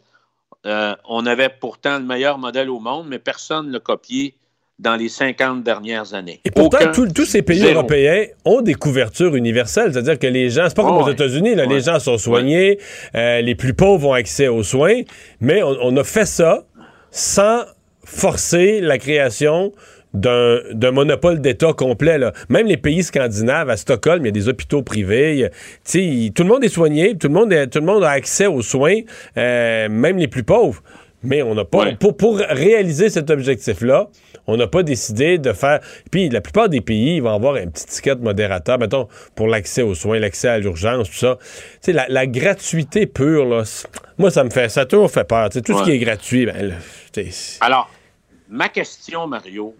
Euh, on avait pourtant le meilleur modèle au monde, mais personne ne l'a copié dans les 50 dernières années. Et pourtant, tous- ces pays Zéro. européens ont des couvertures universelles. C'est-à-dire que les gens, c'est pas comme Oh, aux ouais. États-Unis, là, les Ouais. gens sont soignés, euh, les plus pauvres ont accès aux soins, mais on, on a fait ça sans forcer la création d'un monopole d'État complet. là. Même les pays scandinaves, à Stockholm, il y a des hôpitaux privés. a- tout le monde est soigné, tout le monde, est- tout le monde a accès aux soins, euh, même les plus pauvres. Mais on n'a pas, pour, pour réaliser cet objectif-là, on n'a pas décidé de faire. Puis la plupart des pays, ils vont avoir un petit ticket de modérateur, mettons, pour l'accès aux soins, l'accès à l'urgence, tout ça. Tu la, la gratuité pure, là, moi, ça me fait, ça toujours fait peur. Tout ce qui est gratuit, ben, là, Alors, ma question, Mario,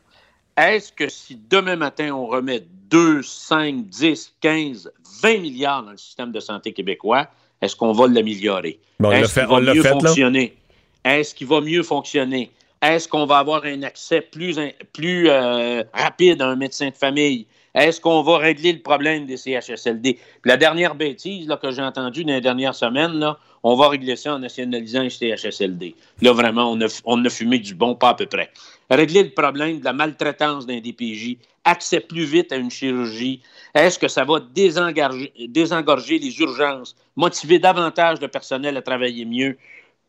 est-ce que si demain matin on remet 2, 5, 10, 15, 20 milliards dans le système de santé québécois, est-ce qu'on va l'améliorer? Bon, est-ce qu'il va on l'a mieux fonctionner? Est-ce qu'il va mieux fonctionner? Est-ce qu'on va avoir un accès plus euh, rapide à un médecin de famille? Est-ce qu'on va régler le problème des CHSLD? La dernière bêtise que j'ai entendue dans les dernières semaines, on va régler ça en nationalisant les CHSLD. Là, vraiment, on a, on a fumé du bon pas à peu près. Régler le problème de la maltraitance d'un DPJ, accès plus vite à une chirurgie. Est-ce que ça va désengorger, désengorger les urgences, motiver davantage de personnel à travailler mieux?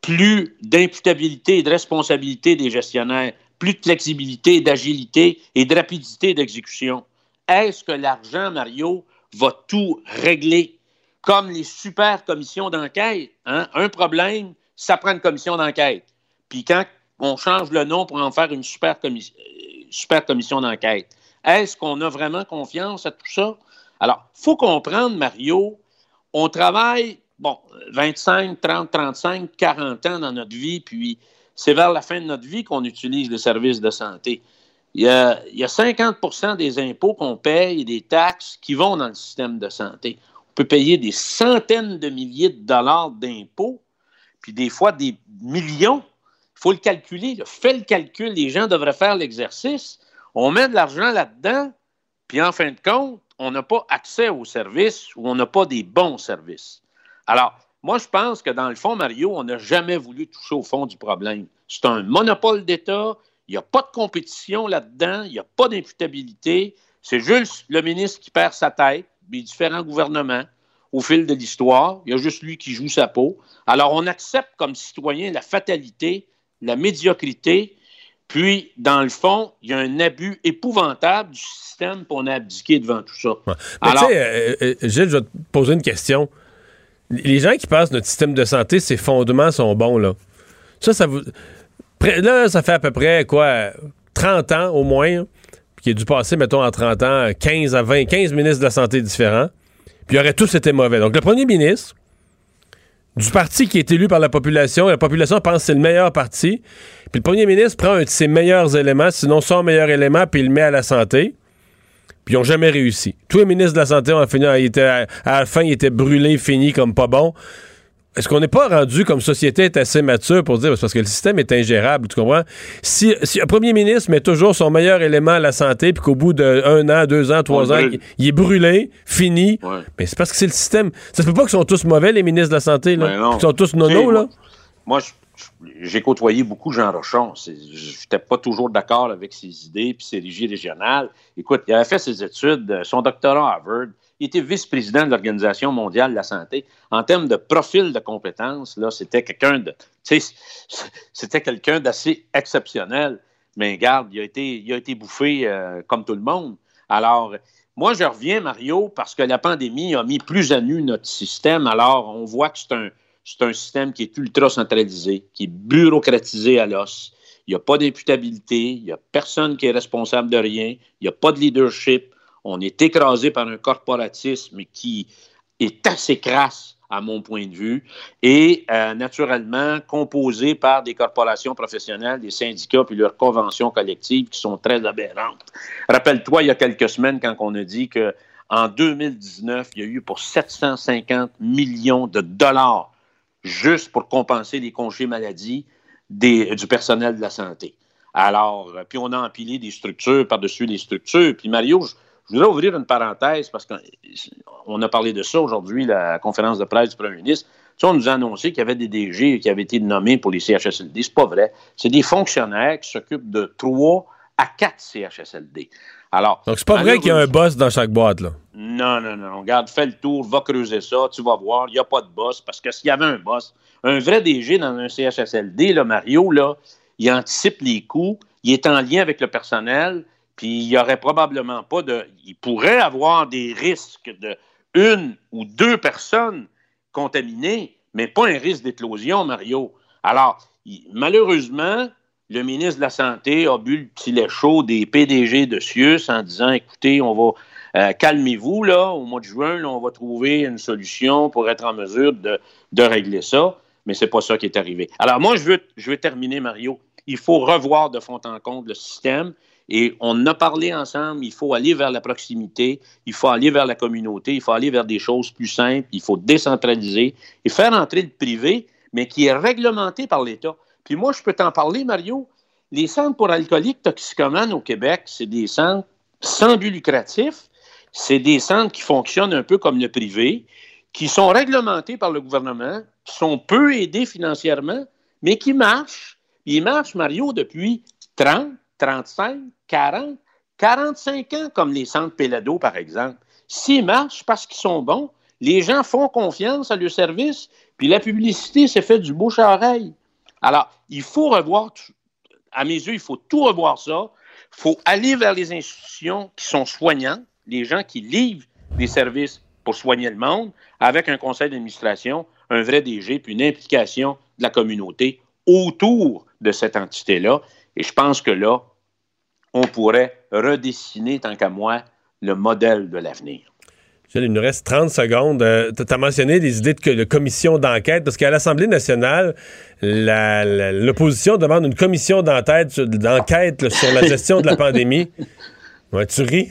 plus d'imputabilité et de responsabilité des gestionnaires, plus de flexibilité, d'agilité et de rapidité d'exécution? Est-ce que l'argent, Mario, va tout régler? Comme les super commissions d'enquête. hein? Un problème, ça prend une commission d'enquête. Puis quand on change le nom pour en faire une super, super commission d'enquête, est-ce qu'on a vraiment confiance à tout ça? Alors, il faut comprendre, Mario, on travaille, bon, 25, 30, 35, 40 ans dans notre vie, puis c'est vers la fin de notre vie qu'on utilise les services de santé. Il y a, il y a 50 des impôts qu'on paye et des taxes qui vont dans le système de santé. On peut payer des centaines de milliers de dollars d'impôts, puis des fois des millions. Il faut le calculer. là. Fais le calcul. Les gens devraient faire l'exercice. On met de l'argent là-dedans, puis en fin de compte, on n'a pas accès aux services ou on n'a pas des bons services. Alors, moi, je pense que dans le fond, Mario, on n'a jamais voulu toucher au fond du problème. C'est un monopole d'État. Il n'y a pas de compétition là-dedans. Il n'y a pas d'imputabilité. C'est juste le ministre qui perd sa tête, les différents gouvernements au fil de l'histoire. Il y a juste lui qui joue sa peau. Alors, on accepte comme citoyen la fatalité, la médiocrité, puis, dans le fond, il y a un abus épouvantable du système, pour on a abdiqué devant tout ça. Mais Alors, tu sais, euh, euh, Gilles, je vais te poser une question. Les gens qui pensent que notre système de santé, ses fondements sont bons, là. Ça, ça vous. Là, ça fait à peu près, quoi, 30 ans au moins, puis qui a dû passer, mettons, en 30 ans, 15 à 20, 15 ministres de la Santé différents, puis ils auraient tous été mauvais. Donc, le premier ministre, du parti qui est élu par la population, la population pense que c'est le meilleur parti, puis le premier ministre prend un de ses meilleurs éléments, sinon son meilleur élément, puis il le met à la santé puis ils n'ont jamais réussi. Tous les ministres de la Santé ont fini, à, la fin, ils étaient brûlés, finis comme pas bon. Est-ce qu'on n'est pas rendu comme société est assez mature pour dire, c'est parce que le système est ingérable, tu comprends? Si, si un premier ministre met toujours son meilleur élément à la santé, puis qu'au bout d'un an, deux ans, trois On ans, il, il est brûlé, fini, mais c'est parce que c'est le système. Ça se peut pas qu'ils sont tous mauvais, les ministres de la Santé, là. Ben. Qu'ils sont tous nono, là. moi- j'ai côtoyé beaucoup Jean Rochon. Je n'étais pas toujours d'accord avec ses idées puis ses régies régionales. Écoute, il avait fait ses études, euh, son doctorat à Harvard. Il était vice-président de l'Organisation mondiale de la santé. En termes de profil de compétences, là, c'était quelqu'un de, c'était quelqu'un d'assez exceptionnel. Mais regarde, il a été, il a été bouffé euh, comme tout le monde. Alors, moi, je reviens, Mario, parce que la pandémie a mis plus à nu notre système. Alors, on voit que c'est un, c'est un système qui est ultra centralisé, qui est bureaucratisé à l'os. Il n'y a pas d'imputabilité, il n'y a personne qui est responsable de rien, il n'y a pas de leadership. On est écrasé par un corporatisme qui est assez crasse à mon point de vue, et euh, naturellement composé par des corporations professionnelles, des syndicats, puis leurs conventions collectives qui sont très aberrantes. Rappelle-toi, il y a quelques semaines, quand on a dit que en 2019, il y a eu pour 750 millions de dollars juste pour compenser les congés maladie du personnel de la santé. Alors, euh, puis on a empilé des structures par-dessus les structures. Puis Mario, je, je voudrais ouvrir une parenthèse parce qu'on a parlé de ça aujourd'hui, la conférence de presse du premier ministre. Tu sais, on nous a annoncé qu'il y avait des DG qui avaient été nommés pour les CHSLD. C'est pas vrai. C'est des fonctionnaires qui s'occupent de 3 à 4 CHSLD. Alors, Donc, c'est pas vrai qu'il y a un boss dans chaque boîte, là. non, non, non. Regarde, fais le tour, va creuser ça, tu vas voir, il n'y a pas de boss. Parce que s'il y avait un boss, un vrai DG dans un CHSLD, là, Mario, là, il anticipe les coûts, il est en lien avec le personnel, puis il y aurait probablement pas de. Il pourrait avoir des risques de une ou deux personnes contaminées, mais pas un risque d'éclosion, Mario. Alors, malheureusement, le ministre de la Santé a bu le petit lait chaud des PDG de Sius en disant écoutez, on va. euh, calmez-vous, là, au mois de juin, là, on va trouver une solution pour être en mesure de, de régler ça, mais c'est pas ça qui est arrivé. Alors, moi, je veux, je veux terminer, Mario. Il faut revoir de fond en comble le système. Et on a parlé ensemble, il faut aller vers la proximité, il faut aller vers la communauté, il faut aller vers des choses plus simples, il faut décentraliser et faire entrer le privé, mais qui est réglementé par l'État. Puis moi, je peux t'en parler, Mario. Les centres pour alcooliques toxicomanes au Québec, c'est des centres sans but lucratif, c'est des centres qui fonctionnent un peu comme le privé, qui sont réglementés par le gouvernement, qui sont peu aidés financièrement, mais qui marchent. Ils marchent, Mario, depuis 30, 35, 40, 45 ans, comme les centres Pélado, par exemple. S'ils marchent parce qu'ils sont bons, les gens font confiance à leur service, puis la publicité s'est fait du bouche à oreille. Alors, il faut revoir, à mes yeux, il faut tout revoir ça. Il faut aller vers les institutions qui sont soignantes, les gens qui livrent des services pour soigner le monde, avec un conseil d'administration, un vrai DG, puis une implication de la communauté autour de cette entité-là. Et je pense que là, on pourrait redessiner, tant qu'à moi, le modèle de l'avenir. Il nous reste 30 secondes. Euh, tu as mentionné des idées de, commission d'enquête, parce qu'à l'Assemblée nationale, l'opposition demande une commission d'enquête sur, la gestion de la pandémie. Ouais, tu ris?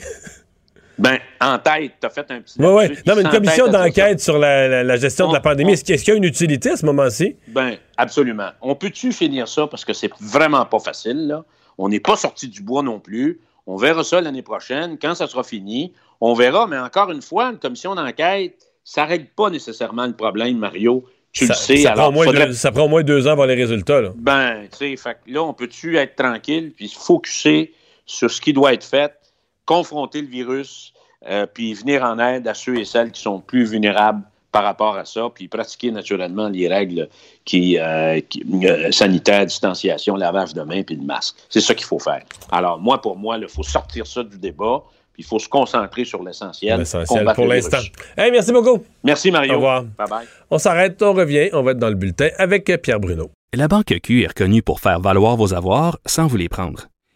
Ben, en tête, tu as fait un petit. Oui, oui. Non, mais une commission d'enquête sur la, la- la gestion de la pandémie, est-ce qu'il y a une utilité à ce moment-ci? Ben, absolument. On peut-tu finir ça parce que c'est vraiment pas facile, là? On n'est pas sorti du bois non plus. On verra ça l'année prochaine, quand ça sera fini. On verra, mais encore une fois, une commission d'enquête, ça règle pas nécessairement le problème, Mario. Tu ça, le sais. ça prend alors, moins faudrait- deux, ça prend au moins deux ans pour les résultats. Là. Ben, tu sais, là, on peut-tu être tranquille, puis se focuser sur ce qui doit être fait, confronter le virus, euh, puis venir en aide à ceux et celles qui sont plus vulnérables par rapport à ça, puis pratiquer naturellement les règles qui, euh, qui- euh, sanitaires, distanciation, lavage de mains, puis le masque. C'est ça qu'il faut faire. Alors, moi, pour moi, il faut sortir ça du débat, puis il faut se concentrer sur l'essentiel. L'essentiel pour l'instant. Hey, merci beaucoup. Merci, Mario. Au revoir. Bye-bye. On s'arrête, on revient, on va être dans le bulletin avec Pierre Bruno. La Banque Q est reconnue pour faire valoir vos avoirs sans vous les prendre.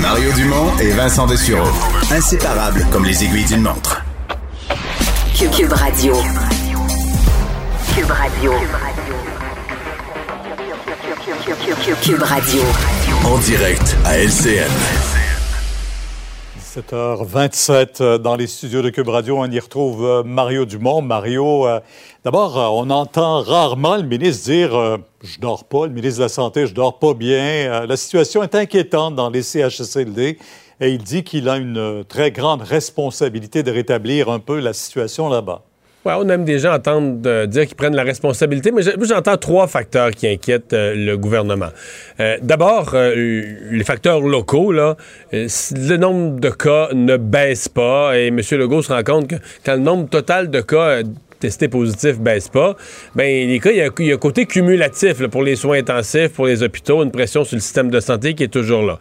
Mario Dumont et Vincent Dessureau. Inséparables comme les aiguilles d'une montre. Cube, Cube Radio. Cube Radio. Cube Radio. En direct à LCN. 17h27 euh, dans les studios de Cube Radio. On y retrouve euh, Mario Dumont. Mario, euh, d'abord, on entend rarement le ministre dire Je dors pas, le ministre de la Santé, je dors pas bien. la situation est inquiétante dans les CHSLD et il dit qu'il a une très grande responsabilité de rétablir un peu la situation là-bas. Ouais, on aime déjà entendre dire qu'ils prennent la responsabilité, mais j'entends trois facteurs qui inquiètent euh, le gouvernement. Euh, d'abord, euh, les facteurs locaux, là, le nombre de cas ne baisse pas et M. Legault se rend compte que quand le nombre total de cas testés positifs baisse pas, ben les cas, il y, a, un côté cumulatif pour les soins intensifs, pour les hôpitaux, une pression sur le système de santé qui est toujours là.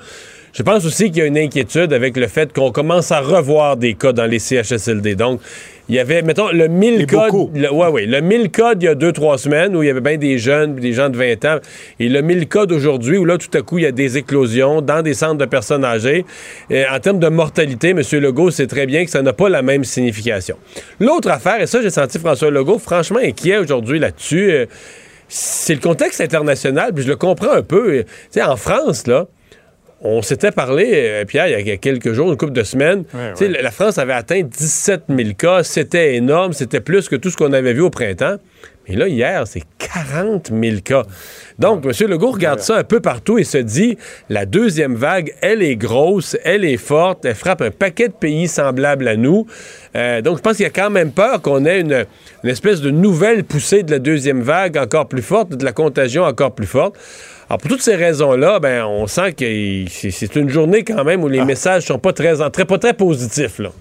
Je pense aussi qu'il y a une inquiétude avec le fait qu'on commence à revoir des cas dans les CHSLD. Donc, il y avait, mettons, le 1000 cas. Le, ouais, ouais, le 1000 cas d'il y a deux, trois semaines où il y avait bien des jeunes, des gens de 20 ans. Et le 1000 cas d'aujourd'hui où là, tout à coup, il y a des éclosions dans des centres de personnes âgées. Et en termes de mortalité, M. Legault sait très bien que ça n'a pas la même signification. L'autre affaire, et ça, j'ai senti François Legault franchement inquiet aujourd'hui là-dessus, euh, c'est le contexte international, puis je le comprends un peu. Tu sais, en France, là, on s'était parlé, euh, Pierre, il y a quelques jours, une couple de semaines. La France avait atteint 17 000 cas. C'était énorme. C'était plus que tout ce qu'on avait vu au printemps. Et là, hier, c'est 40 000 cas. Donc, M. Legault regarde ça un peu partout et se dit, la deuxième vague, elle est grosse, elle est forte, elle frappe un paquet de pays semblables à nous. Euh, donc, je pense qu'il y a quand même peur qu'on ait une, une espèce de nouvelle poussée de la deuxième vague encore plus forte, de la contagion encore plus forte. Alors, pour toutes ces raisons-là, ben, on sent que c'est une journée quand même où les ah. messages sont pas très, très, pas très positifs. Là.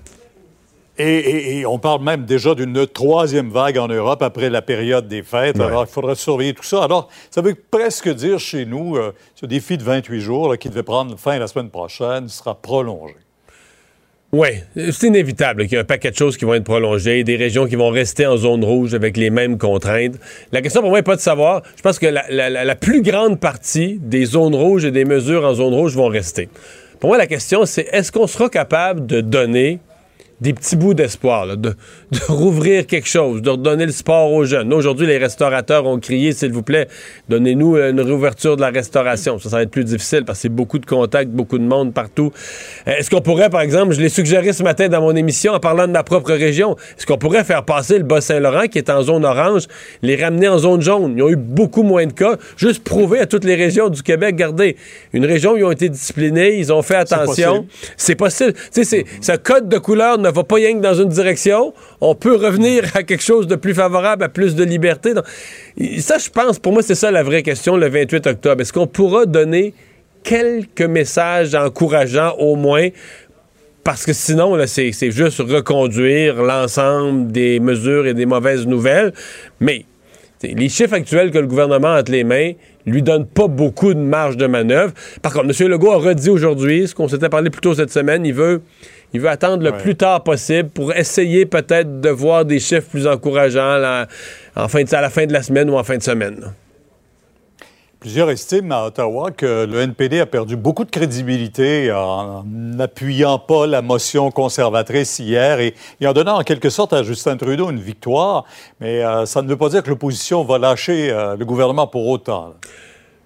Et, on parle même déjà d'une troisième vague en Europe après la période des fêtes. Alors, il faudra surveiller tout ça. Alors, ça veut presque dire chez nous, euh, ce défi de 28 jours qui devait prendre fin la semaine prochaine sera prolongé. Oui, c'est inévitable qu'il y ait un paquet de choses qui vont être prolongées, des régions qui vont rester en zone rouge avec les mêmes contraintes. La question pour moi n'est pas de savoir. Je pense que la, plus grande partie des zones rouges et des mesures en zone rouge vont rester. Pour moi, la question, c'est est-ce qu'on sera capable de donner des petits bouts d'espoir, de, rouvrir quelque chose, de redonner le sport aux jeunes. Aujourd'hui, les restaurateurs ont crié, s'il vous plaît, donnez-nous une réouverture de la restauration. Ça, ça va être plus difficile parce que c'est beaucoup de contacts, beaucoup de monde partout. Euh, est-ce qu'on pourrait, par exemple, je l'ai suggéré ce matin dans mon émission en parlant de ma propre région, est-ce qu'on pourrait faire passer le Bas-Saint-Laurent, qui est en zone orange, les ramener en zone jaune? Ils ont eu beaucoup moins de cas. Juste prouver à toutes les régions du Québec, regardez, une région où ils ont été disciplinés, ils ont fait attention. C'est possible. Tu sais, ce code de couleur ne va pas rien que dans une direction. On peut revenir à quelque chose de plus favorable, à plus de liberté. Ça, je pense, pour moi, c'est ça la vraie question le 28 octobre. Est-ce qu'on pourra donner quelques messages encourageants au moins? Parce que sinon, c'est juste reconduire l'ensemble des mesures et des mauvaises nouvelles. Mais les chiffres actuels que le gouvernement a entre les mains lui donnent pas beaucoup de marge de manœuvre. Par contre, M. Legault a redit aujourd'hui, ce qu'on s'était parlé plus tôt cette semaine, il veut il veut attendre le plus tard possible pour essayer peut-être de voir des chiffres plus encourageants en fin de, à la fin de la semaine ou en fin de semaine. Plusieurs estiment à Ottawa que le NPD a perdu beaucoup de crédibilité en n'appuyant pas la motion conservatrice hier et, en donnant en quelque sorte à Justin Trudeau une victoire. Mais euh, ça ne veut pas dire que l'opposition va lâcher euh, le gouvernement pour autant.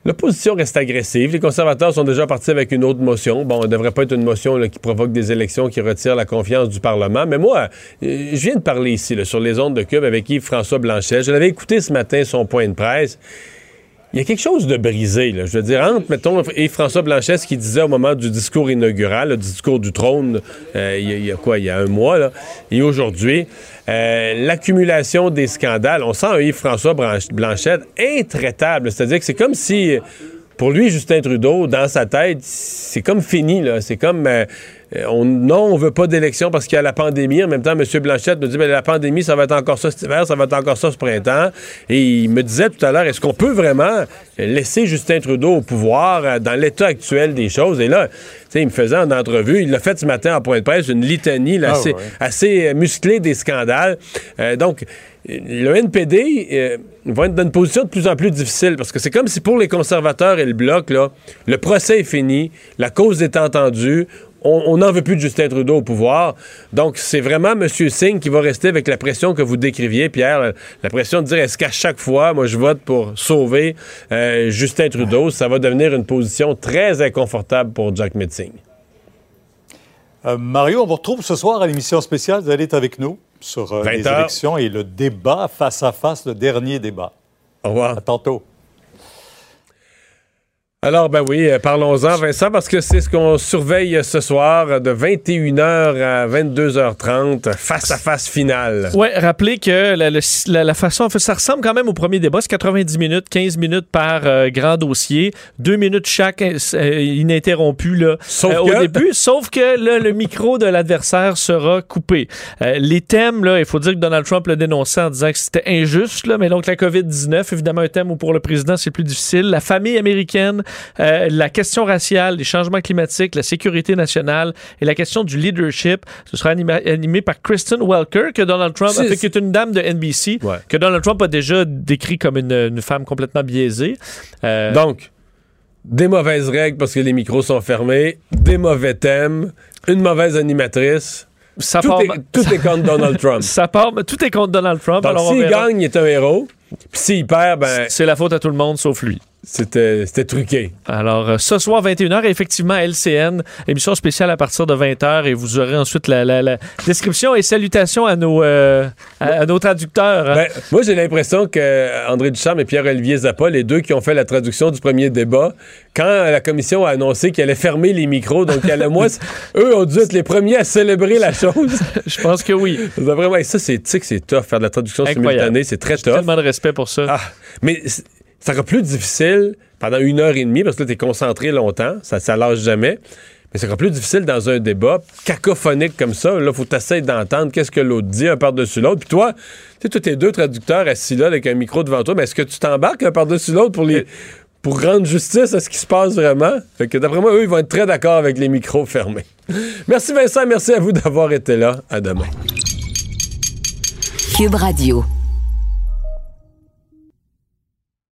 L'opposition reste agressive. Les conservateurs sont déjà partis avec une autre motion. Bon, ne devrait pas être une motion qui provoque des élections qui retire la confiance du Parlement. Mais moi, euh, je viens de parler ici, sur les ondes de Cube, avec Yves-François Blanchet. Je l'avais écouté ce matin, son point de presse. Il y a quelque chose de brisé, là. Je veux dire, entre, mettons, et François Blanchet, ce qu'il disait au moment du discours inaugural, le discours du trône, euh, il, y a, quoi, il y a un mois, là, et aujourd'hui, euh, l'accumulation des scandales, on sent un Yves-François Blanchet intraitable. C'est-à-dire que c'est comme si, pour lui, Justin Trudeau, dans sa tête, c'est comme fini. C'est comme... Euh, euh, on, non, on veut pas d'élection parce qu'il y a la pandémie. En même temps, M. Blanchette me dit ben, la pandémie, ça va être encore ça cet hiver, ça va être encore ça ce printemps. Et il me disait tout à l'heure est-ce qu'on peut vraiment laisser Justin Trudeau au pouvoir euh, dans l'état actuel des choses? Et là, il me faisait en entrevue, il l'a fait ce matin en point de presse, une litanie là, Ah, assez, ouais. assez euh, musclée des scandales. Euh, donc, le NPD euh, va être dans une position de plus en plus difficile parce que c'est comme si pour les conservateurs et le Bloc, le procès est fini, la cause est entendue, on n'en veut plus de Justin Trudeau au pouvoir. Donc, c'est vraiment M. Singh qui va rester avec la pression que vous décriviez, Pierre, la, la pression de dire est-ce qu'à chaque fois, moi, je vote pour sauver euh, Justin Trudeau, ça va devenir une position très inconfortable pour Jack Metzing. Euh, Mario, on vous retrouve ce soir à l'émission spéciale. Vous allez être avec nous sur euh, 20 les heures. élections et le débat face à face, le dernier débat. Au revoir. À tantôt. Alors, ben oui, euh, parlons-en, Vincent, parce que c'est ce qu'on surveille ce soir de 21h à 22h30, face à face finale. Oui, rappelez que la, le- la- la façon, ça ressemble quand même au premier débat. C'est 90 minutes, 15 minutes par euh, grand dossier, deux minutes chaque euh, euh, ininterrompu là, Sauf euh, au que- début, sauf que là, le micro de l'adversaire sera coupé. Les thèmes, là, il faut dire que Donald Trump l'a dénoncé en disant que c'était injuste, là, mais donc la COVID-19, évidemment un thème où pour le président c'est plus difficile. La famille américaine, euh, la question raciale, les changements climatiques, la sécurité nationale et la question du leadership. Ce sera animé, animé par Kristen Welker, que Donald Trump, C'est- a fait, qui est une dame de NBC, que Donald Trump a déjà décrit comme une, une femme complètement biaisée. Euh, Donc, des mauvaises règles parce que les micros sont fermés, des mauvais thèmes, une mauvaise animatrice. Ça tout, part- est, tout est contre Donald Trump. ça part, mais tout est contre Donald Trump. Donc, alors s'il gagne, il est un héros. Puis s'il perd, ben. C'est la faute à tout le monde sauf lui. C'était c'était truqué. Alors, euh, ce soir, 21h, et effectivement, LCN, émission spéciale à partir de 20h, et vous aurez ensuite la, la- la description et salutations à nos, euh, à, à nos traducteurs. hein. Ben, moi, j'ai l'impression que André Ducharme et Pierre-Olivier Zappa, les deux qui ont fait la traduction du premier débat, quand la commission a annoncé qu'elle allait fermer les micros, donc elle, moi, eux ont dû être les premiers à célébrer la chose. Je pense que oui. Vraiment, et ça, c'est, c'est tough, faire de la traduction Incroyable. simultanée, c'est très tough. Tellement de respect pour ça. Ah, mais ça sera plus difficile pendant une heure et demie, parce que là, t'es concentré longtemps, ça, ça lâche jamais. Mais ça sera plus difficile dans un débat cacophonique comme ça. Là, faut t'essayer d'entendre qu'est-ce que l'autre dit un par-dessus l'autre. Puis toi, tu sais, tous tes deux traducteurs assis là avec un micro devant toi, mais est-ce que tu t'embarques un par-dessus l'autre pour les. Pour rendre justice à ce qui se passe vraiment? Fait que d'après moi, eux, ils vont être très d'accord avec les micros fermés. Merci Vincent, merci à vous d'avoir été là. À demain. Cube Radio.